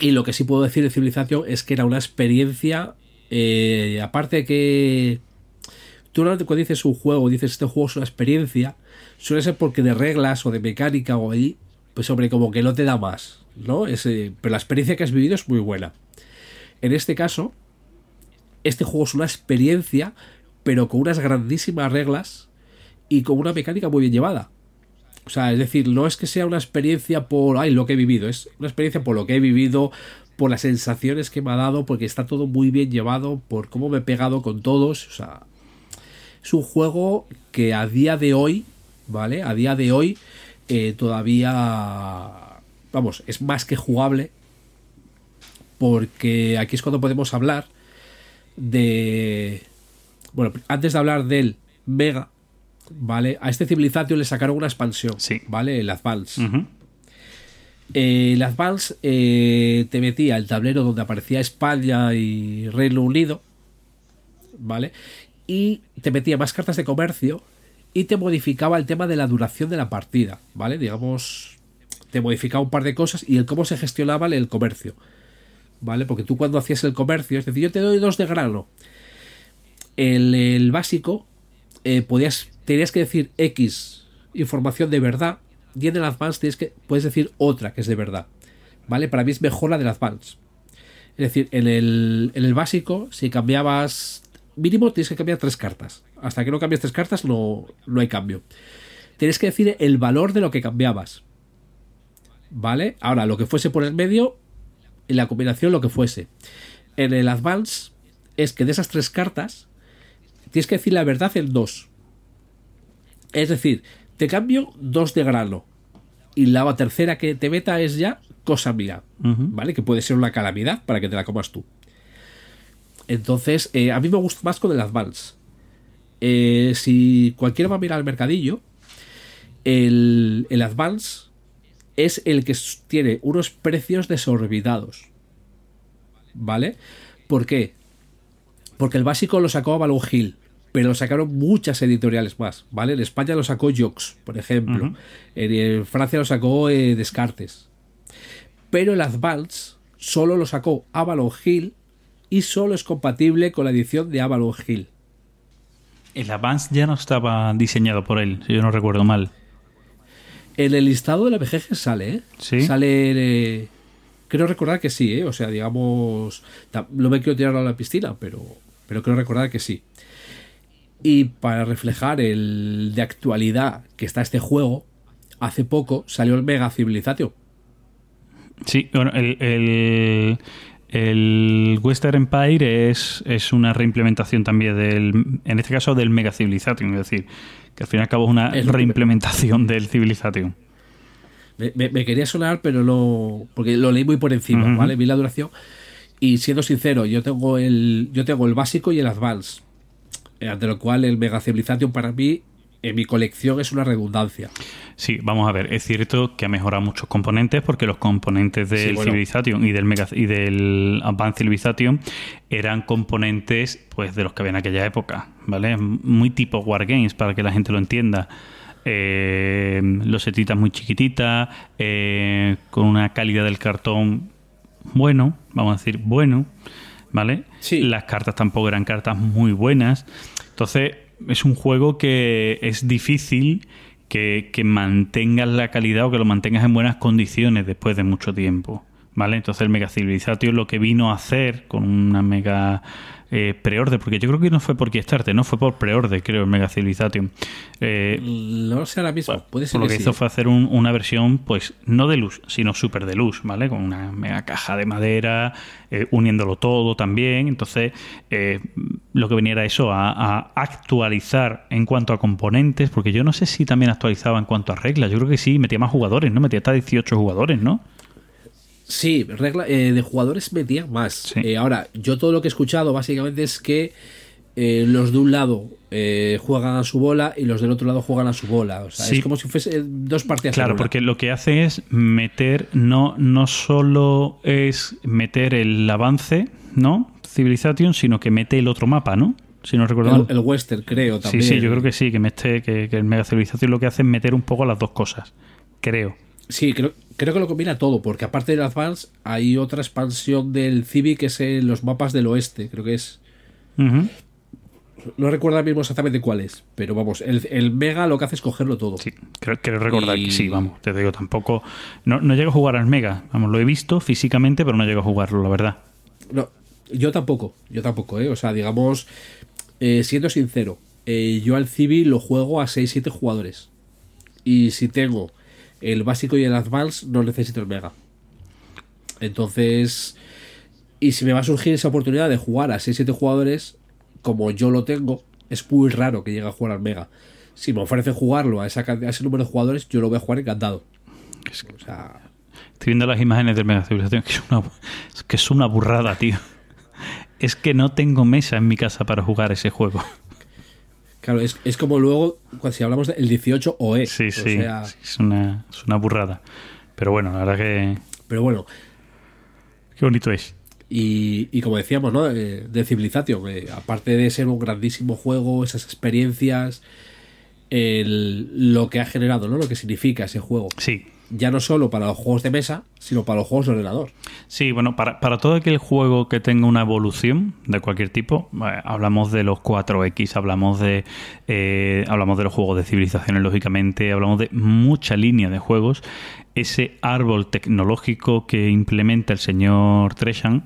Y lo que sí puedo decir de civilización es que era una experiencia. eh, aparte que. Tú cuando dices un juego, dices este juego es una experiencia, suele ser porque de reglas o de mecánica o ahí, pues hombre, como que no te da más, ¿no? Ese, pero la experiencia que has vivido es muy buena. En este caso, este juego es una experiencia, pero con unas grandísimas reglas y con una mecánica muy bien llevada. O sea, es decir, no es que sea una experiencia por, ay, lo que he vivido, es una experiencia por lo que he vivido, por las sensaciones que me ha dado, porque está todo muy bien llevado, por cómo me he pegado con todos. O sea, es un juego que a día de hoy, ¿vale? A día de hoy eh, todavía, vamos, es más que jugable, porque aquí es cuando podemos hablar de... Bueno, antes de hablar del Mega, ¿vale? A este Civilization le sacaron una expansión, Sí. ¿vale? El Advance. Ujú. Eh, el Advance eh, te metía el tablero donde aparecía España y Reino Unido, ¿vale? Y te metía más cartas de comercio y te modificaba el tema de la duración de la partida, ¿vale? Digamos, te modificaba un par de cosas y el cómo se gestionaba el comercio, ¿vale? Porque tú cuando hacías el comercio, es decir, yo te doy dos de grano, el, el básico eh, podías, tenías que decir X información de verdad y en el Advance tienes que, puedes decir otra que es de verdad. ¿Vale? Para mí es mejor la del Advance. Es decir, en el, en el básico, si cambiabas. Mínimo tienes que cambiar tres cartas. Hasta que no cambies tres cartas, no, no hay cambio. Tienes que decir el valor de lo que cambiabas. ¿Vale? Ahora, lo que fuese por el medio, en la combinación, lo que fuese. En el Advance, es que de esas tres cartas, tienes que decir la verdad en dos. Es decir, te cambio dos de grano. Y la tercera que te meta es ya cosa mía. ¿Vale? Que puede ser una calamidad para que te la comas tú. Entonces, eh, a mí me gusta más con el Advance. Eh, si cualquiera va a mirar al mercadillo, el, el Advance es el que tiene unos precios desorbitados. ¿Vale? ¿Por qué? Porque el básico lo sacó a Balloon Hill, pero lo sacaron muchas editoriales más, ¿vale? En España lo sacó Jox, por ejemplo. En, en Francia lo sacó eh, Descartes. Pero el Advance solo lo sacó Avalon Hill y solo es compatible con la edición de Avalon Hill. El Advance ya no estaba diseñado por él, si yo no recuerdo mal. En el listado de la BGG sale, ¿eh? ¿Sí? Sale. eh, creo recordar que sí, ¿eh? O sea, digamos. No me quiero tirar a la piscina, pero, pero creo recordar que sí. Y para reflejar el de actualidad que está este juego, hace poco salió el Mega Civilization. Sí, bueno, el, el, el Western Empire es, es una reimplementación también del, en este caso del Mega Civilization, es decir, que al fin y al cabo es una Es lo que- reimplementación del Civilization. Me, me- me quería sonar, pero no. Porque lo leí muy por encima. ¿vale? Vi la duración. Y siendo sincero, yo tengo el. Yo tengo el básico y el advance. Eh, Ante lo cual el Mega Civilization para mí, en mi colección, es una redundancia. Sí, vamos a ver, es cierto que ha mejorado muchos componentes porque los componentes del Sí, bueno. Civilization y del Mega y del Advanced Civilization eran componentes pues de los que había en aquella época, ¿vale? Muy tipo Wargames para que la gente lo entienda. Eh, los setitas muy chiquititas, eh, con una calidad del cartón bueno, vamos a decir bueno, ¿vale? Las cartas tampoco eran cartas muy buenas. Entonces, es un juego que es difícil que, que mantengas la calidad o que lo mantengas en buenas condiciones después de mucho tiempo. ¿Vale? Entonces el Mega Civilization lo que vino a hacer con una mega eh, preorden, porque yo creo que no fue por Kickstarter, no fue por preorden, creo, el Mega Civilization. Eh, No sé ahora mismo, puede ser por lo que que sí. hizo fue hacer un- una versión, pues, no de luz, sino super de luz, ¿vale? Con una mega caja de madera, eh, uniéndolo todo también. Entonces, eh, lo que venía era eso, a, a actualizar en cuanto a componentes, porque yo no sé si también actualizaba en cuanto a reglas. Yo creo que sí, metía más jugadores, ¿no? Metía hasta 18 jugadores, ¿no? Sí, regla, eh, de jugadores metían más. Sí. Eh, ahora, yo todo lo que he escuchado básicamente es que eh, los de un lado eh, juegan a su bola y los del otro lado juegan a su bola. O sea, Sí. es como si fuese dos partidas. Claro, porque lo que hace es meter, no, no solo es meter el avance, ¿no? Civilization, sino que mete el otro mapa, ¿no? Si no recuerdo mal. el, el western, creo, Sí, también. sí, yo creo que sí, que, mete, que, que el Mega Civilización lo que hace es meter un poco las dos cosas. Creo. Sí, creo, creo que lo combina todo, porque aparte del Advance hay otra expansión del Civic que es en los mapas del oeste, creo que es. No recuerdo ahora mismo exactamente cuál es, pero vamos, el, el Mega lo que hace es cogerlo todo. Sí, creo, creo recordar Y- que sí, vamos. Te digo, tampoco. No, no llego a jugar al Mega. Vamos, lo he visto físicamente, pero no llego a jugarlo, la verdad. No, yo tampoco, yo tampoco, ¿eh? O sea, digamos, eh, siendo sincero, eh, yo al Civi lo juego a 6-7 jugadores. Y si tengo el básico y el advance, no necesito el mega. Entonces, y si me va a surgir esa oportunidad de jugar a 6-7 jugadores, como yo lo tengo, es muy raro que llegue a jugar al mega. Si me ofrece jugarlo a, esa, can- a ese número de jugadores, yo lo voy a jugar encantado. O sea, Estoy viendo las imágenes del Mega Civilización, que es una, que es una burrada, tío. Es que no tengo mesa en mi casa para jugar ese juego. Claro, es, es como luego, si hablamos del 18 OE. Sí, o sí. sea, sí, es, una, es una burrada. Pero bueno, la verdad que. pero bueno, Qué bonito es. Y, y como decíamos, ¿no? Eh, de Civilization, eh, aparte de ser un grandísimo juego, esas experiencias, el- lo que ha generado, ¿no? Lo que significa ese juego. Sí, Ya no solo para los juegos de mesa, sino para los juegos de ordenador. Sí, bueno, para, para todo aquel juego que tenga una evolución de cualquier tipo, eh, hablamos de los 4X, hablamos de eh, hablamos de los juegos de civilizaciones, lógicamente, hablamos de mucha línea de juegos. Ese árbol tecnológico que implementa el señor Treshan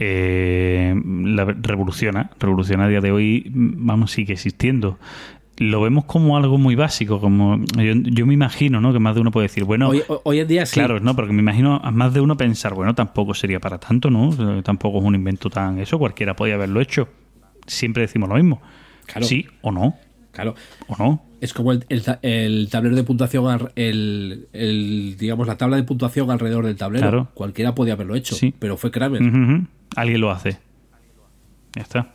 eh, la revoluciona, revoluciona a día de hoy, vamos, sigue existiendo. Lo vemos como algo muy básico, como yo, yo me imagino, ¿no? Que más de uno puede decir, bueno, Hoy, hoy en día sí. Claro, no, porque me imagino a más de uno pensar, bueno, tampoco sería para tanto, ¿no? Eh, Tampoco es un invento tan eso, cualquiera podía haberlo hecho. Siempre decimos lo mismo. Claro. Sí o no, Claro. o no. Es como el, el ta- el tablero de puntuación, el, el, digamos, la tabla de puntuación alrededor del tablero. Claro. Cualquiera podía haberlo hecho, Sí. pero fue Kramer. Alguien lo hace. Ya está.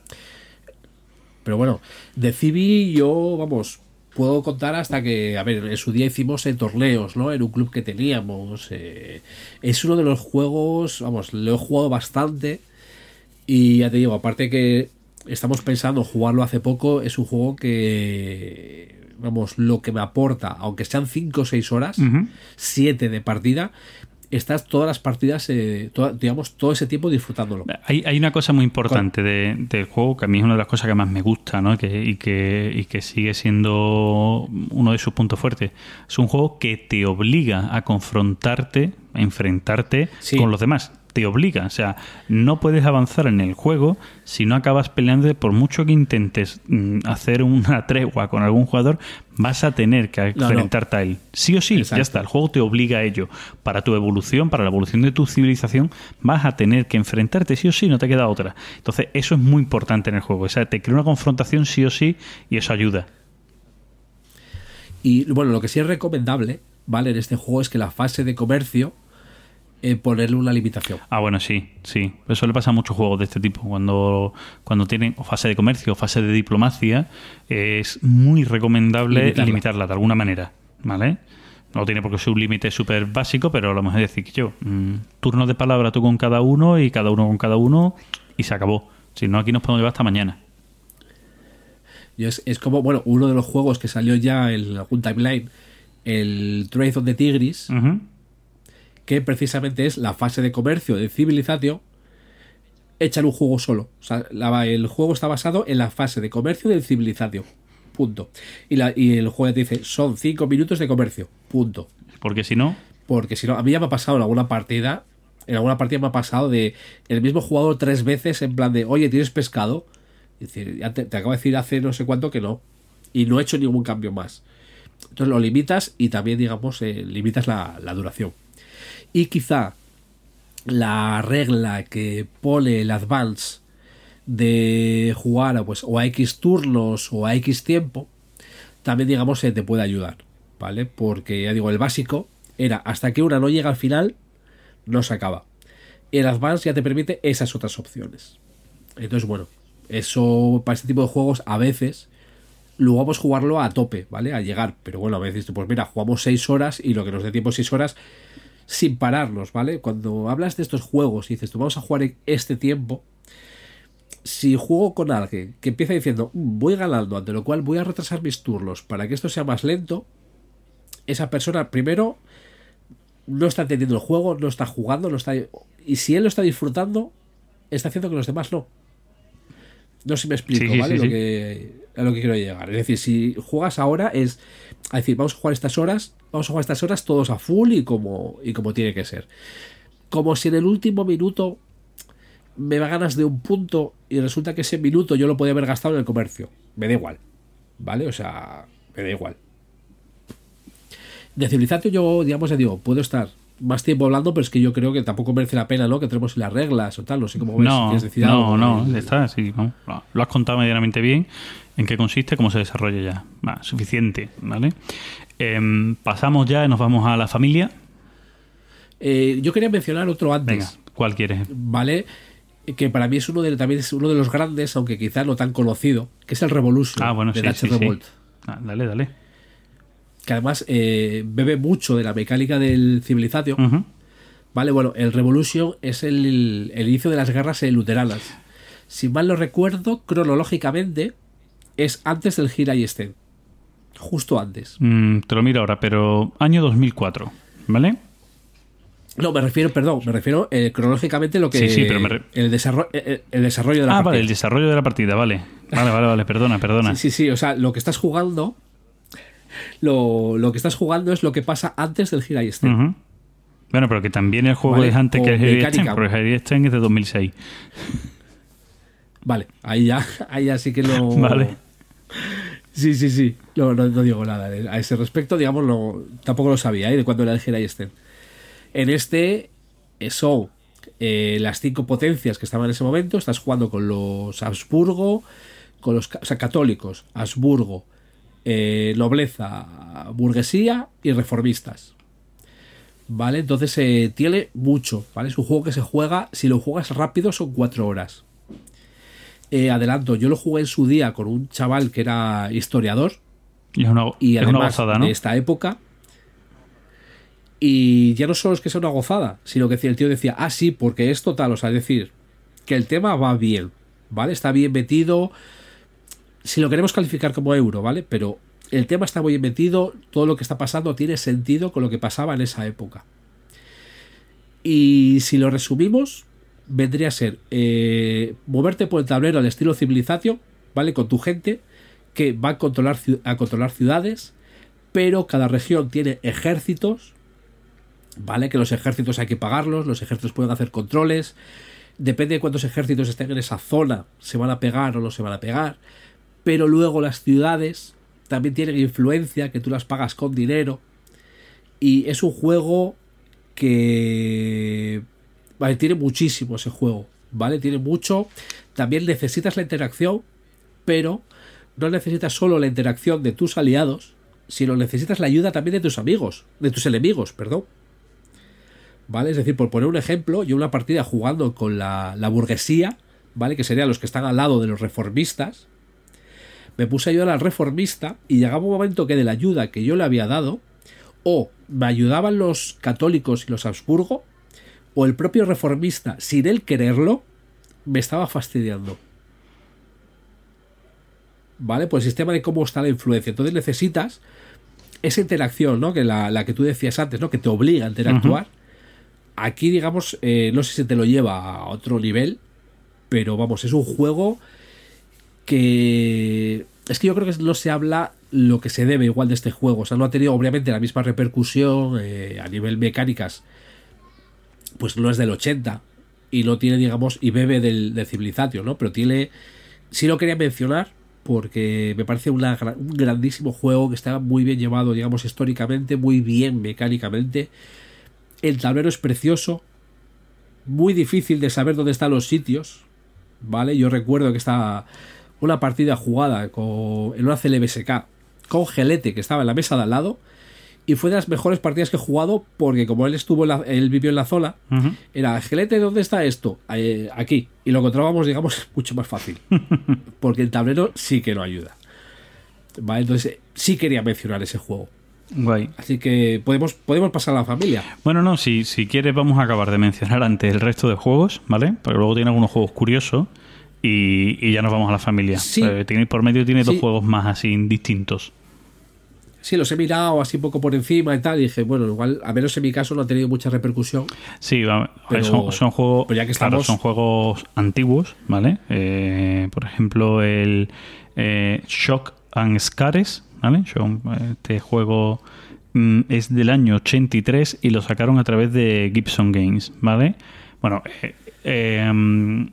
Pero bueno, de Civi yo, vamos, puedo contar hasta que, a ver, en su día hicimos en torneos, ¿no? En un club que teníamos. eh, es uno de los juegos, vamos, lo he jugado bastante. Y ya te digo, aparte que estamos pensando en jugarlo hace poco, es un juego que, vamos, lo que me aporta, aunque sean 5 o 6 horas, Ujú. 7 de partida, estás todas las partidas, eh, toda- digamos, todo ese tiempo disfrutándolo. Hay, hay una cosa muy importante de- del juego que a mí es una de las cosas que más me gusta ¿no? que, y, que, y que sigue siendo uno de sus puntos fuertes. Es un juego que te obliga a confrontarte, a enfrentarte Sí. con los demás. te obliga. O sea, no puedes avanzar en el juego si no acabas peleando. Por mucho que intentes mm, hacer una tregua con algún jugador, vas a tener que No, no. enfrentarte a él. Sí o sí, Exacto. ya está. El juego te obliga a ello. Para tu evolución, para la evolución de tu civilización, vas a tener que enfrentarte sí o sí, no te queda otra. Entonces, eso es muy importante en el juego. O sea, te crea una confrontación sí o sí y eso ayuda. Y bueno, lo que sí es recomendable, ¿vale? En este juego es que la fase de comercio, eh, ponerle una limitación. Ah, bueno, sí, sí. Eso le pasa a muchos juegos de este tipo. Cuando, cuando tienen o fase de comercio o fase de diplomacia, eh, es muy recomendable Limitarla. limitarla, de alguna manera. ¿Vale? No tiene por qué ser un límite súper básico, pero a lo mejor decir que yo, mm, turno de palabra tú con cada uno y cada uno con cada uno y se acabó. Si no, aquí nos podemos llevar hasta mañana. Y es, es como, bueno, uno de los juegos que salió ya en algún timeline, el Trade of the Tigris. Que precisamente es la fase de comercio de Civilization hecha en un juego solo. O sea, la- el juego está basado en la fase de comercio del Civilization. Punto. Y, la, y el juego te dice, son 5 minutos de comercio. Punto. Porque si no, Porque si no, a mí ya me ha pasado en alguna partida, en alguna partida me ha pasado de el mismo jugador tres veces en plan de, oye, ¿tienes pescado? Y decir, ya te, te acabo de decir hace no sé cuánto que no. Y no he hecho ningún cambio más. Entonces lo limitas y también, digamos, eh, limitas la, la duración. Y quizá la regla que pone el Advance de jugar a, pues, o a X turnos o a X tiempo, también, digamos, eh, te puede ayudar. ¿Vale? Porque ya digo, el básico era hasta que una no llega al final, no se acaba. El Advance ya te permite esas otras opciones. Entonces, bueno, eso para este tipo de juegos a veces luego vamos a jugarlo a tope, ¿vale? A llegar. Pero bueno, a veces, pues mira, jugamos 6 horas y lo que nos dé tiempo 6 horas sin pararnos, ¿vale? Cuando hablas de estos juegos y dices, tú vamos a jugar en este tiempo, si juego con alguien que empieza diciendo, "Mm, voy ganando, ante lo cual voy a retrasar mis turnos para que esto sea más lento, esa persona primero no está entendiendo el juego, no está jugando, no está y si él lo está disfrutando, está haciendo que los demás no. No sé si me explico, Sí, ¿vale? sí, lo que a lo que quiero llegar. Es decir, si juegas ahora es a decir, vamos a jugar estas horas, vamos a jugar estas horas todos a full y como y como tiene que ser. Como si en el último minuto me da ganas de un punto y resulta que ese minuto yo lo podía haber gastado en el comercio. Me da igual. ¿Vale? O sea, me da igual. De yo, digamos, ya digo, puedo estar más tiempo hablando, pero es que yo creo que tampoco merece la pena, ¿no? Que tenemos las reglas o tal, no sé cómo ves. no, ¿Quieres decir no, algo? no, está vamos. Lo- Lo has contado medianamente bien. ¿En qué consiste? ¿Cómo se desarrolla ya? Va, suficiente, ¿vale? Em, pasamos ya y nos vamos a la familia. Eh, yo quería mencionar otro antes. Venga, ¿cuál quieres? ¿Vale? Que para mí es uno de, también es uno de los grandes, aunque quizá no tan conocido, que es el Revolution Ah, bueno, de sí, sí, sí. Revolt. Ah, dale, dale. Que además eh, bebe mucho de la mecánica del Civilization. Ujú. Vale, bueno, el Revolution es el, el inicio de las guerras luteranas. Si mal no recuerdo, cronológicamente es antes del Gira y Sten. Justo antes. Mm, te lo miro ahora, pero año 2004, ¿vale? No, me refiero, perdón, me refiero eh, cronológicamente lo que. Sí, sí, pero me re- el, desarrollo, el, el desarrollo de la Ah, vale, partida. el desarrollo de la partida, vale. Vale, vale, vale, perdona, perdona. Sí, sí, sí, o sea, lo que estás jugando. Lo, lo que estás jugando es lo que pasa antes del Gira y. Ujú. Bueno, pero que también el juego Vale, es antes que el Heavy. Sten, porque el Heavy Sten es de 2006. Vale, ahí ya, ahí ya sí que lo. Vale. Sí, sí, sí. No, no, digo nada a ese respecto, digamos, lo, tampoco lo sabía, ¿eh? De cuando era el y Sten. En este eh, son eh, las cinco potencias que estaban en ese momento. Estás jugando con los Habsburgo, con los católicos, Habsburgo, eh, nobleza, burguesía y reformistas. ¿Vale? Entonces eh, tiene mucho, ¿vale? Es un juego que se juega, si lo juegas rápido son cuatro horas. Eh, adelanto, yo lo jugué en su día con un chaval que era historiador Y es una, y es una además gozada, ¿no? de esta época. Y ya no solo es que sea una gozada, sino que el tío decía, ah, sí, porque es total, o sea, es decir, que el tema va bien, ¿vale? Está bien metido, si lo queremos calificar como euro, ¿vale? Pero el tema está muy bien metido, todo lo que está pasando tiene sentido con lo que pasaba en esa época. Y si lo resumimos, vendría a ser eh, moverte por el tablero al estilo Civilization, ¿vale? Con tu gente, que va a controlar, a controlar ciudades, pero cada región tiene ejércitos ¿vale? Que los ejércitos hay que pagarlos, los ejércitos pueden hacer controles, depende de cuántos ejércitos estén en esa zona, se van a pegar o no se van a pegar, pero luego las ciudades también tienen influencia, que tú las pagas con dinero, y es un juego que... Vale, tiene muchísimo ese juego, ¿vale? Tiene mucho, también necesitas la interacción, pero no necesitas solo la interacción de tus aliados, sino necesitas la ayuda también de tus amigos, de tus enemigos, perdón. ¿Vale? Es decir, por poner un ejemplo, yo una partida jugando con la, la burguesía, ¿vale? Que serían los que están al lado de los reformistas, me puse a ayudar al reformista y llegaba un momento que de la ayuda que yo le había dado, o me ayudaban los católicos y los Habsburgo, o el propio reformista, sin él quererlo, me estaba fastidiando. ¿Vale? Pues el sistema de cómo está la influencia. Entonces necesitas esa interacción, ¿no? Que la, la que tú decías antes, ¿no? Que te obliga a interactuar. Aquí, digamos, eh, no sé si te lo lleva a otro nivel, pero vamos, es un juego que... Es que yo creo que no se habla lo que se debe igual de este juego. O sea, no ha tenido obviamente la misma repercusión eh, a nivel mecánicas. Pues no es del 80 y no tiene, digamos, y bebe del, del Civilization, ¿no? Pero tiene... Sí lo quería mencionar porque me parece un grandísimo juego que está muy bien llevado, digamos, históricamente, muy bien mecánicamente. El tablero es precioso, muy difícil de saber dónde están los sitios, ¿vale? Yo recuerdo que estaba una partida jugada con, en una CLBSK con Gelete, que estaba en la mesa de al lado, y fue de las mejores partidas que he jugado porque como él estuvo en la- él vivió en la zona, era Gelete, ¿dónde está esto? Eh, aquí. Y lo encontrábamos, digamos, mucho más fácil. Porque el tablero sí que no ayuda. Vale, entonces sí quería mencionar ese juego. Guay. Así que podemos, podemos pasar a la familia. Bueno, no, si, si quieres vamos a acabar de mencionar antes el resto de juegos, ¿vale? Porque luego tiene algunos juegos curiosos y, y ya nos vamos a la familia. Sí. Eh, tiene, por medio tiene dos juegos más así distintos. Sí, los he mirado así un poco por encima y tal. Y dije, bueno, igual, a menos en mi caso, no ha tenido mucha repercusión. Sí, Pero- son, son juegos, pero ya que claro, estamos- son juegos antiguos, ¿vale? Eh, por ejemplo, el eh, Shock and Scares, ¿vale? Eh, Este juego mm, es del año 83 y lo sacaron a través de Gibson Games, ¿vale? Bueno, eh, eh, mm,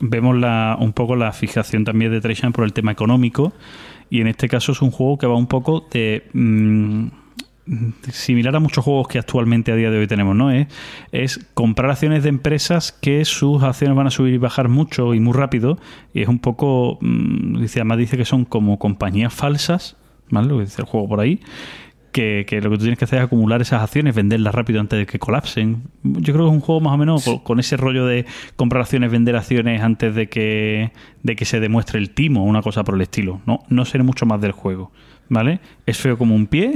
vemos la, un poco la fijación también de Treishan por el tema económico y en este caso es un juego que va un poco de... mm, similar a muchos juegos que actualmente a día de hoy tenemos, ¿no? Es, es comprar acciones de empresas que sus acciones van a subir y bajar mucho y muy rápido. Y es un poco. mm, Dice, además dice que son como compañías falsas, ¿vale? Lo que dice el juego por ahí. Que, que lo que tú tienes que hacer es acumular esas acciones, venderlas rápido antes de que colapsen. Yo creo que es un juego más o menos con, con ese rollo de comprar acciones, vender acciones antes de que, de que se demuestre el timo o una cosa por el estilo. No, no sé mucho más del juego, ¿vale? Es feo como un pie.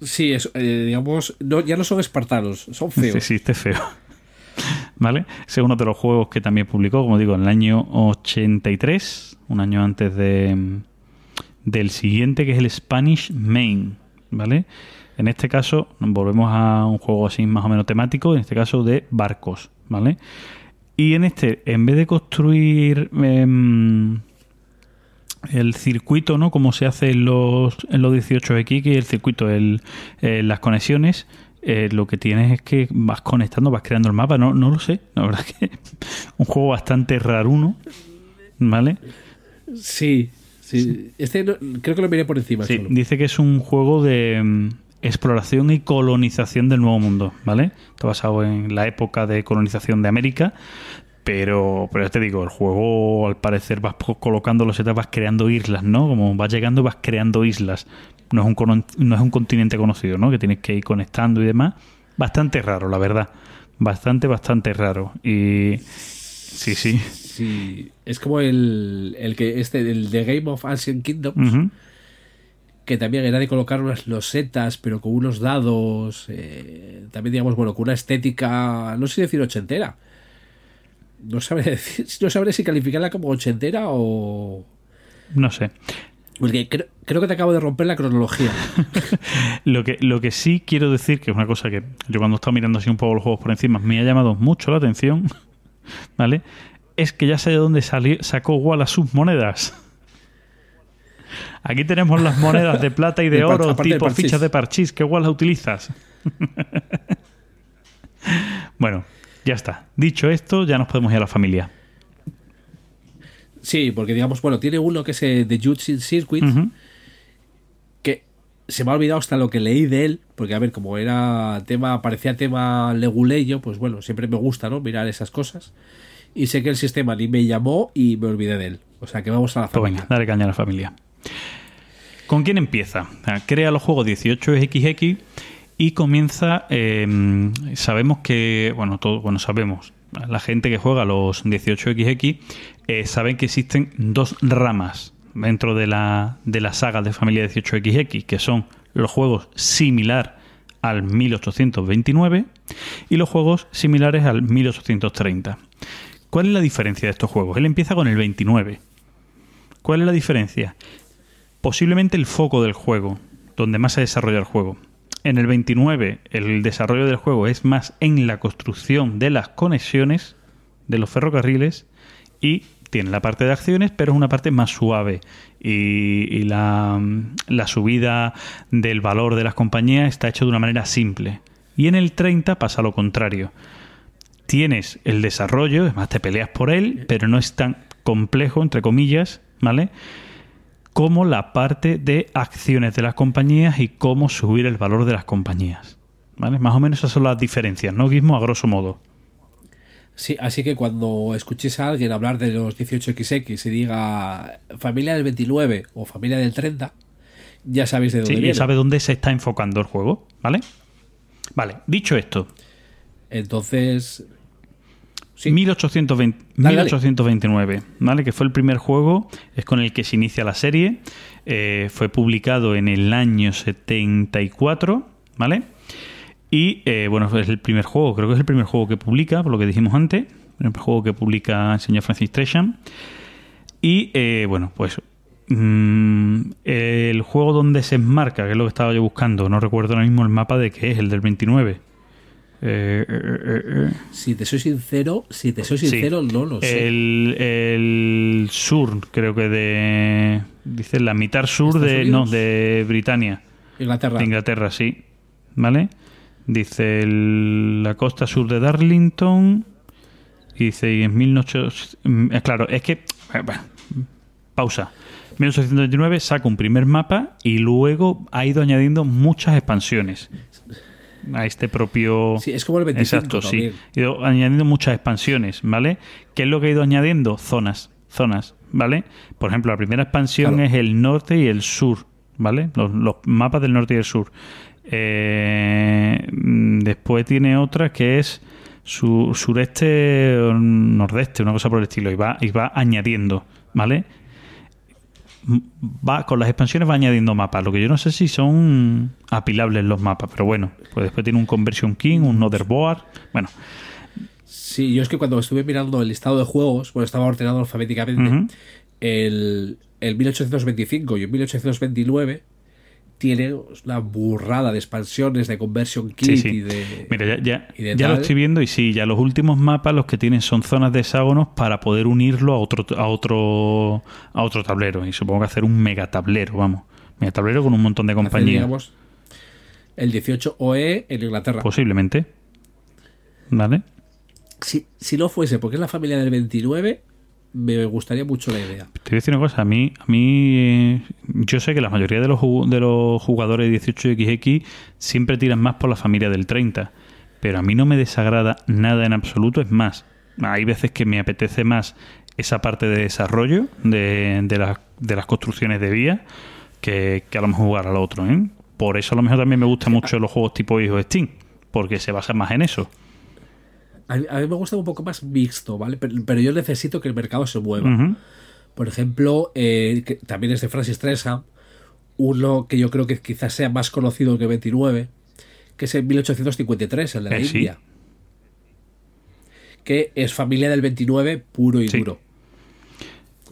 Sí, es, eh, digamos, no, ya no son espartanos, son feos. Sí, sí, este es feo. ¿Vale? Ese es uno de los juegos que también publicó, como digo, en el año 83, un año antes de del siguiente, que es el Spanish Main. ¿Vale? En este caso, volvemos a un juego así más o menos temático, en este caso de barcos. ¿Vale? Y en este, en vez de construir em, el circuito, ¿no? Como se hace en los, en los 18X, que el circuito, el, eh, las conexiones, eh, lo que tienes es que vas conectando, vas creando el mapa, no, no lo sé, la verdad que un juego bastante raruno, ¿vale? Sí, sí. Este no- creo que lo miré por encima. Sí, solo. dice que es un juego de mm, exploración y colonización del Nuevo Mundo, ¿vale? Está basado en la época de colonización de América, pero, pero ya te digo, el juego al parecer vas colocando los setas, vas creando islas, ¿no? Como vas llegando y vas creando islas. No es un, no es un continente conocido, ¿no? Que tienes que ir conectando y demás. Bastante raro, la verdad. Bastante, bastante raro. Y sí, sí. Sí, es como el, el que este, el de Game of Ancient Kingdoms, que también era de colocar unas losetas, pero con unos dados, eh, también digamos, bueno, con una estética, no sé si decir ochentera. No sabré decir, no sabré si calificarla como ochentera o... No sé. Porque creo, creo que te acabo de romper la cronología. Lo que, lo que sí quiero decir, que es una cosa que yo cuando he estado mirando así un poco los juegos por encima, me ha llamado mucho la atención, ¿vale? Es que ya sé de dónde salió, sacó Wallace sus monedas. Aquí tenemos las monedas de plata y de oro, de tipo fichas de parchís. ¿Qué Wallace utilizas? Bueno, ya está. Dicho esto, ya nos podemos ir a la familia. Sí, porque digamos, bueno, tiene uno que es eh, The Jutsu Circuit, que se me ha olvidado hasta lo que leí de él, porque a ver, como era tema, parecía tema leguleyo, pues bueno, siempre me gusta, ¿no? Mirar esas cosas. Y sé que el sistema ni me llamó y me olvidé de él. O sea que vamos a la Pues familia. venga, dale caña a la familia. ¿Con quién empieza? Crea los juegos 18XX y comienza. eh, sabemos que. Bueno, todo, bueno, sabemos. La gente que juega los 18XX eh, saben que existen dos ramas dentro de la, de la saga de familia 18XX, que son los juegos similar al 1829 y los juegos similares al 1830. ¿Cuál es la diferencia de estos juegos? Él empieza con el 29. ¿Cuál es la diferencia? Posiblemente el foco del juego, donde más se desarrolla el juego. En el 29 el desarrollo del juego es más en la construcción de las conexiones de los ferrocarriles y tiene la parte de acciones, pero es una parte más suave y, y la, la subida del valor de las compañías está hecho de una manera simple. Y en el 30 pasa lo contrario tienes el desarrollo, es más, te peleas por él, pero no es tan complejo, entre comillas, ¿vale? Como la parte de acciones de las compañías y cómo subir el valor de las compañías. ¿Vale? Más o menos esas son las diferencias, ¿no, Guismo? A grosso modo. Sí, así que cuando escuches a alguien hablar de los 18XX y diga familia del 29 o familia del 30, ya sabéis de dónde Sí, viene. sabe dónde se está enfocando el juego, ¿vale? Vale, dicho esto, Entonces, sí. 1820 Dale, dale. 1829, ¿vale? Que fue el primer juego, es con el que se inicia la serie. eh, fue publicado en el año 74, ¿vale? Y eh, bueno, es el primer juego, creo que es el primer juego que publica, por lo que dijimos antes. El primer juego que publica el señor Francis Tresham. Y eh, bueno, pues mm, el juego donde se enmarca, que es lo que estaba yo buscando, no recuerdo ahora mismo el mapa de qué es, el del 29. Eh, eh, eh. Si te soy sincero, si te soy Sí. sincero, no lo sé. El, el sur, creo que de. Dice la mitad sur ¿Estados de. Unidos? No, de Britania. Inglaterra. De Inglaterra, sí. ¿Vale? Dice el- la costa sur de Darlington. Y dice, y en 1800. mm, Claro, es que. bueno, pausa. 1829 saca un primer mapa y luego ha ido añadiendo muchas expansiones a este propio. Sí, es como el 25 Exacto, sí. Ha ido añadiendo muchas expansiones, ¿vale? ¿Qué es lo que ha ido añadiendo? Zonas, zonas, ¿vale? Por ejemplo, la primera expansión Claro. es el norte y el sur, ¿vale? Los, los mapas del norte y del sur. Eh, después tiene otra que es su, sureste o nordeste, una cosa por el estilo, y va, y va añadiendo, ¿vale? Va con las expansiones va añadiendo mapas. Lo que yo no sé si son apilables los mapas, pero bueno, pues después tiene un Conversion King, un Otherboard. Bueno, Sí, yo es que cuando estuve mirando el listado de juegos, bueno, estaba ordenado alfabéticamente, el, el 1825 y el 1829 tiene una burrada de expansiones, de conversion kit sí, sí. y de... Mira, ya, ya, y de ya lo estoy viendo y sí, ya los últimos mapas los que tienen son zonas de hexágonos para poder unirlo a otro a otro a otro tablero y supongo que hacer un megatablero, vamos. Megatablero con un montón de compañías. digamos, el 18 OE en Inglaterra. Posiblemente. ¿Vale? si, si no fuese porque es la familia del 29, me gustaría mucho la idea. Te voy a decir una cosa, a mí, a mí yo sé que la mayoría de los, de los jugadores de 18XX siempre tiran más por la familia del 30, pero a mí no me desagrada nada en absoluto, es más, hay veces que me apetece más esa parte de desarrollo de, de, las- de las construcciones de vía que, que a lo mejor jugar al otro. ¿eh? Por eso a lo mejor también me gustan mucho los juegos tipo Hijo Steam, porque se basan más en eso. A mí, a mí me gusta un poco más mixto, ¿vale? Pero, pero yo necesito que el mercado se mueva. Por ejemplo, eh, que también es de Francis Tresham, uno que yo creo que quizás sea más conocido que 29, que es el 1853, el de la Eh, sí. India. Que es familia del 29 puro y Sí. duro.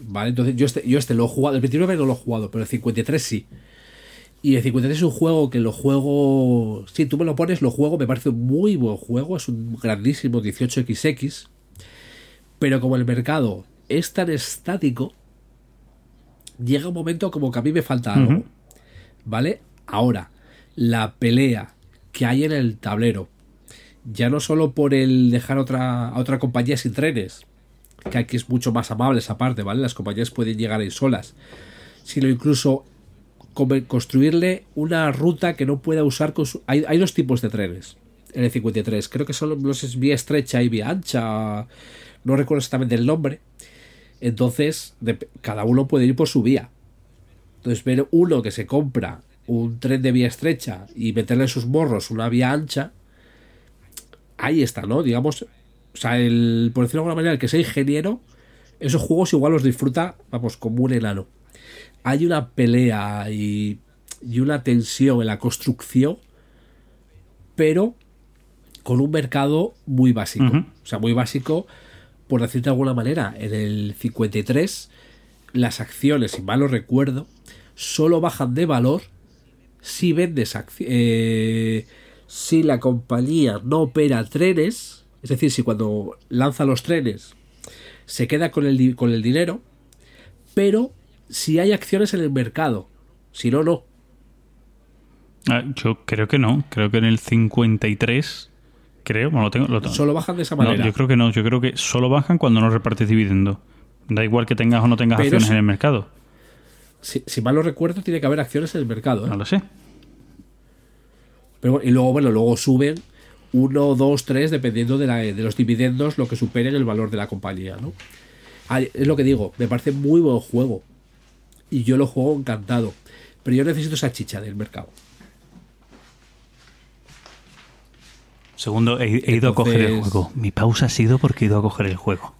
Vale, entonces yo este, yo este lo he jugado, el 29 no lo he jugado, pero el 53 sí. Y el 53 es un juego que lo juego. Si tú me lo pones, lo juego, me parece un muy buen juego, es un grandísimo 18XX. Pero como el mercado es tan estático, llega un momento como que a mí me falta algo. ¿Vale? Ahora, la pelea que hay en el tablero. Ya no solo por el dejar otra, a otra compañía sin trenes, que aquí es mucho más amable esa parte, ¿vale? Las compañías pueden llegar ahí solas, sino incluso construirle una ruta que no pueda usar con su... Hay, dos tipos de trenes en el 53. Creo que son, es vía estrecha y vía ancha. No recuerdo exactamente el nombre. Entonces, cada uno puede ir por su vía. Entonces, ver uno que se compra un tren de vía estrecha y meterle en sus morros una vía ancha, ahí está, ¿no? Digamos, o sea, el, por decirlo de alguna manera, el que sea ingeniero, esos juegos igual los disfruta, vamos, como un enano. Hay una pelea y, y una tensión en la construcción, pero con un mercado muy básico. O sea, muy básico, por decirte de alguna manera. En el 53, las acciones, si mal no recuerdo, solo bajan de valor si vendes acciones. si la compañía no opera trenes, es decir, si cuando lanza los trenes se queda con el, con el dinero, pero si hay acciones en el mercado, si no, no. Ah, yo creo que no. Creo que en el 53. Creo, bueno, lo tengo. Lo tengo. Solo bajan de esa No, manera. yo creo que no. Yo creo que solo bajan cuando no repartes dividendo. Da igual que tengas o no tengas Pero acciones si- en el mercado. si, si mal no recuerdo, tiene que haber acciones en el mercado. ¿eh? No lo sé. Pero, y luego, bueno, luego suben 1, 2, 3, dependiendo de, la- de los dividendos, lo que superen el valor de la compañía, ¿no? Es lo que digo, me parece muy buen juego. Y yo lo juego encantado. Pero yo necesito esa chicha del mercado. Segundo, he, he ido a coger el juego. Mi pausa ha sido porque he ido a coger el juego.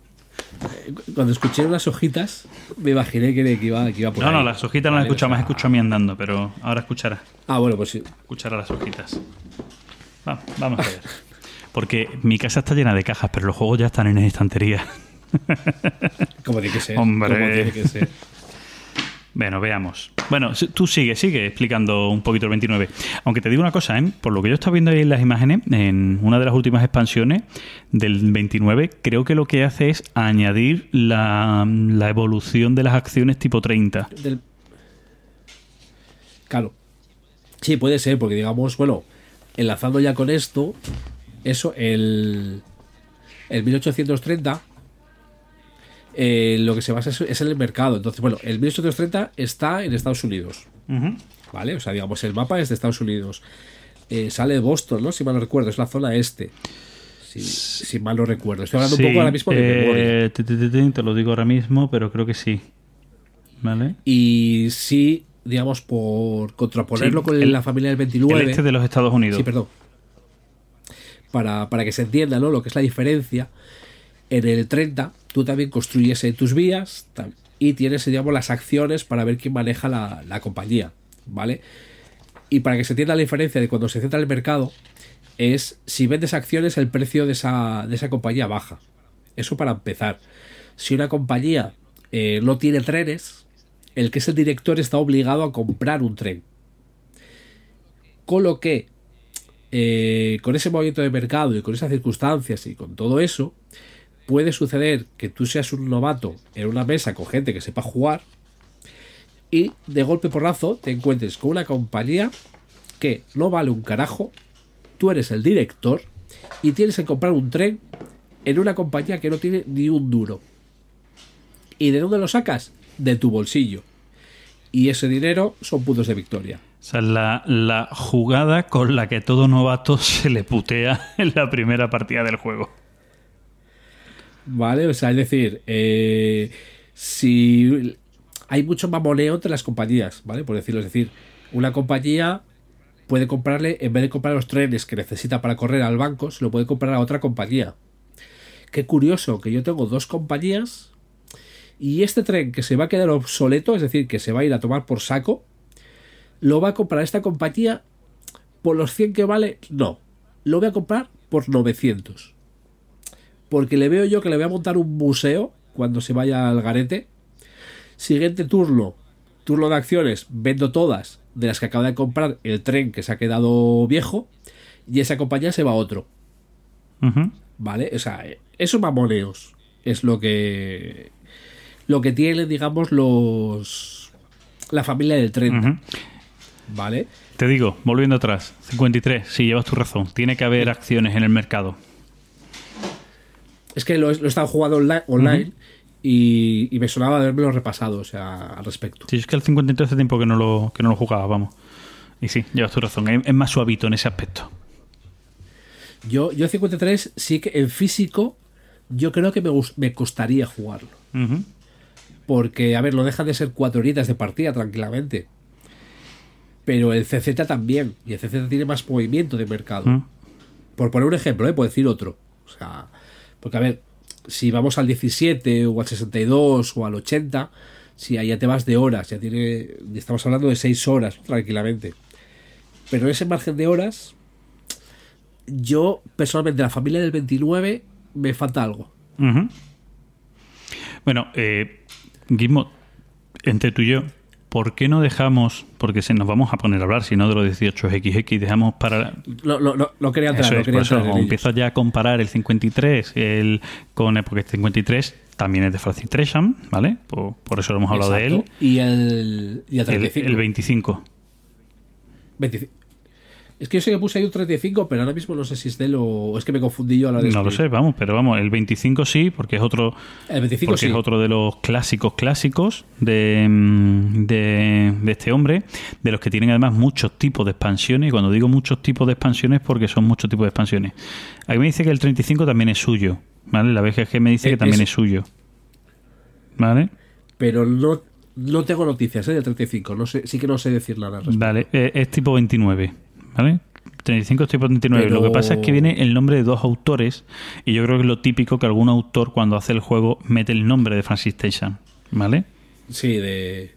Cuando escuché unas hojitas, me imaginé que, que iba, que iba por No, no, las hojitas no las Vale, escucho o más, escucho a mí andando, pero ahora escuchará. Ah, bueno, pues sí. Escuchará las hojitas. Va, vamos a ver. Porque mi casa está llena de cajas, pero los juegos ya están en estantería. Como tiene que ser. Hombre. como tiene que ser. Bueno, veamos. Bueno, tú sigue, sigue explicando un poquito el 29. Aunque te digo una cosa, ¿eh? por lo que yo estaba viendo ahí en las imágenes, en una de las últimas expansiones del 29, creo que lo que hace es añadir la, la evolución de las acciones tipo 30. Del- Claro. Sí, puede ser, porque digamos, bueno, enlazando ya con esto, eso, el, el 1830, eh, lo que se basa es, es en el mercado. Entonces, bueno, el 1830 está en Estados Unidos, ¿vale? O sea, digamos, el mapa es de Estados Unidos. Eh, sale de Boston, ¿no? Si mal no recuerdo, es la zona este. Si, si mal no recuerdo. Estoy hablando Sí, un poco ahora mismo de memoria. eh, te, te- te- te- te lo digo ahora mismo, pero creo que sí. ¿Vale? Y sí, digamos, por contraponerlo Sí, con el- la familia del 29. El este de los Estados Unidos. Sí, perdón. Para, para que se entienda ¿no? lo que es la diferencia, en el 30 tú también construyes tus vías y tienes, digamos, las acciones para ver quién maneja la, la compañía, ¿vale? Y para que se entienda la diferencia de cuando se centra el mercado, es si vendes acciones, el precio de esa, de esa compañía baja. Eso para empezar. Si una compañía eh, no tiene trenes, el que es el director está obligado a comprar un tren. Con lo que, eh, con ese movimiento de mercado y con esas circunstancias y con todo eso, puede suceder que tú seas un novato en una mesa con gente que sepa jugar y de golpe porrazo te encuentres con una compañía que no vale un carajo, tú eres el director y tienes que comprar un tren en una compañía que no tiene ni un duro. ¿Y de dónde lo sacas? De tu bolsillo. Y ese dinero son puntos de victoria. O sea, la, la jugada con la que todo novato se le putea en la primera partida del juego. ¿Vale? O sea, es decir, eh, si hay mucho mamoneo entre las compañías, ¿vale? Por decirlo, es decir, una compañía puede comprarle, en vez de comprar los trenes que necesita para correr al banco, se lo puede comprar a otra compañía. Qué curioso que yo tengo dos compañías y este tren que se va a quedar obsoleto, es decir, que se va a ir a tomar por saco, lo va a comprar esta compañía por los 100 que vale, no, lo voy a comprar por 900 porque le veo yo que le voy a montar un museo cuando se vaya al garete. Siguiente turno, turno de acciones, vendo todas de las que acabo de comprar el tren que se ha quedado viejo y esa compañía se va a otro. ¿vale? O sea, esos mamoneos es lo que lo que tienen, digamos, los la familia del tren. ¿vale? Te digo, volviendo atrás, 53, sí, llevas tu razón. Tiene que haber acciones en el mercado. Es que lo, he- lo he estado jugando online, online y, y me sonaba de haberme repasado, o sea, al respecto. Sí, es que el 53 hace tiempo que no lo, que no lo jugaba, vamos. Y sí, llevas tu razón. Es, es más suavito en ese aspecto. Yo, yo 53 sí que en físico yo creo que me, me costaría jugarlo. Porque, a ver, lo dejan de ser cuatro horitas de partida tranquilamente. Pero el CZ también. Y el CZ tiene más movimiento de mercado. Por poner un ejemplo, ¿eh? Puedo decir otro. O sea, porque a ver, si vamos al 17 o al 62 o al 80, si ahí ya te vas de horas, ya tiene. Estamos hablando de 6 horas tranquilamente. Pero en ese margen de horas, yo personalmente, la familia del 29, me falta algo. Bueno, eh, Gizmo, entre tú y yo, ¿por qué no dejamos, porque se nos vamos a poner a hablar, si no de los 18XX, dejamos para... No, no, no quería entrar, Eso es, quería por eso, empiezas ya a comparar el 53 el, con el, porque el 53 también es de Francis Tresham, ¿vale? Por, por eso lo hemos hablado de él. Exacto. Y el, y el El, 35. el 25. 25. Es que yo sé que puse ahí un 35, pero ahora mismo no sé si es de él o es que me confundí yo a la de No lo sé, vamos, pero vamos, el 25 sí, porque es otro, El 25 porque sí. es otro de los clásicos clásicos de, mm, de, de este hombre, de los que tienen además muchos tipos de expansiones. Y cuando digo muchos tipos de expansiones, porque son muchos tipos de expansiones. Aquí me dice que el 35 también es suyo, ¿vale? La BGG me dice Eh, que también es, es- suyo, ¿vale? Pero no, no tengo noticias ¿eh? del 35. No sé, sí que no sé decir nada. al respecto. Vale, eh, es tipo 29, ¿vale? 35 es tipo 29. Pero- Lo que pasa es que viene el nombre de dos autores y yo creo que es lo típico que algún autor cuando hace el juego mete el nombre de Francis Station, ¿vale? Sí, de.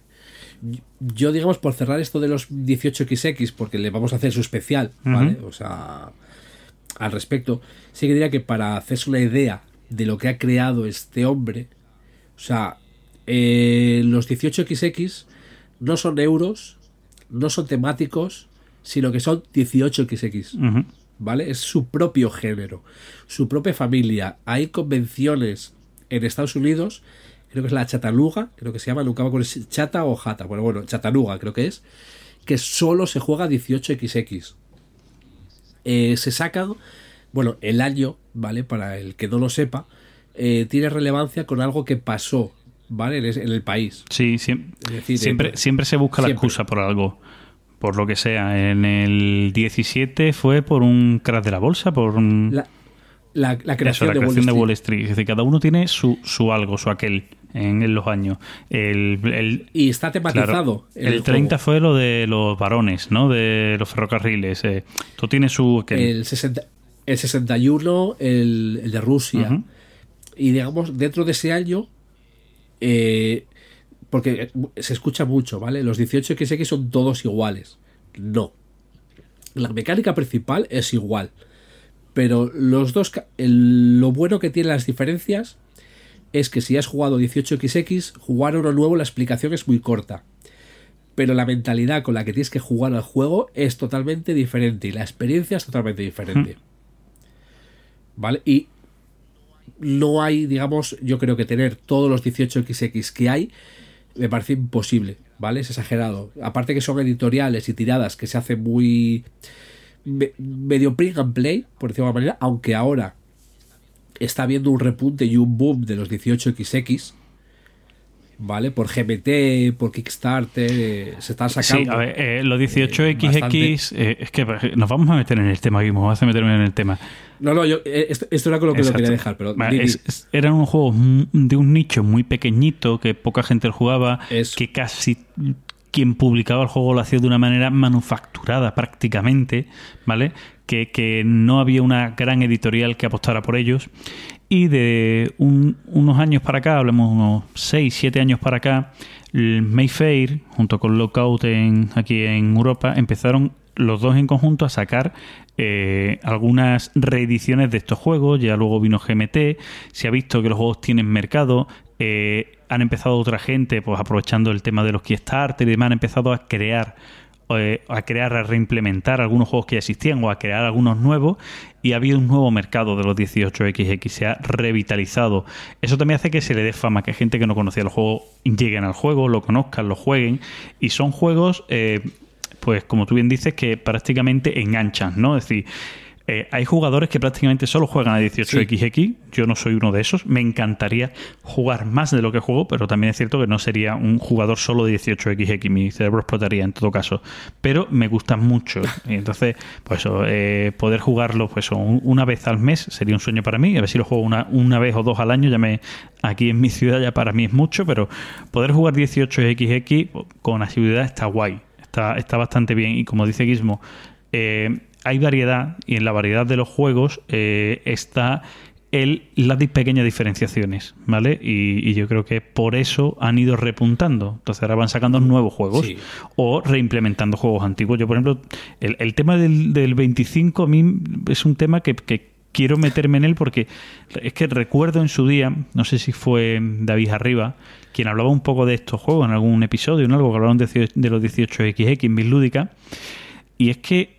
Yo, digamos, por cerrar esto de los 18XX, porque le vamos a hacer su especial, ¿vale? O sea, al respecto, sí que diría que para hacerse una idea de lo que ha creado este hombre, o sea, eh, los 18XX no son euros, no son temáticos, sino que son 18XX. Ujú. ¿vale? Es su propio género, su propia familia. Hay convenciones en Estados Unidos, creo que es la Chatanuga, creo que se llama, nunca me acuerdo si Chata o Jata, bueno, bueno, Chatanuga creo que es, que solo se juega 18XX. Eh, se sacan, bueno, el año, ¿vale? Para el que no lo sepa, eh, tiene relevancia con algo que pasó, ¿vale? En, el país. Sí, decir, siempre, eh, siempre se busca la siempre. excusa por algo, por lo que sea. En el 17 fue por un crash de la bolsa, por un... La, la, la Eso, creación, la de, creación Wall de Street. Wall Street. Es decir, cada uno tiene su, su algo, su aquel en, en los años. El, el- Y está claro, tematizado. en el, el 30 juego. fue lo de los varones, ¿no? De los ferrocarriles. eh. Tú tienes su aquel. el, 60 el 61, el, el de Rusia. Y digamos, dentro de ese año, eh, porque se escucha mucho, ¿vale? Los 18XX son todos iguales. No. La mecánica principal es igual. Pero los dos, el- lo bueno que tienen las diferencias es que si has jugado 18XX, jugar uno nuevo, la explicación es muy corta. Pero la mentalidad con la que tienes que jugar al juego es totalmente diferente y la experiencia es totalmente diferente. ¿Vale? Y no hay, digamos, yo creo que tener todos los 18XX que hay me parece imposible, ¿vale? Es exagerado. Aparte que son editoriales y tiradas que se hacen muy me- medio print and play, por decirlo de alguna manera, aunque ahora está habiendo un repunte y un boom de los 18XX, ¿vale? Por GMT, por Kickstarter, eh, se están sacando. Sí, a ver, eh, los 18XX, bastante. eh, es que nos vamos a meter en el tema, Guimo, vas a meterme en el tema. No, no, yo, eh, esto, esto era con lo que Exacto. lo quería dejar, pero Vale, di- di. es- es- eran unos juegos m- de un nicho muy pequeñito que poca gente jugaba, Eso. que casi quien publicaba el juego lo hacía de una manera manufacturada prácticamente, ¿vale? Que, que no había una gran editorial que apostara por ellos. Y de un- unos años para acá, hablemos unos 6, 7 años para acá, Mayfair, junto con Lockout en, aquí en Europa, empezaron los dos en conjunto a sacar eh, algunas reediciones de estos juegos. Ya luego vino GMT, se ha visto que los juegos tienen mercado. eh, han empezado otra gente, pues aprovechando el tema de los Kickstarter y demás, han empezado a crear eh, a crear, a reimplementar algunos juegos que ya existían o a crear algunos nuevos y ha habido un nuevo mercado de los 18XX, se ha revitalizado. Eso también hace que se le dé fama, que gente que no conocía el juego lleguen al juego, lo conozcan, lo jueguen y son juegos... eh, pues como tú bien dices, que prácticamente enganchan, ¿no? Es decir, eh, hay jugadores que prácticamente solo juegan a 18XX. Yo no soy uno de esos. Me encantaría jugar más de lo que juego, pero también es cierto que no sería un jugador solo de 18XX. Mi cerebro explotaría en todo caso. Pero me gustan mucho. Y entonces, pues eso, eh, poder jugarlo pues, una vez al mes sería un sueño para mí. A ver si lo juego una, una vez o dos al año. Ya me, aquí en mi ciudad ya para mí es mucho, pero poder jugar 18XX con asiduidad está guay. Está, está bastante bien. Y como dice Gizmo, eh, hay variedad y en la variedad de los juegos eh, está el, las pequeñas diferenciaciones, ¿vale? Y, yo creo que por eso han ido repuntando. Entonces ahora van sacando nuevos juegos o reimplementando juegos antiguos. Yo, por ejemplo, el, tema del, del, 25 a mí es un tema que, quiero meterme en él porque es que recuerdo en su día, no sé si fue David Arriba, quien hablaba un poco de estos juegos en algún episodio, en algo que hablaron de, de los 18XX en Lúdica, y es que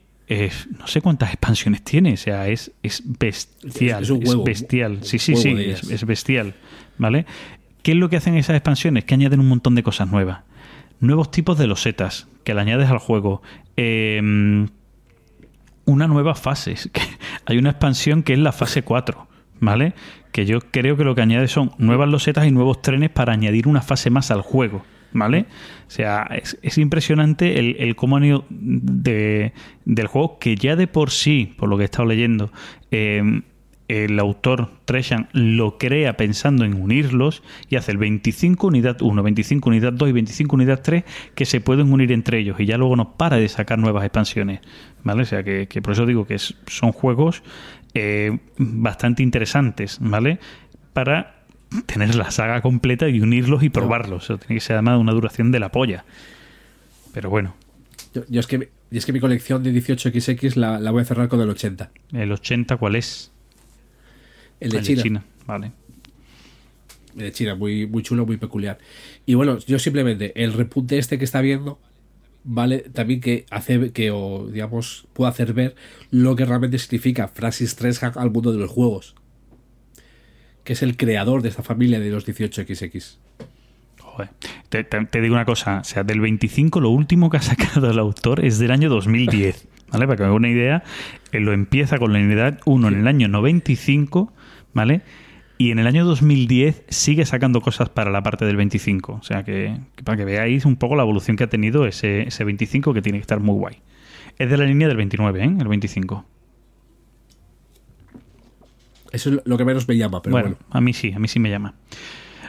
no sé cuántas expansiones tiene, o sea, es, es bestial. Es, bestial. Sí, sí, sí, es, bestial. ¿Vale? ¿Qué es lo que hacen esas expansiones? Que añaden un montón de cosas nuevas. Nuevos tipos de losetas que le añades al juego. Em, una nueva fase. Hay una expansión que es la fase 4. ¿Vale? Que yo creo que lo que añade son nuevas losetas y nuevos trenes para añadir una fase más al juego. ¿Vale? O sea, es, impresionante el, el cómo han ido de, del juego que ya de por sí, por lo que he estado leyendo, eh, el autor Treshan lo crea pensando en unirlos y hace el 25 unidad 1, 25 unidad 2 y 25 unidad 3 que se pueden unir entre ellos y ya luego no para de sacar nuevas expansiones, ¿vale? O sea que, por eso digo que son juegos eh, bastante interesantes, ¿vale? Para tener la saga completa y unirlos y probarlos. Eso tiene que ser además una duración de la polla. Pero bueno. Yo, es, que, es que mi colección de 18XX la, la, voy a cerrar con el 80. ¿El 80 cuál es? El de, China. Vale. El de China, muy, muy chulo, muy peculiar. Y bueno, yo simplemente, el repunte este que está viendo, vale también que hace que o digamos pueda hacer ver lo que realmente significa Francis Treshack al mundo de los juegos que es el creador de esta familia de los 18XX. Joder. Te, digo una cosa, o sea, del 25 lo último que ha sacado el autor es del año 2010, ¿vale? Para que me haga una idea, él lo empieza con la unidad 1 en el año 95, ¿vale? Y en el año 2010 sigue sacando cosas para la parte del 25. O sea que, para que veáis un poco la evolución que ha tenido ese, ese 25 que tiene que estar muy guay. Es de la línea del 29, ¿eh? El 25. Eso es lo que menos me llama, pero bueno, A mí sí, a mí sí me llama.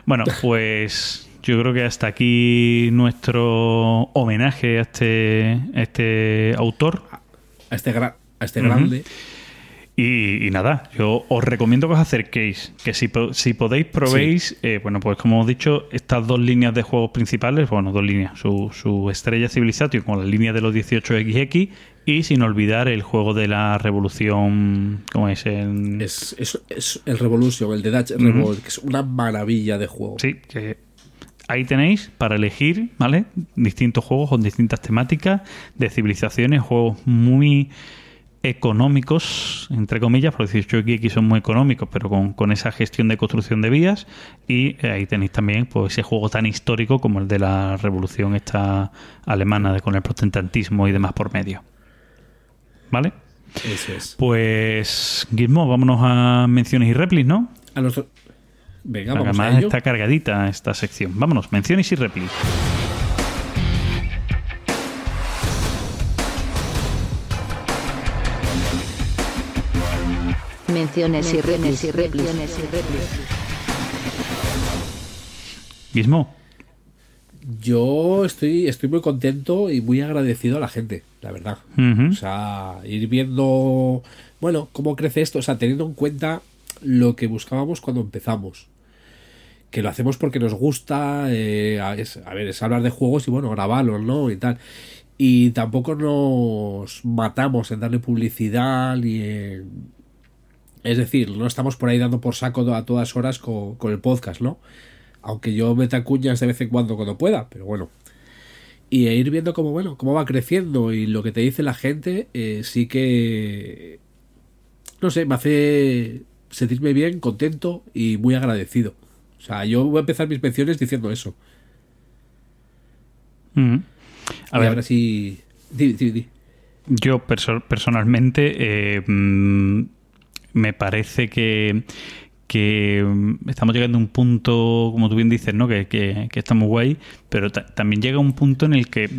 Bueno, pues yo creo que hasta aquí nuestro homenaje a este, este autor. A este, a este grande. Y, nada, yo os recomiendo que os acerquéis, que si, si podéis probéis, eh, bueno, pues como hemos dicho, estas dos líneas de juegos principales, bueno, dos líneas, su, su estrella Civilization con la línea de los 18XX y sin olvidar el juego de la revolución, ¿cómo es? El... Es, es, el Revolution, el de Dutch Revolt, que es una maravilla de juego. Sí, que ahí tenéis para elegir, ¿vale? Distintos juegos con distintas temáticas de civilizaciones, juegos muy económicos, entre comillas, por decir yo aquí son muy económicos, pero con, esa gestión de construcción de vías. Y ahí tenéis también pues, ese juego tan histórico como el de la revolución esta alemana, de, con el protestantismo y demás por medio. ¿Vale? Eso es. Pues, Gizmo, vámonos a menciones y replis, ¿no? A los... Venga, vamos a ello. está cargadita esta sección. Vámonos, menciones y replis. Menciones y replis y replis. Gizmo. Yo estoy, estoy muy contento y muy agradecido a la gente, la verdad. O sea, ir viendo, bueno, cómo crece esto, o sea, teniendo en cuenta lo que buscábamos cuando empezamos. Que lo hacemos porque nos gusta, eh, a, ver, es hablar de juegos y bueno, grabarlos, ¿no? Y tal. Y tampoco nos matamos en darle publicidad ni Es decir, no estamos por ahí dando por saco a todas horas con, con el podcast, ¿no? Aunque yo meta cuñas de vez en cuando cuando pueda, pero bueno. Y ir viendo cómo, bueno, cómo va creciendo y lo que te dice la gente, eh, sí que. No sé, me hace sentirme bien, contento y muy agradecido. O sea, yo voy a empezar mis menciones diciendo eso. A ver, ahora sí. Di, di, di. Yo perso- personalmente eh, mm, me parece que, que mm, estamos llegando a un punto, como tú bien dices, ¿no? que, que, que está muy guay, pero ta- también llega un punto en el que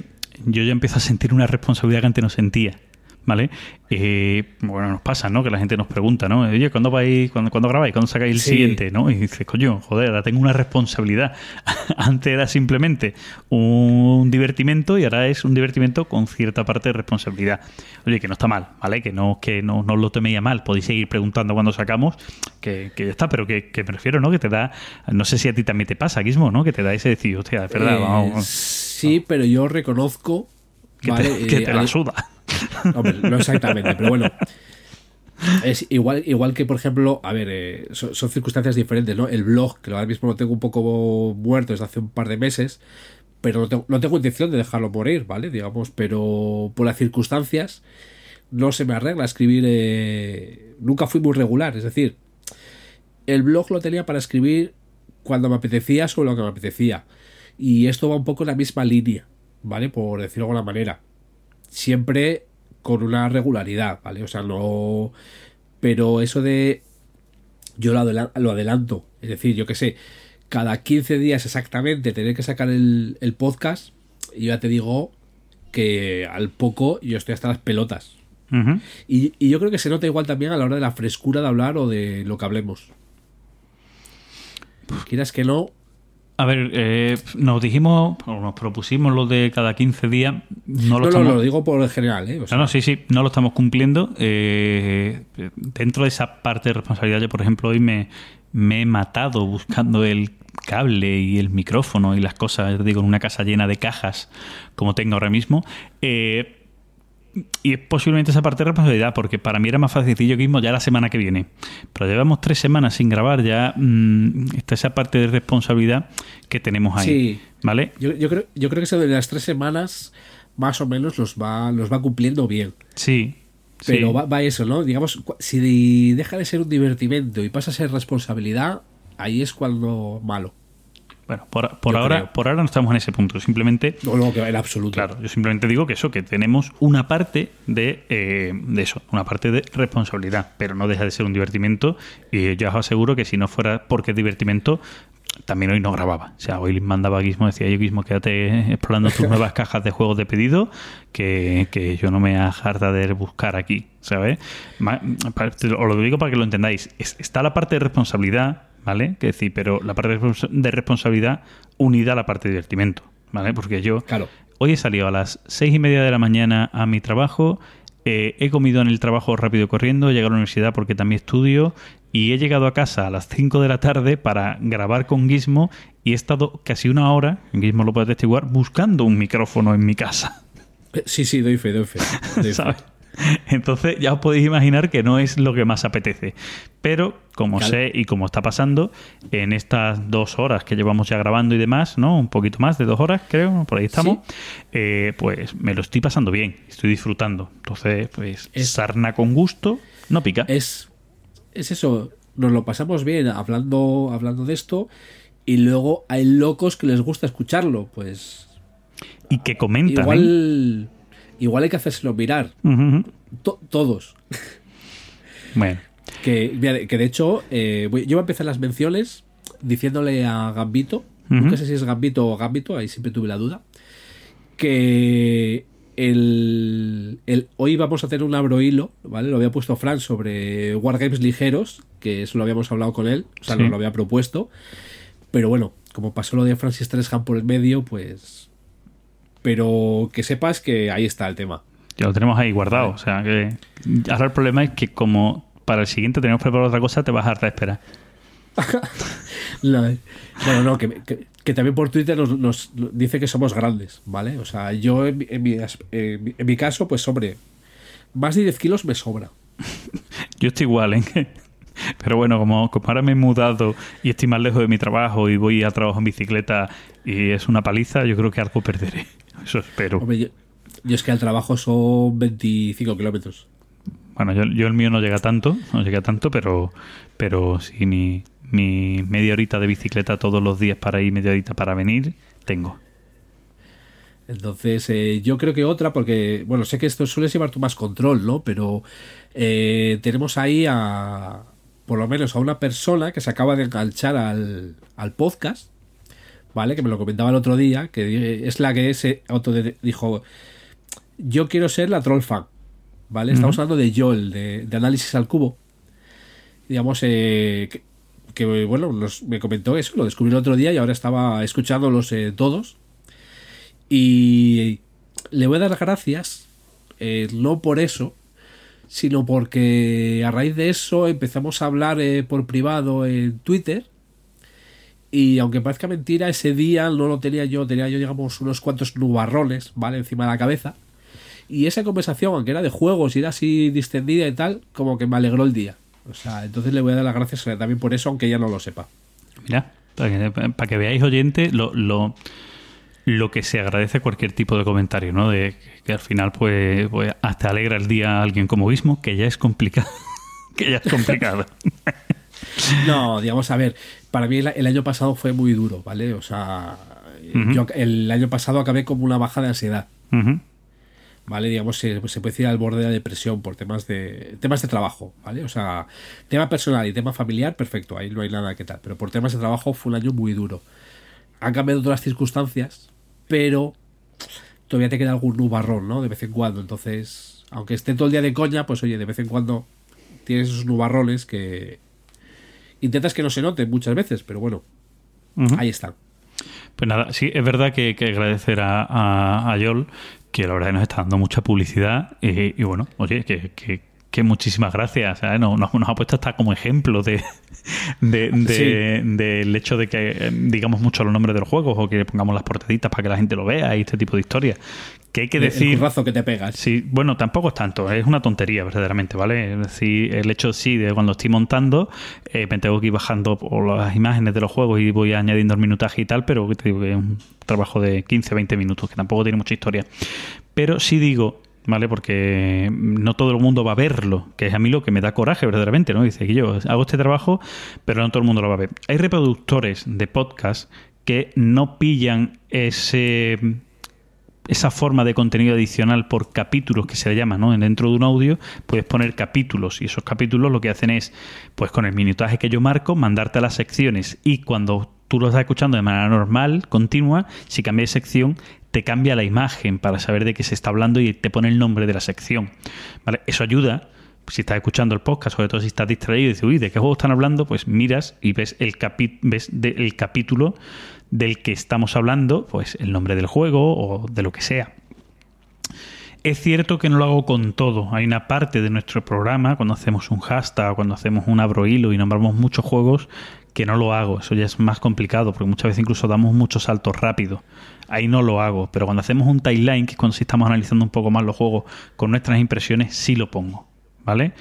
yo ya empiezo a sentir una responsabilidad que antes no sentía. ¿Vale? Eh, bueno, nos pasa, ¿no? Que la gente nos pregunta, ¿no? Oye, ¿cuándo vais, cuándo, cuándo grabáis? ¿Cuándo sacáis el Sí. siguiente? ¿no? Y dices, coño, joder, ahora tengo una responsabilidad. Antes era simplemente un divertimento y ahora es un divertimento con cierta parte de responsabilidad. Oye, que no está mal, ¿vale? Que no, que no, no lo toméis a mal. Podéis seguir preguntando cuando sacamos, que, que ya está, pero que, que me refiero, ¿no? Que te da, no sé si a ti también te pasa, Guismo, ¿no? Que te da ese decir, hostia, es verdad, Eh, vamos, Sí, pero yo reconozco. Que vale, te, que eh, la suda. Hombre, no exactamente, pero bueno. Es igual, igual que, por ejemplo, a ver, eh, son, son circunstancias diferentes, ¿no? El blog, que ahora mismo lo tengo un poco muerto desde hace un par de meses, pero no tengo, no tengo intención de dejarlo morir, ¿vale? Digamos, pero por las circunstancias no se me arregla escribir. eh, nunca fui muy regular, es decir, el blog lo tenía para escribir cuando me apetecía sobre lo que me apetecía. Y esto va un poco en la misma línea, ¿vale? Por decirlo de alguna manera siempre con una regularidad, ¿vale? O sea, no... Pero eso de... Yo lo, adela- lo adelanto, es decir, yo qué sé, cada 15 días exactamente tener que sacar el, el podcast, y ya te digo que al poco yo estoy hasta las pelotas. Y, y yo creo que se nota igual también a la hora de la frescura de hablar o de lo que hablemos. Quieras que no, A ver, eh, nos dijimos, o nos propusimos lo de cada 15 días. No lo no, no, lo digo por el general, ¿eh? O sea, No, no, sí, sí, no lo estamos cumpliendo. Eh, dentro de esa parte de responsabilidad, yo, por ejemplo, hoy me, me he matado buscando el cable y el micrófono y las cosas, digo, en una casa llena de cajas, como tengo ahora mismo. Eh, y es posiblemente esa parte de responsabilidad, porque para mí era más facilillo que mismo ya la semana que viene. Pero llevamos tres semanas sin grabar, ya mm, está esa parte de responsabilidad que tenemos ahí. Sí. ¿Vale? Yo, yo creo, yo creo que eso de las tres semanas más o menos los va, los va cumpliendo bien. Sí. Pero sí. va, va eso, ¿no? Digamos, si deja de ser un divertimento y pasa a ser responsabilidad, ahí es cuando malo. Bueno, por, ahora, creo. por ahora no estamos en ese punto. Simplemente No, no, que en absoluto. Claro, yo simplemente digo que eso, que tenemos una parte de, eh, de eso, una parte de responsabilidad, pero no deja de ser un divertimento y yo os aseguro que si no fuera porque es divertimento, también hoy no grababa. O sea, hoy mandaba a Guismo, decía yo Guismo, quédate explorando tus nuevas cajas de juegos de pedido, que, que yo no me harta de buscar aquí, ¿sabes? Os lo digo para que lo entendáis. Es- Está la parte de responsabilidad, ¿vale? Que decir, pero la parte de respons- de responsabilidad unida a la parte de divertimento, ¿vale? Porque yo Claro. Hoy he salido a las seis y media de la mañana a mi trabajo. eh, he comido en el trabajo rápido corriendo, he llegado a la universidad porque también estudio y he llegado a casa a las 5 de la tarde para grabar con Gizmo y he estado casi una hora, Gizmo lo puede atestiguar, buscando un micrófono en mi casa. Eh, Sí, sí, doy fe, doy fe. doy fe. ¿sabes? Entonces ya os podéis imaginar que no es lo que más apetece. Pero como Claro. sé y como está pasando, en estas dos horas que llevamos ya grabando y demás, ¿no? Un poquito más de dos horas, creo, por ahí estamos, eh, pues me lo estoy pasando bien, estoy disfrutando. Entonces, pues Es- sarna con gusto, no pica. Es, es eso, nos lo pasamos bien hablando, hablando de esto y luego hay locos que les gusta escucharlo. Pues y que comentan. ¿eh? Igual, hay que hacérselo mirar. To- todos. Bueno, Que, mira, que de hecho, eh, voy- yo voy a empezar las menciones diciéndole a Gambito, no sé si es Gambito o Gambito, ahí siempre tuve la duda, que el, el- hoy vamos a hacer un abrohilo, ¿vale? Lo había puesto Fran sobre Wargames ligeros, que eso lo habíamos hablado con él, o sea, Sí. nos lo había propuesto, pero bueno, como pasó lo de Francis Treshan por el medio, pues... Pero que sepas que ahí está el tema. ya lo tenemos ahí guardado. O sea que ahora el problema es que como para el siguiente tenemos preparado otra cosa, te vas a hartar de esperar. Bueno, no, que, que- que también por Twitter nos, nos dice que somos grandes, ¿vale? O sea, yo en mi, en mi as- en mi- en mi caso, pues hombre, más de 10 kilos me sobra. Yo estoy igual, ¿eh? Pero bueno, como, como ahora me he mudado y estoy más lejos de mi trabajo y voy a trabajo en bicicleta y es una paliza, yo creo que algo perderé. Eso espero. Hombre, yo, yo es que al trabajo son 25 kilómetros. Bueno, yo, yo el mío no llega tanto, no llega tanto, pero, pero sí, mi, mi media horita de bicicleta todos los días para ir, media horita para venir, tengo. Entonces, eh, yo creo que otra, porque, bueno, sé que esto suele llevar tú más control, ¿no? Pero eh, tenemos ahí a, por lo menos a una persona que se acaba de enganchar al, al podcast, ¿vale? Que me lo comentaba el otro día, que es la que se auto dijo, yo quiero ser la troll fan, ¿vale? Estamos hablando de Joel, de, de análisis al cubo. Digamos, eh, que, que, bueno, nos, me comentó eso, lo descubrí el otro día y ahora estaba escuchándolos eh, todos. Y le voy a dar las gracias, eh, no por eso, sino porque a raíz de eso empezamos a hablar eh, por privado en Twitter. Y aunque parezca mentira, ese día no lo tenía yo, tenía yo, digamos, unos cuantos nubarrones, ¿vale? Encima de la cabeza. Y esa conversación, aunque era de juegos y era así distendida y tal, como que me alegró el día. O sea, entonces le voy a dar las gracias también por eso, aunque ella no lo sepa. Mira, para que, para que veáis, oyente, lo, lo, lo, que se agradece cualquier tipo de comentario, ¿no? De que al final, pues, pues hasta alegra el día a alguien como Guismo, que ya es complicado. que ya es complicado. no, digamos, a ver, para mí el, año pasado fue muy duro, ¿vale? O sea, uh -huh. yo el año pasado acabé como una baja de ansiedad. Uh -huh. ¿vale? Digamos, se, se, puede decir al borde de la depresión por temas de temas de trabajo, ¿vale? O sea, tema personal y tema familiar, perfecto, ahí no hay nada que tal, pero por temas de trabajo fue un año muy duro. Han cambiado todas las circunstancias, pero todavía te queda algún nubarrón, ¿no? De vez en cuando, entonces, aunque esté todo el día de coña, pues oye, de vez en cuando tienes esos nubarrones que intentas que no se noten muchas veces, pero bueno, uh -huh. ahí están. Pues nada, sí, es verdad que, que agradecer a, a, a Yol, que la verdad nos está dando mucha publicidad y, y bueno, oye, que, que, que muchísimas gracias. ¿sabes? Nos, nos, nos, ha puesto hasta como ejemplo de, de, de sí. del hecho de que digamos mucho los nombres de los juegos o que pongamos las portaditas para que la gente lo vea y este tipo de historias. Que hay que decir. El currazo que te pegas. Sí, bueno, tampoco es tanto, es una tontería, verdaderamente, ¿vale? Es decir, el hecho sí de cuando estoy montando, eh, me tengo que ir bajando por las imágenes de los juegos y voy añadiendo el minutaje y tal, pero te digo que es un trabajo de 15, 20 minutos, que tampoco tiene mucha historia. Pero sí digo ¿vale? Porque no todo el mundo va a verlo, que es a mí lo que me da coraje verdaderamente, ¿no? Dice que yo hago este trabajo, pero no todo el mundo lo va a ver. Hay reproductores de podcast que no pillan ese esa forma de contenido adicional por capítulos que se le llama, ¿no? Dentro de un audio puedes poner capítulos y esos capítulos lo que hacen es, pues con el minutaje que yo marco, mandarte a las secciones y cuando tú lo estás escuchando de manera normal, continua, si cambias de sección, te cambia la imagen para saber de qué se está hablando y te pone el nombre de la sección. ¿Vale? Eso ayuda. Si estás escuchando el podcast, sobre todo si estás distraído y dices, uy, ¿de qué juego están hablando? Pues miras y ves el, capi ves el capítulo del que estamos hablando, pues el nombre del juego o de lo que sea. Es cierto que no lo hago con todo. Hay una parte de nuestro programa, cuando hacemos un hashtag, cuando hacemos un abro hilo y nombramos muchos juegos, que no lo hago. Eso ya es más complicado, porque muchas veces incluso damos muchos saltos rápidos. Ahí no lo hago. Pero cuando hacemos un timeline, que es cuando sí estamos analizando un poco más los juegos con nuestras impresiones, sí lo pongo. ¿Vale?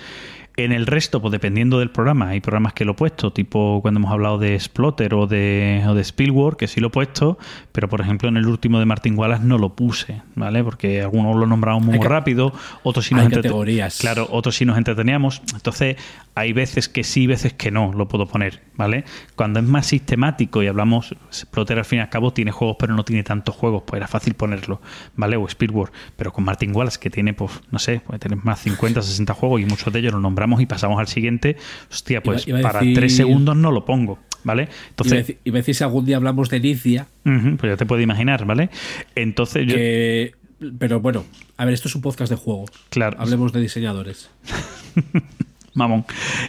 En el resto, pues dependiendo del programa, hay programas que lo he puesto, tipo cuando hemos hablado de Splotter o de, o de Spielwork, que sí lo he puesto, pero por ejemplo en el último de Martin Wallace no lo puse, ¿vale? Porque algunos lo nombramos muy rápido, otros sí nos categorías. Claro, otros sí nos entreteníamos. Entonces, hay veces que sí, veces que no lo puedo poner, ¿vale? Cuando es más sistemático y hablamos, Splotter al fin y al cabo tiene juegos, pero no tiene tantos juegos, pues era fácil ponerlo, ¿vale? O Spielwork, pero con Martin Wallace, que tiene, pues, no sé, puede tener más 50, 60 juegos y muchos de ellos los nombramos y pasamos al siguiente, hostia, pues iba, iba para decir... tres segundos no lo pongo, ¿vale? Entonces, y a decir si algún día hablamos de Inicia. Uh -huh, pues ya te puedes imaginar, ¿vale? Entonces yo... Pero bueno, a ver, esto es un podcast de juego. Claro. Hablemos de diseñadores. Mamón.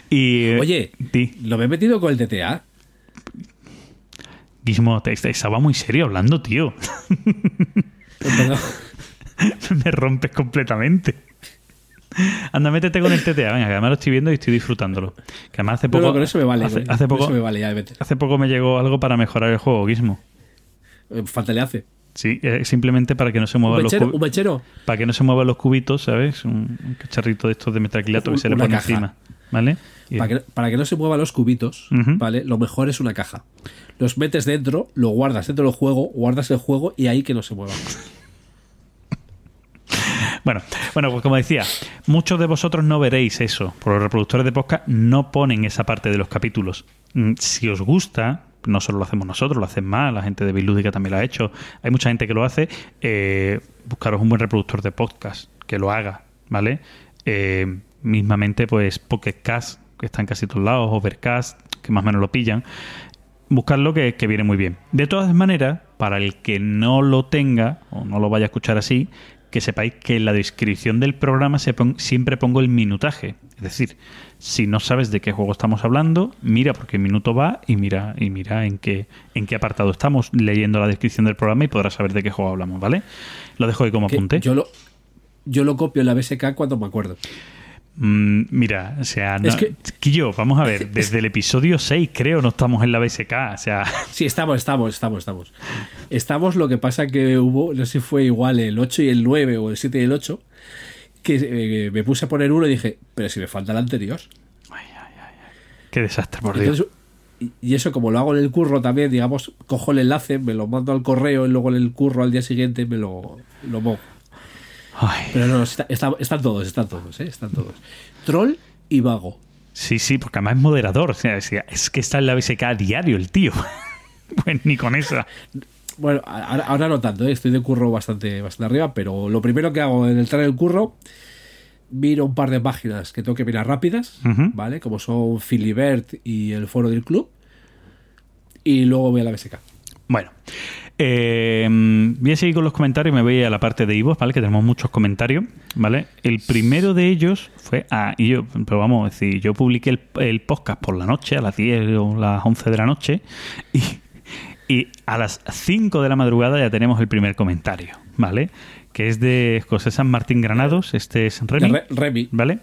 Y, Oye, di. ¿lo me he metido con el TTA? Guismo, te, te, estaba muy serio hablando, tío. me rompes completamente. Anda, métete con el TTA, venga, que además lo estoy viendo y estoy disfrutándolo. Que además hace poco. No, no, eso me vale. Hace, hace poco, me vale, ya, hace poco me llegó algo para mejorar el juego, Gizmo. Eh, falta le hace. Sí, eh, simplemente para que no se muevan ¿Un mechero, los ¿Un mechero? Para que no se muevan los cubitos, ¿sabes? Un, un cacharrito de estos de metacrilato que se le pone caja. encima. ¿Vale? Para que, para que, no se muevan los cubitos, uh -huh. ¿vale? Lo mejor es una caja. Los metes dentro, lo guardas dentro del juego, guardas el juego y ahí que no se muevan. Bueno, bueno, pues como decía, muchos de vosotros no veréis eso, porque los reproductores de podcast no ponen esa parte de los capítulos. Si os gusta, no solo lo hacemos nosotros, lo hacen más, la gente de Bilúdica también lo ha hecho, hay mucha gente que lo hace, eh, buscaros un buen reproductor de podcast que lo haga, ¿vale? Eh, mismamente, pues Pocket Cast, que está en casi todos lados, Overcast, que más o menos lo pillan, buscarlo que, que viene muy bien. De todas maneras, para el que no lo tenga o no lo vaya a escuchar así, que sepáis que en la descripción del programa siempre pongo el minutaje. Es decir, si no sabes de qué juego estamos hablando, mira por qué minuto va y mira, y mira en qué, en qué apartado estamos leyendo la descripción del programa y podrás saber de qué juego hablamos, ¿vale? Lo dejo ahí como Que apunte. Yo lo, yo lo copio en la BSK cuando me acuerdo. Mm, mira, o sea, no, Es que- Quillo, vamos a ver, desde el episodio 6 creo no estamos en la BSK, o sea, Sí, estamos, estamos, estamos, estamos. Estamos, lo que pasa que hubo, no sé si fue igual el 8 y el 9 o el 7 y el 8, que eh, me puse a poner uno y dije, pero si me falta el anterior. qué desastre, por Dios. Entonces, y- y eso como lo hago en el curro también, digamos, cojo el enlace, me lo mando al correo y luego en el curro al día siguiente me lo, lo mojo. Ay, Pero no, está- está- están todos, están todos, ¿eh? están todos. Troll y vago. sí, sí, porque además es moderador, o sea, es que- es que está en la BSK a diario el tío. pues ni con esa. Bueno, ahora, ahora no tanto, ¿eh? estoy de curro bastante, bastante arriba, pero lo primero que hago en entrar en el curro, miro un par de páginas que tengo que mirar rápidas. ¿vale? Como son Filibert y el foro del club, y luego voy a la BSK. Bueno, eh, voy a seguir con los comentarios. Me voy a la parte de Ivo, ¿vale? Que tenemos muchos comentarios, ¿vale? El primero de ellos fue. Ah, y yo, pero vamos a decir, yo publiqué el, el podcast por la noche, a las 10 o las 11 de la noche, y, y a las 5 de la madrugada ya tenemos el primer comentario, ¿vale? Que es de José San Martín Granados, este es Remy. Re- Remy. ¿Vale?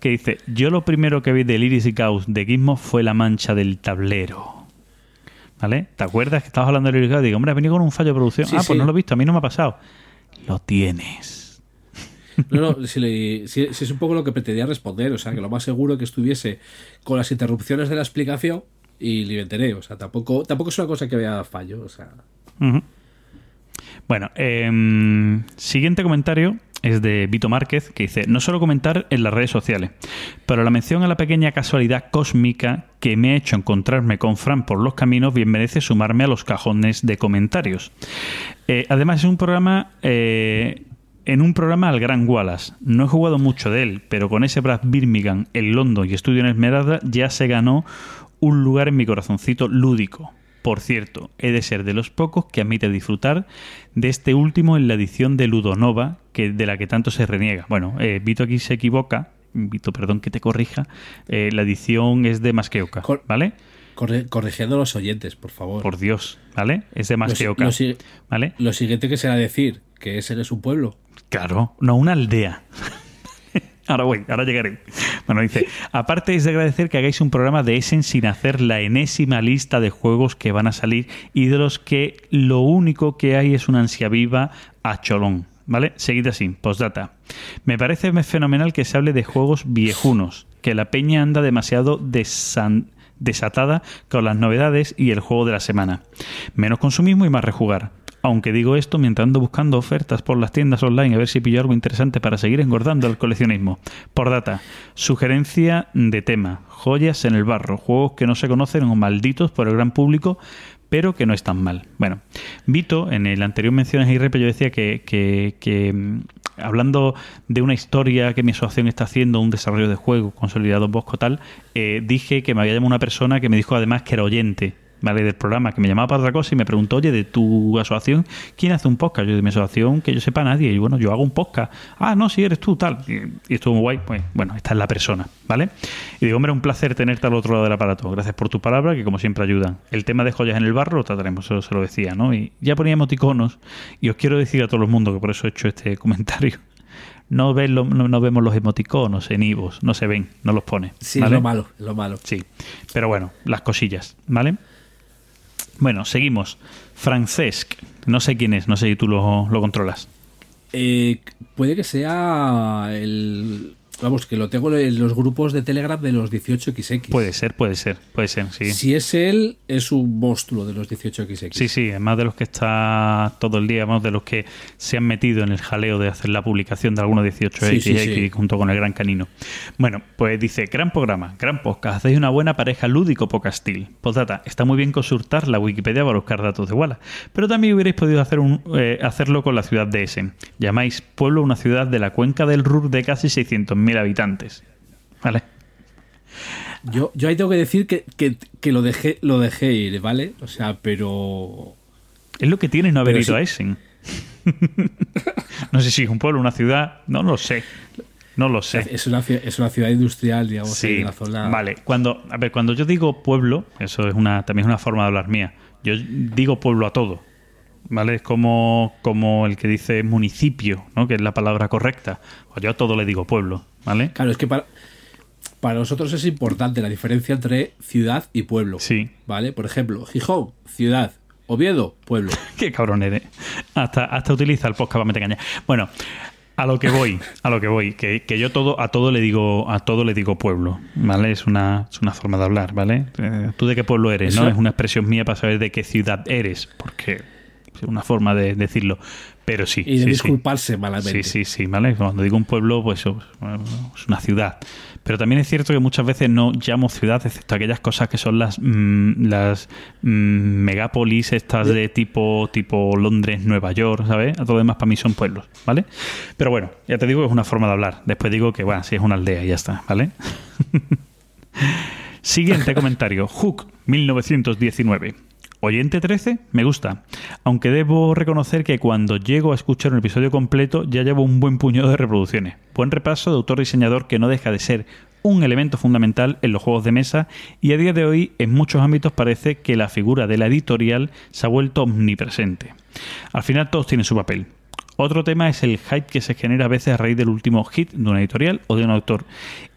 Que dice, yo lo primero que vi del Iris y Gauss de Gizmo fue la mancha del tablero. ¿Vale? ¿Te acuerdas que estabas hablando del Iris y? Digo, hombre, ha venido con un fallo de producción. Sí, ah, pues no lo he visto, a mí no me ha pasado. Lo tienes. No, no, si, le- si- si es un poco lo que pretendía responder, o sea, que lo más seguro que estuviese con las interrupciones de la explicación y le enteré, o sea, tampoco, tampoco es una cosa que vea fallo, o sea. Bueno, em, siguiente comentario es de Vito Márquez, que dice, no suelo comentar en las redes sociales, pero la mención a la pequeña casualidad cósmica que me ha hecho encontrarme con Fran por los caminos bien merece sumarme a los cajones de comentarios. Eh, además es un programa... eh, en un programa al Gran Wallace. No he jugado mucho de él, pero con ese Brad Birmingham, el London y Estudio en Esmeralda ya se ganó un lugar en mi corazoncito lúdico. Por cierto, he de ser de los pocos que admite disfrutar de este último en la edición de Ludonova, que, de la que tanto se reniega. Bueno, eh, Vito aquí se equivoca. Vito, perdón que te corrija. Eh, la edición es de Masqueoka, Cor- ¿vale? Corre- corrigiendo a los oyentes, por favor. Por Dios, ¿vale? Es de lo, Masqueoka, lo ¿vale? lo siguiente que será decir que ese es un pueblo. Claro, no una aldea. Ahora voy, ahora llegaré. Bueno, dice, aparte es de agradecer que hagáis un programa de Essen sin hacer la enésima lista de juegos que van a salir y de los que lo único que hay es una ansia viva a cholón. ¿Vale? Seguid así, postdata. Me parece fenomenal que se hable de juegos viejunos, que la peña anda demasiado desatada con las novedades y el juego de la semana. Menos consumismo y más rejugar. Aunque digo esto mientras ando buscando ofertas por las tiendas online a ver si pillo algo interesante para seguir engordando el coleccionismo. Por data, sugerencia de tema, joyas en el barro, juegos que no se conocen o malditos por el gran público, pero que no están mal. Bueno, Vito, en el anterior menciones y rep, yo decía que, que- que, mm, hablando de una historia que mi asociación está haciendo, un desarrollo de juego consolidado en Bosco tal, eh, dije que me había llamado una persona que me dijo además que era oyente. ¿Vale? del programa que me llamaba para otra cosa y me preguntó, oye, de tu asociación, ¿quién hace un podcast? Yo de mi asociación, que yo sepa nadie. Y bueno, yo hago un podcast. Ah, no, si eres tú, tal. Y, y estuvo muy guay. Pues bueno, esta es la persona, ¿vale? Y digo, hombre, un placer tenerte al otro lado del aparato. Gracias por tu palabra, que como siempre ayudan. El tema de joyas en el barro lo trataremos, eso se lo decía, ¿no? Y ya ponía emoticonos. Y os quiero decir a todo el mundo, que por eso he hecho este comentario. No, ven lo- no, no vemos los emoticonos en Ivos, no se ven, no los pone. Sí, ¿vale? es lo malo, es lo malo. Sí, pero bueno, las cosillas, ¿vale? Bueno, seguimos. Francesc, no sé quién es, no sé si tú lo, lo controlas. Eh, puede que sea el, vamos, que lo tengo en los grupos de Telegram de los 18XX. Puede ser, puede ser, puede ser, sí. Si es él, es un monstruo de los 18XX. Sí, sí, es más de los que está todo el día, más de los que se han metido en el jaleo de hacer la publicación de algunos 18XX Sí, sí, sí. junto con el gran canino. Bueno, pues dice, gran programa, gran podcast, hacéis una buena pareja lúdico podcastil. Postdata, está muy bien consultar la Wikipedia para buscar datos de Wallace, pero también hubierais podido hacer un, eh, hacerlo con la ciudad de Essen. Llamáis pueblo a una ciudad de la cuenca del Ruhr de casi 600.000 habitantes. ¿Vale? Yo, yo ahí tengo que decir que, que- que lo, dejé, lo dejé ir, ¿vale? O sea, pero... Es lo que tiene no haber Pero ido sí. a Essen. no sé si es un pueblo, una ciudad, no lo sé. No lo sé. Es una, es una ciudad industrial, digamos, Sí, en la zona... vale. Cuando, a ver, cuando yo digo pueblo, eso es una, también es una forma de hablar mía. Yo digo pueblo a todo, ¿vale? Es como, como el que dice municipio, ¿no? Que es la palabra correcta. Pues yo a todo le digo pueblo, ¿vale? Claro, es que para, para nosotros es importante la diferencia entre ciudad y pueblo. Sí. ¿Vale? Por ejemplo, Gijón, ciudad. Oviedo, pueblo. Qué cabrón eres. Hasta, hasta utiliza el podcast para meter caña. Bueno, a lo que voy, a lo que voy, que, que yo todo, a todo le digo, a todo le digo pueblo, ¿vale? Es una, es una forma de hablar, ¿vale? Eh, ¿Tú de qué pueblo eres? ¿No? Es una expresión mía para saber de qué ciudad eres, porque una forma de decirlo. Pero sí. Y de sí, sí. disculparse malamente. Sí, sí, sí, ¿vale? Cuando digo un pueblo, pues es una ciudad. Pero también es cierto que muchas veces no llamo ciudad, excepto aquellas cosas que son las mm, las mm, megápolis estas de tipo tipo Londres, Nueva York, ¿sabes? A todo lo demás para mí son pueblos, ¿vale? Pero bueno, ya te digo que es una forma de hablar. Después digo que, bueno, sí es una aldea y ya está, ¿vale? Siguiente comentario. Hook, 1919. Oyente 13, me gusta. Aunque debo reconocer que cuando llego a escuchar un episodio completo ya llevo un buen puñado de reproducciones. Buen repaso de autor-diseñador que no deja de ser un elemento fundamental en los juegos de mesa y a día de hoy en muchos ámbitos parece que la figura de la editorial se ha vuelto omnipresente. Al final todos tienen su papel. Otro tema es el hype que se genera a veces a raíz del último hit de una editorial o de un autor.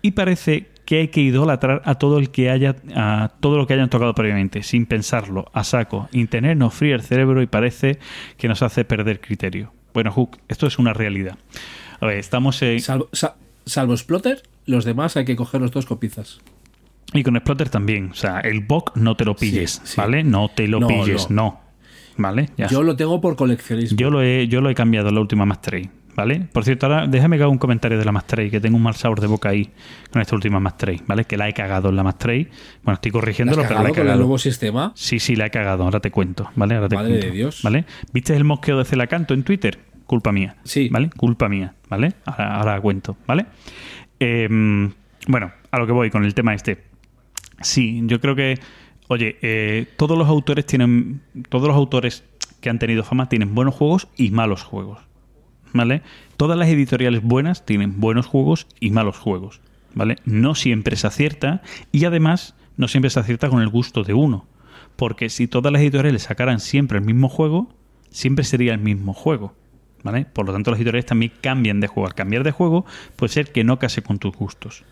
Y parece que hay que idolatrar a todo el que haya a todo lo que hayan tocado previamente, sin pensarlo, a saco, sin tenernos frío el cerebro y parece que nos hace perder criterio. Bueno, Hook, esto es una realidad. A ver, estamos en, Salvo, sa- salvo Splotter, los demás hay que cogerlos todos con pinzas. y con Exploter también. O sea, el BOC no te lo pilles, Sí, sí. ¿vale? No te lo No, pilles, no. no. ¿Vale? Ya. Yo lo tengo por coleccionismo. Yo lo he, yo lo he cambiado en la última Master Race, ¿vale? Por cierto, ahora déjame que haga un comentario de la Master Race, que tengo un mal sabor de boca ahí con esta última Master Race, ¿vale? Que la he cagado en la Master Race. Bueno, estoy ¿La corrigiéndolo, pero la he cagado con el nuevo sistema? Sí, sí, la he cagado, ahora te cuento, ¿vale? Ahora te Madre cuento, de Dios. ¿Vale? ¿Viste el mosqueo de Celacanto en Twitter? Culpa mía. Sí. ¿Vale? Culpa mía, ¿vale? Ahora, ahora cuento, ¿vale? Eh, bueno, a lo que voy con el tema este. Sí, yo creo que, oye, eh, todos los autores tienen, todos los autores que han tenido fama tienen buenos juegos y malos juegos, ¿vale? Todas las editoriales buenas tienen buenos juegos y malos juegos, ¿vale? No siempre se acierta y además no siempre se acierta con el gusto de uno, porque si todas las editoriales sacaran siempre el mismo juego, siempre sería el mismo juego. ¿Vale? Por lo tanto, las editoriales también cambian de juego. Al cambiar de juego puede ser que no case con tus gustos.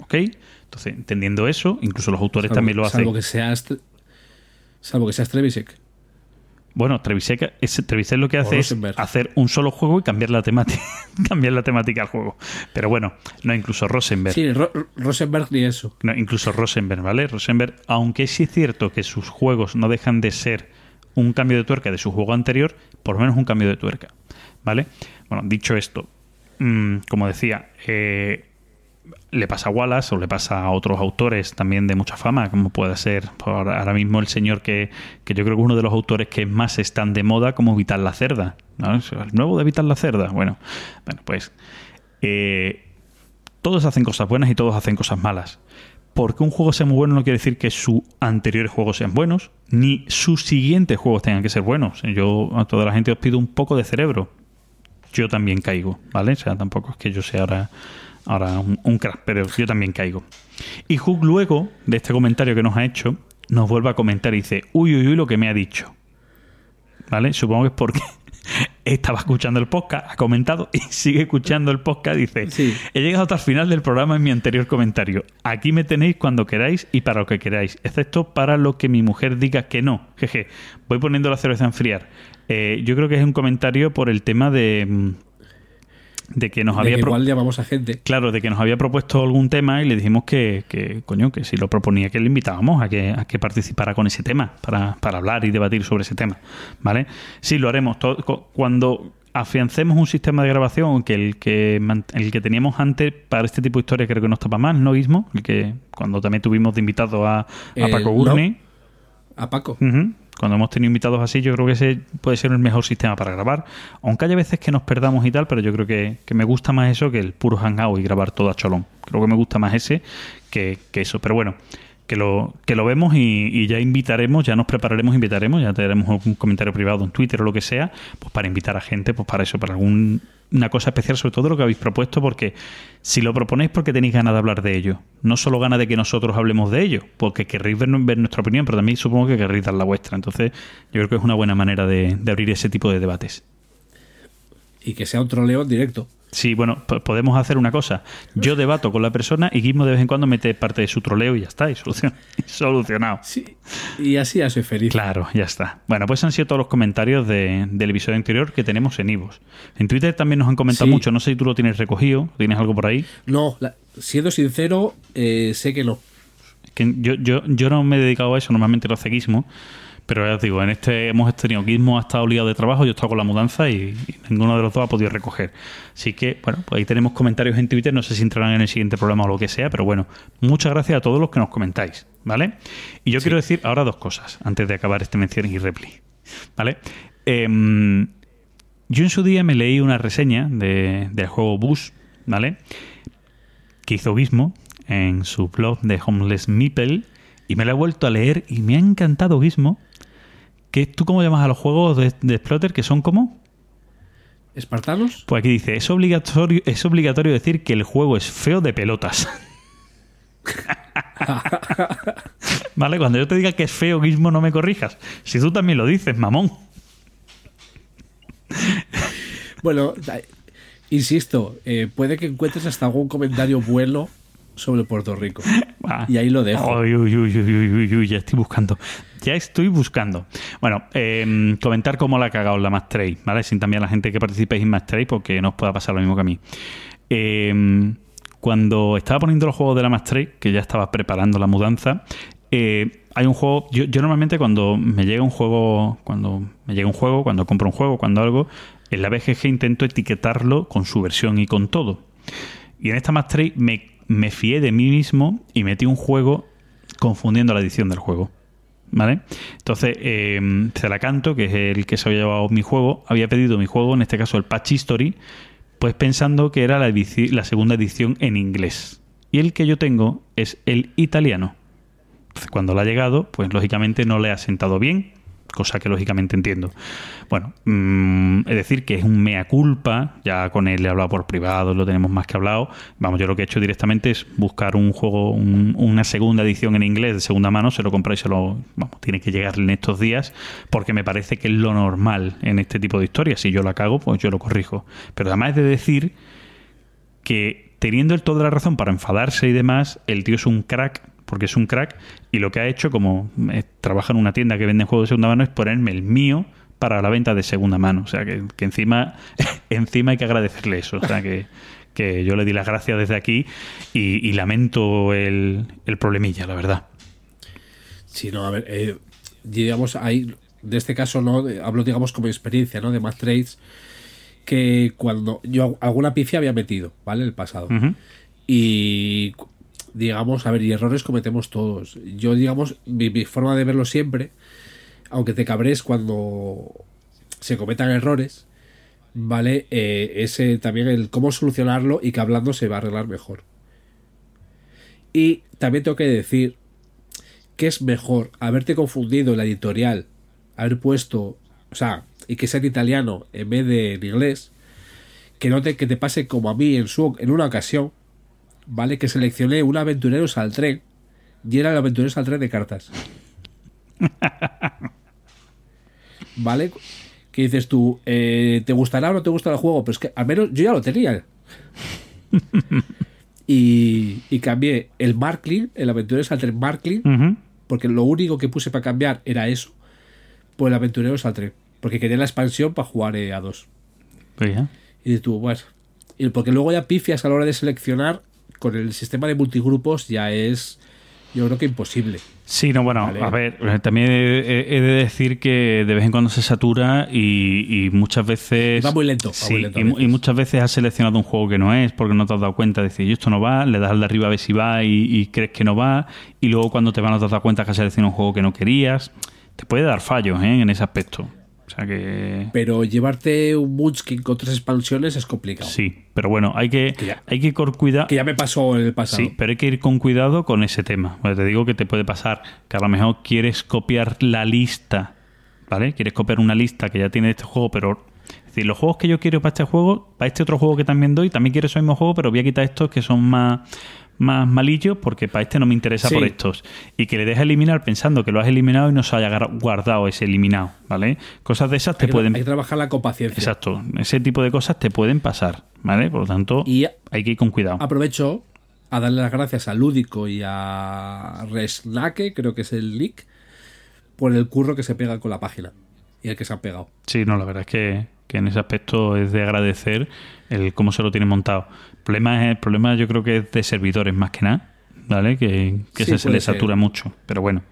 ¿Ok? Entonces, entendiendo eso, incluso los autores Salvo- también lo hacen. Salvo que sea Stre- salvo que sea Strevisek. Bueno, Trevisek, es, Trevisek lo que hace es hacer un solo juego y cambiar la temática, cambiar la temática al juego. Pero bueno, no incluso Rosenberg. Sí, Ro- Rosenberg ni eso. No, incluso Rosenberg, ¿vale? Rosenberg, aunque sí es cierto que sus juegos no dejan de ser un cambio de tuerca de su juego anterior, por lo menos un cambio de tuerca, ¿vale? Bueno, dicho esto, mm, como decía, eh, le pasa a Wallace o le pasa a otros autores también de mucha fama, como puede ser por ahora mismo el señor que, que yo creo que uno de los autores que más están de moda, como Vital la Cerda. El nuevo de Vital la Cerda. Bueno, bueno pues eh, todos hacen cosas buenas y todos hacen cosas malas. Porque un juego sea muy bueno no quiere decir que sus anteriores juegos sean buenos, ni sus siguientes juegos tengan que ser buenos. Yo a toda la gente os pido un poco de cerebro. Yo también caigo, ¿vale? O sea, tampoco es que yo sea ahora, ahora un, un crack, pero yo también caigo. Y Hook luego de este comentario que nos ha hecho, nos vuelve a comentar y dice, uy, uy, uy, lo que me ha dicho. ¿Vale? Supongo que es porque estaba escuchando el podcast, ha comentado y sigue escuchando el podcast. Dice: Sí. He llegado hasta el final del programa en mi anterior comentario. Aquí me tenéis cuando queráis y para lo que queráis, excepto para lo que mi mujer diga que no. Jeje, voy poniendo la cerveza a enfriar. Eh, yo creo que es un comentario por el tema de. De que nos De había que pro- igual llamamos a gente. Claro, de que nos había propuesto algún tema y le dijimos que, que, coño, que si lo proponía que le invitábamos a que, a que participara con ese tema, para, para hablar y debatir sobre ese tema, ¿vale? Sí, lo haremos. Todo- cu- cuando afiancemos un sistema de grabación que el que el que teníamos antes para este tipo de historias creo que no está para más, ¿no, Guismo? El que cuando también tuvimos de invitado a, a Eh, Paco no. Gurney. A Paco. Ujú. Cuando hemos tenido invitados así, yo creo que ese puede ser el mejor sistema para grabar. Aunque haya veces que nos perdamos y tal, pero yo creo que, que me gusta más eso que el puro hangout y grabar todo a cholón. Creo que me gusta más ese que, que eso. Pero bueno, que lo, que lo vemos y, y ya invitaremos, ya nos prepararemos, invitaremos, ya tendremos un comentario privado en Twitter o lo que sea, pues para invitar a gente, pues para eso, para algún una cosa especial sobre todo lo que habéis propuesto, porque si lo proponéis porque tenéis ganas de hablar de ello, no solo ganas de que nosotros hablemos de ello, porque querréis ver, nuestra opinión, pero también supongo que querréis dar la vuestra. Entonces, yo creo que es una buena manera de, de abrir ese tipo de debates. Y que sea un troleo directo. Sí, bueno, po- podemos hacer una cosa. Yo debato con la persona y Guismo de vez en cuando mete parte de su troleo y ya está, y solucion- y solucionado. Sí. Y así ya soy feliz. Claro, ya está. Bueno, pues han sido todos los comentarios de- del episodio anterior que tenemos en Ivos. En Twitter también nos han comentado Sí. mucho. No sé si tú lo tienes recogido, ¿tienes algo por ahí? No, la- siendo sincero, eh, sé que no. Que yo, yo, yo no me he dedicado a eso, normalmente lo hace Gizmo, pero ya os digo, en este hemos tenido Gizmo ha estado liado de trabajo, yo he estado con la mudanza y, y ninguno de los dos ha podido recoger. Así que, bueno, pues ahí tenemos comentarios en Twitter, no sé si entrarán en el siguiente programa o lo que sea, pero bueno, muchas gracias a todos los que nos comentáis, ¿vale? Y yo quiero decir ahora dos cosas, antes de acabar este menciones y repli, ¿vale? Em, yo en su día me leí una reseña de- del juego Bus, ¿vale? que hizo Gizmo en su blog de Homeless Meeple y me la he vuelto a leer y me ha encantado Gizmo. Que ¿Tú cómo llamas a los juegos de, de Exploiter que son como? ¿Espartanos? Pues aquí dice, es obligatorio, es obligatorio decir que el juego es feo de pelotas. vale, cuando yo te diga que es feo, Gizmo, no me corrijas. Si tú también lo dices, mamón. Bueno, insisto, eh, puede que encuentres hasta algún comentario bueno sobre Puerto Rico. Ah. Y ahí lo dejo. Uy, uy, uy, uy, uy, uy, uy, ya estoy buscando. Ya estoy buscando. Bueno, eh, comentar cómo la ha cagado la Max Trade, ¿vale? Sin también a la gente que participéis en Max Trade, porque no os pueda pasar lo mismo que a mí. Eh, cuando estaba poniendo los juegos de la Max Trade, que ya estaba preparando la mudanza, eh, hay un juego. Yo, yo normalmente cuando me llega un juego, cuando me llega un juego, cuando compro un juego, cuando algo, en la BGG intento etiquetarlo con su versión y con todo. Y en esta Max Trade me, me fié de mí mismo y metí un juego confundiendo la edición del juego. ¿Vale? Entonces, Celacanto, que es el que se había llevado mi juego, había pedido mi juego, en este caso el Patch History, pues pensando que era la, segunda edición en inglés. Y el que yo tengo es el italiano. Cuando le ha llegado, pues lógicamente no le ha sentado bien, cosa que lógicamente entiendo. Bueno, mm, es decir, que es un mea culpa, ya con él he hablado por privado, lo tenemos más que hablado. Vamos, yo lo que he hecho directamente es buscar un juego, un- una segunda edición en inglés de segunda mano, se lo compráis, se lo, vamos, tiene que llegarle en estos días, porque me parece que es lo normal en este tipo de historias. Si yo la cago, pues yo lo corrijo. Pero además es de decir que teniendo el toda la razón para enfadarse y demás, el tío es un crack, porque es un crack, y lo que ha hecho, como eh, trabaja en una tienda que vende juegos de segunda mano, es ponerme el mío para la venta de segunda mano. O sea, que, que encima, encima hay que agradecerle eso. O sea, que, que yo le di las gracias desde aquí y, y lamento el, el problemilla, la verdad. Sí, no, a ver, eh, digamos, hay, de este caso no, hablo digamos como experiencia, ¿no? De más trades, que cuando yo alguna pifia había metido, ¿vale? El pasado. Y digamos, a ver, y errores cometemos todos. Yo, digamos, mi, forma de verlo siempre, aunque te cabres cuando se cometan errores, ¿vale? Eh, es eh, también el cómo solucionarlo y que hablando se va a arreglar mejor. Y también tengo que decir que es mejor haberte confundido en la editorial, haber puesto, o sea, y que sea en italiano en vez de en inglés, que no te, que te pase como a mí en, su, en una ocasión, ¿vale? Que seleccioné un Aventureros al tren y era el Aventureros al tren de cartas. ¿Vale? Que dices tú, eh, ¿te gustará o no te gustará el juego? Pero es que al menos yo ya lo tenía. y, y cambié el Markling, el Aventureros al tren Markling, Ujú. porque lo único que puse para cambiar era eso, por el Aventureros al tren. Porque quería la expansión para jugar eh, a dos. Pues ya. Y dices tú, bueno. Y porque luego ya pifias a la hora de seleccionar con el sistema de multigrupos ya es, yo creo que imposible. Sí, no, bueno, Vale. a ver, eh, también he, de decir que de vez en cuando se satura y, y muchas veces... Va muy lento, va Sí, muy lento a y, muchas veces has seleccionado un juego que no es porque no te has dado cuenta, decir, yo esto no va, le das al de arriba a ver si va y, y crees que no va, y luego cuando te van a te has dado cuenta que has seleccionado un juego que no querías, te puede dar fallos ¿eh? en ese aspecto. O sea que... Pero llevarte un Munchkin con tres expansiones es complicado. Sí, pero bueno, hay que, Que ya- hay que ir con cuidado. Que ya me pasó en el pasado. Sí, pero hay que ir con cuidado con ese tema. Pues te digo que te puede pasar que a lo mejor quieres copiar la lista, ¿vale? Quieres copiar una lista que ya tiene este juego, pero... Es decir, los juegos que yo quiero para este juego, para este otro juego que también doy, también quiero ese mismo juego, pero voy a quitar estos que son más, más malillos porque para este no me interesa Sí. por estos. Y que le dejes eliminar pensando que lo has eliminado y no se haya guardado ese eliminado, ¿vale? Cosas de esas te que, pueden... hay que trabajarla con paciencia. Exacto, ese tipo de cosas te pueden pasar, ¿vale? Por lo tanto, Y hay que ir con cuidado. aprovecho a darle las gracias a Lúdico y a Resnake, creo que es el leak, por el curro que se pega con la página y el que se han pegado. Sí, no, la verdad es que, que en ese aspecto es de agradecer el cómo se lo tienen montado. El problema, es, el problema yo creo que es de servidores más que nada, ¿vale? Que, que Sí, se, le satura mucho, pero bueno.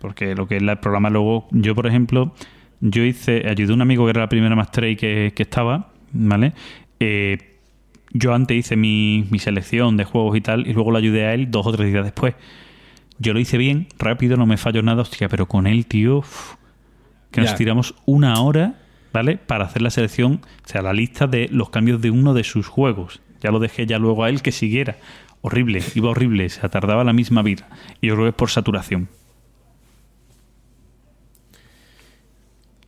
Porque lo que es el programa luego, yo por ejemplo, yo hice, ayudé a un amigo que era la primera Master Race que, que estaba, ¿vale? Eh, yo antes hice mi, mi selección de juegos y tal, y luego lo ayudé a él dos o tres días después. Yo lo hice bien, rápido, no me falló nada, hostia, pero con él, tío, uf, que nos tiramos una hora, Para hacer la selección, o sea, la lista de los cambios de uno de sus juegos. Ya lo dejé ya luego a él que siguiera. Horrible, iba horrible, se tardaba la misma vida. Y yo creo que es por saturación.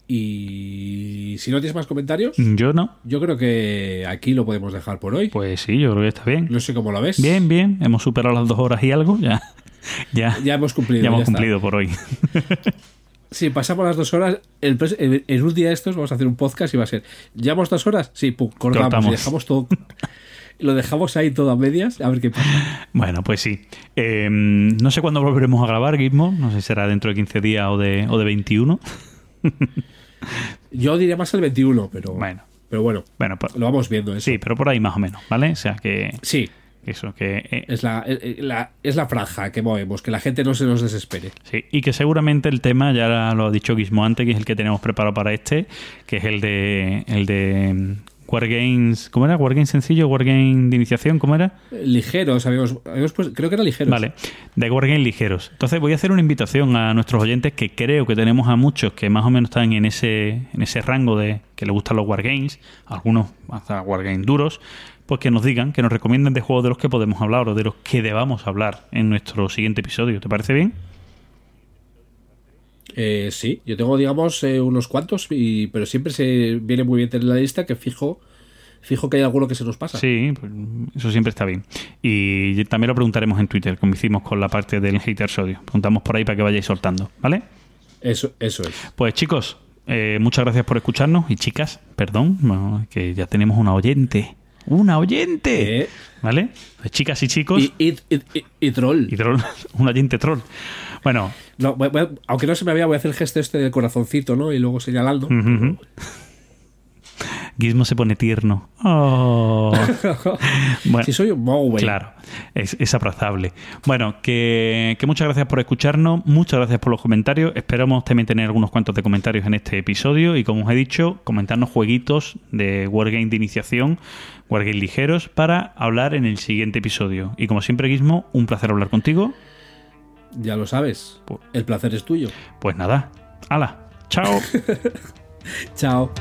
Y si no tienes más comentarios, Yo no. yo creo que aquí lo podemos dejar por hoy. Pues sí, yo creo que está bien. No sé cómo lo ves. Bien, bien. Hemos superado las dos horas y algo. Ya, ya, Ya hemos cumplido. ya hemos ya está. cumplido por hoy. Si pasamos las dos horas, el en, en un día de estos vamos a hacer un podcast y va a ser, ¿llevamos dos horas? Sí, pum, cortamos, Cortamos. y dejamos todo. lo dejamos ahí todo a medias, a ver qué pasa. Bueno, pues sí. Eh, no sé cuándo volveremos a grabar, Gizmo. No sé si será dentro de 15 días o de, o de 21. Yo diría más el 21, pero Bueno. pero bueno, Bueno, pues, lo vamos viendo eso. sí, pero por ahí más o menos, ¿vale? O sea que Sí, eso, que eh, es la, eh, la- es la franja que movemos, que la gente no se nos desespere. Sí, y que seguramente el tema, ya lo ha dicho Gizmo antes, que es el que tenemos preparado para este, que es el de el de mm, Wargames, ¿cómo era? Wargames sencillo, Wargame de iniciación, ¿cómo era? Eh, Ligeros, habíamos, habíamos creo que era ligeros. Vale, de Wargames ligeros. Entonces voy a hacer una invitación a nuestros oyentes que creo que tenemos a muchos que más o menos están en ese en ese rango de que les gustan los Wargames, algunos hasta Wargames duros, pues que nos digan, que nos recomienden de juegos de los que podemos hablar o de los que debamos hablar en nuestro siguiente episodio. ¿Te parece bien? Eh, sí, yo tengo, digamos, eh, unos cuantos, y, pero siempre se viene muy bien tener la lista que fijo, fijo que hay alguno que se nos pasa. Sí, pues, eso siempre está bien. Y también lo preguntaremos en Twitter, como hicimos con la parte del hater sodio. Preguntamos por ahí para que vayáis soltando, ¿vale? Eso, eso es. Pues chicos, eh, muchas gracias por escucharnos. Y chicas, perdón, que ya tenemos una oyente. ¡Una oyente! Eh, ¿Vale? Pues chicas y chicos. y, y, y- y- y troll. y troll, un oyente troll. Bueno, No, voy- voy- aunque no se me había, voy a hacer el gesto este del corazoncito, ¿no? Y luego señalando. ujú. Gizmo se pone tierno. Oh. Bueno. si soy un Mowgli. Claro, es, es abrazable. Bueno, que, que muchas gracias por escucharnos, muchas gracias por los comentarios. Esperamos también tener algunos cuantos de comentarios en este episodio y como os he dicho, comentarnos jueguitos de Wargame de iniciación, Wargame ligeros, para hablar en el siguiente episodio. Y como siempre, Guismo, un placer hablar contigo. Ya lo sabes. Pues- El placer es tuyo. Pues nada, hala, chao. Chao.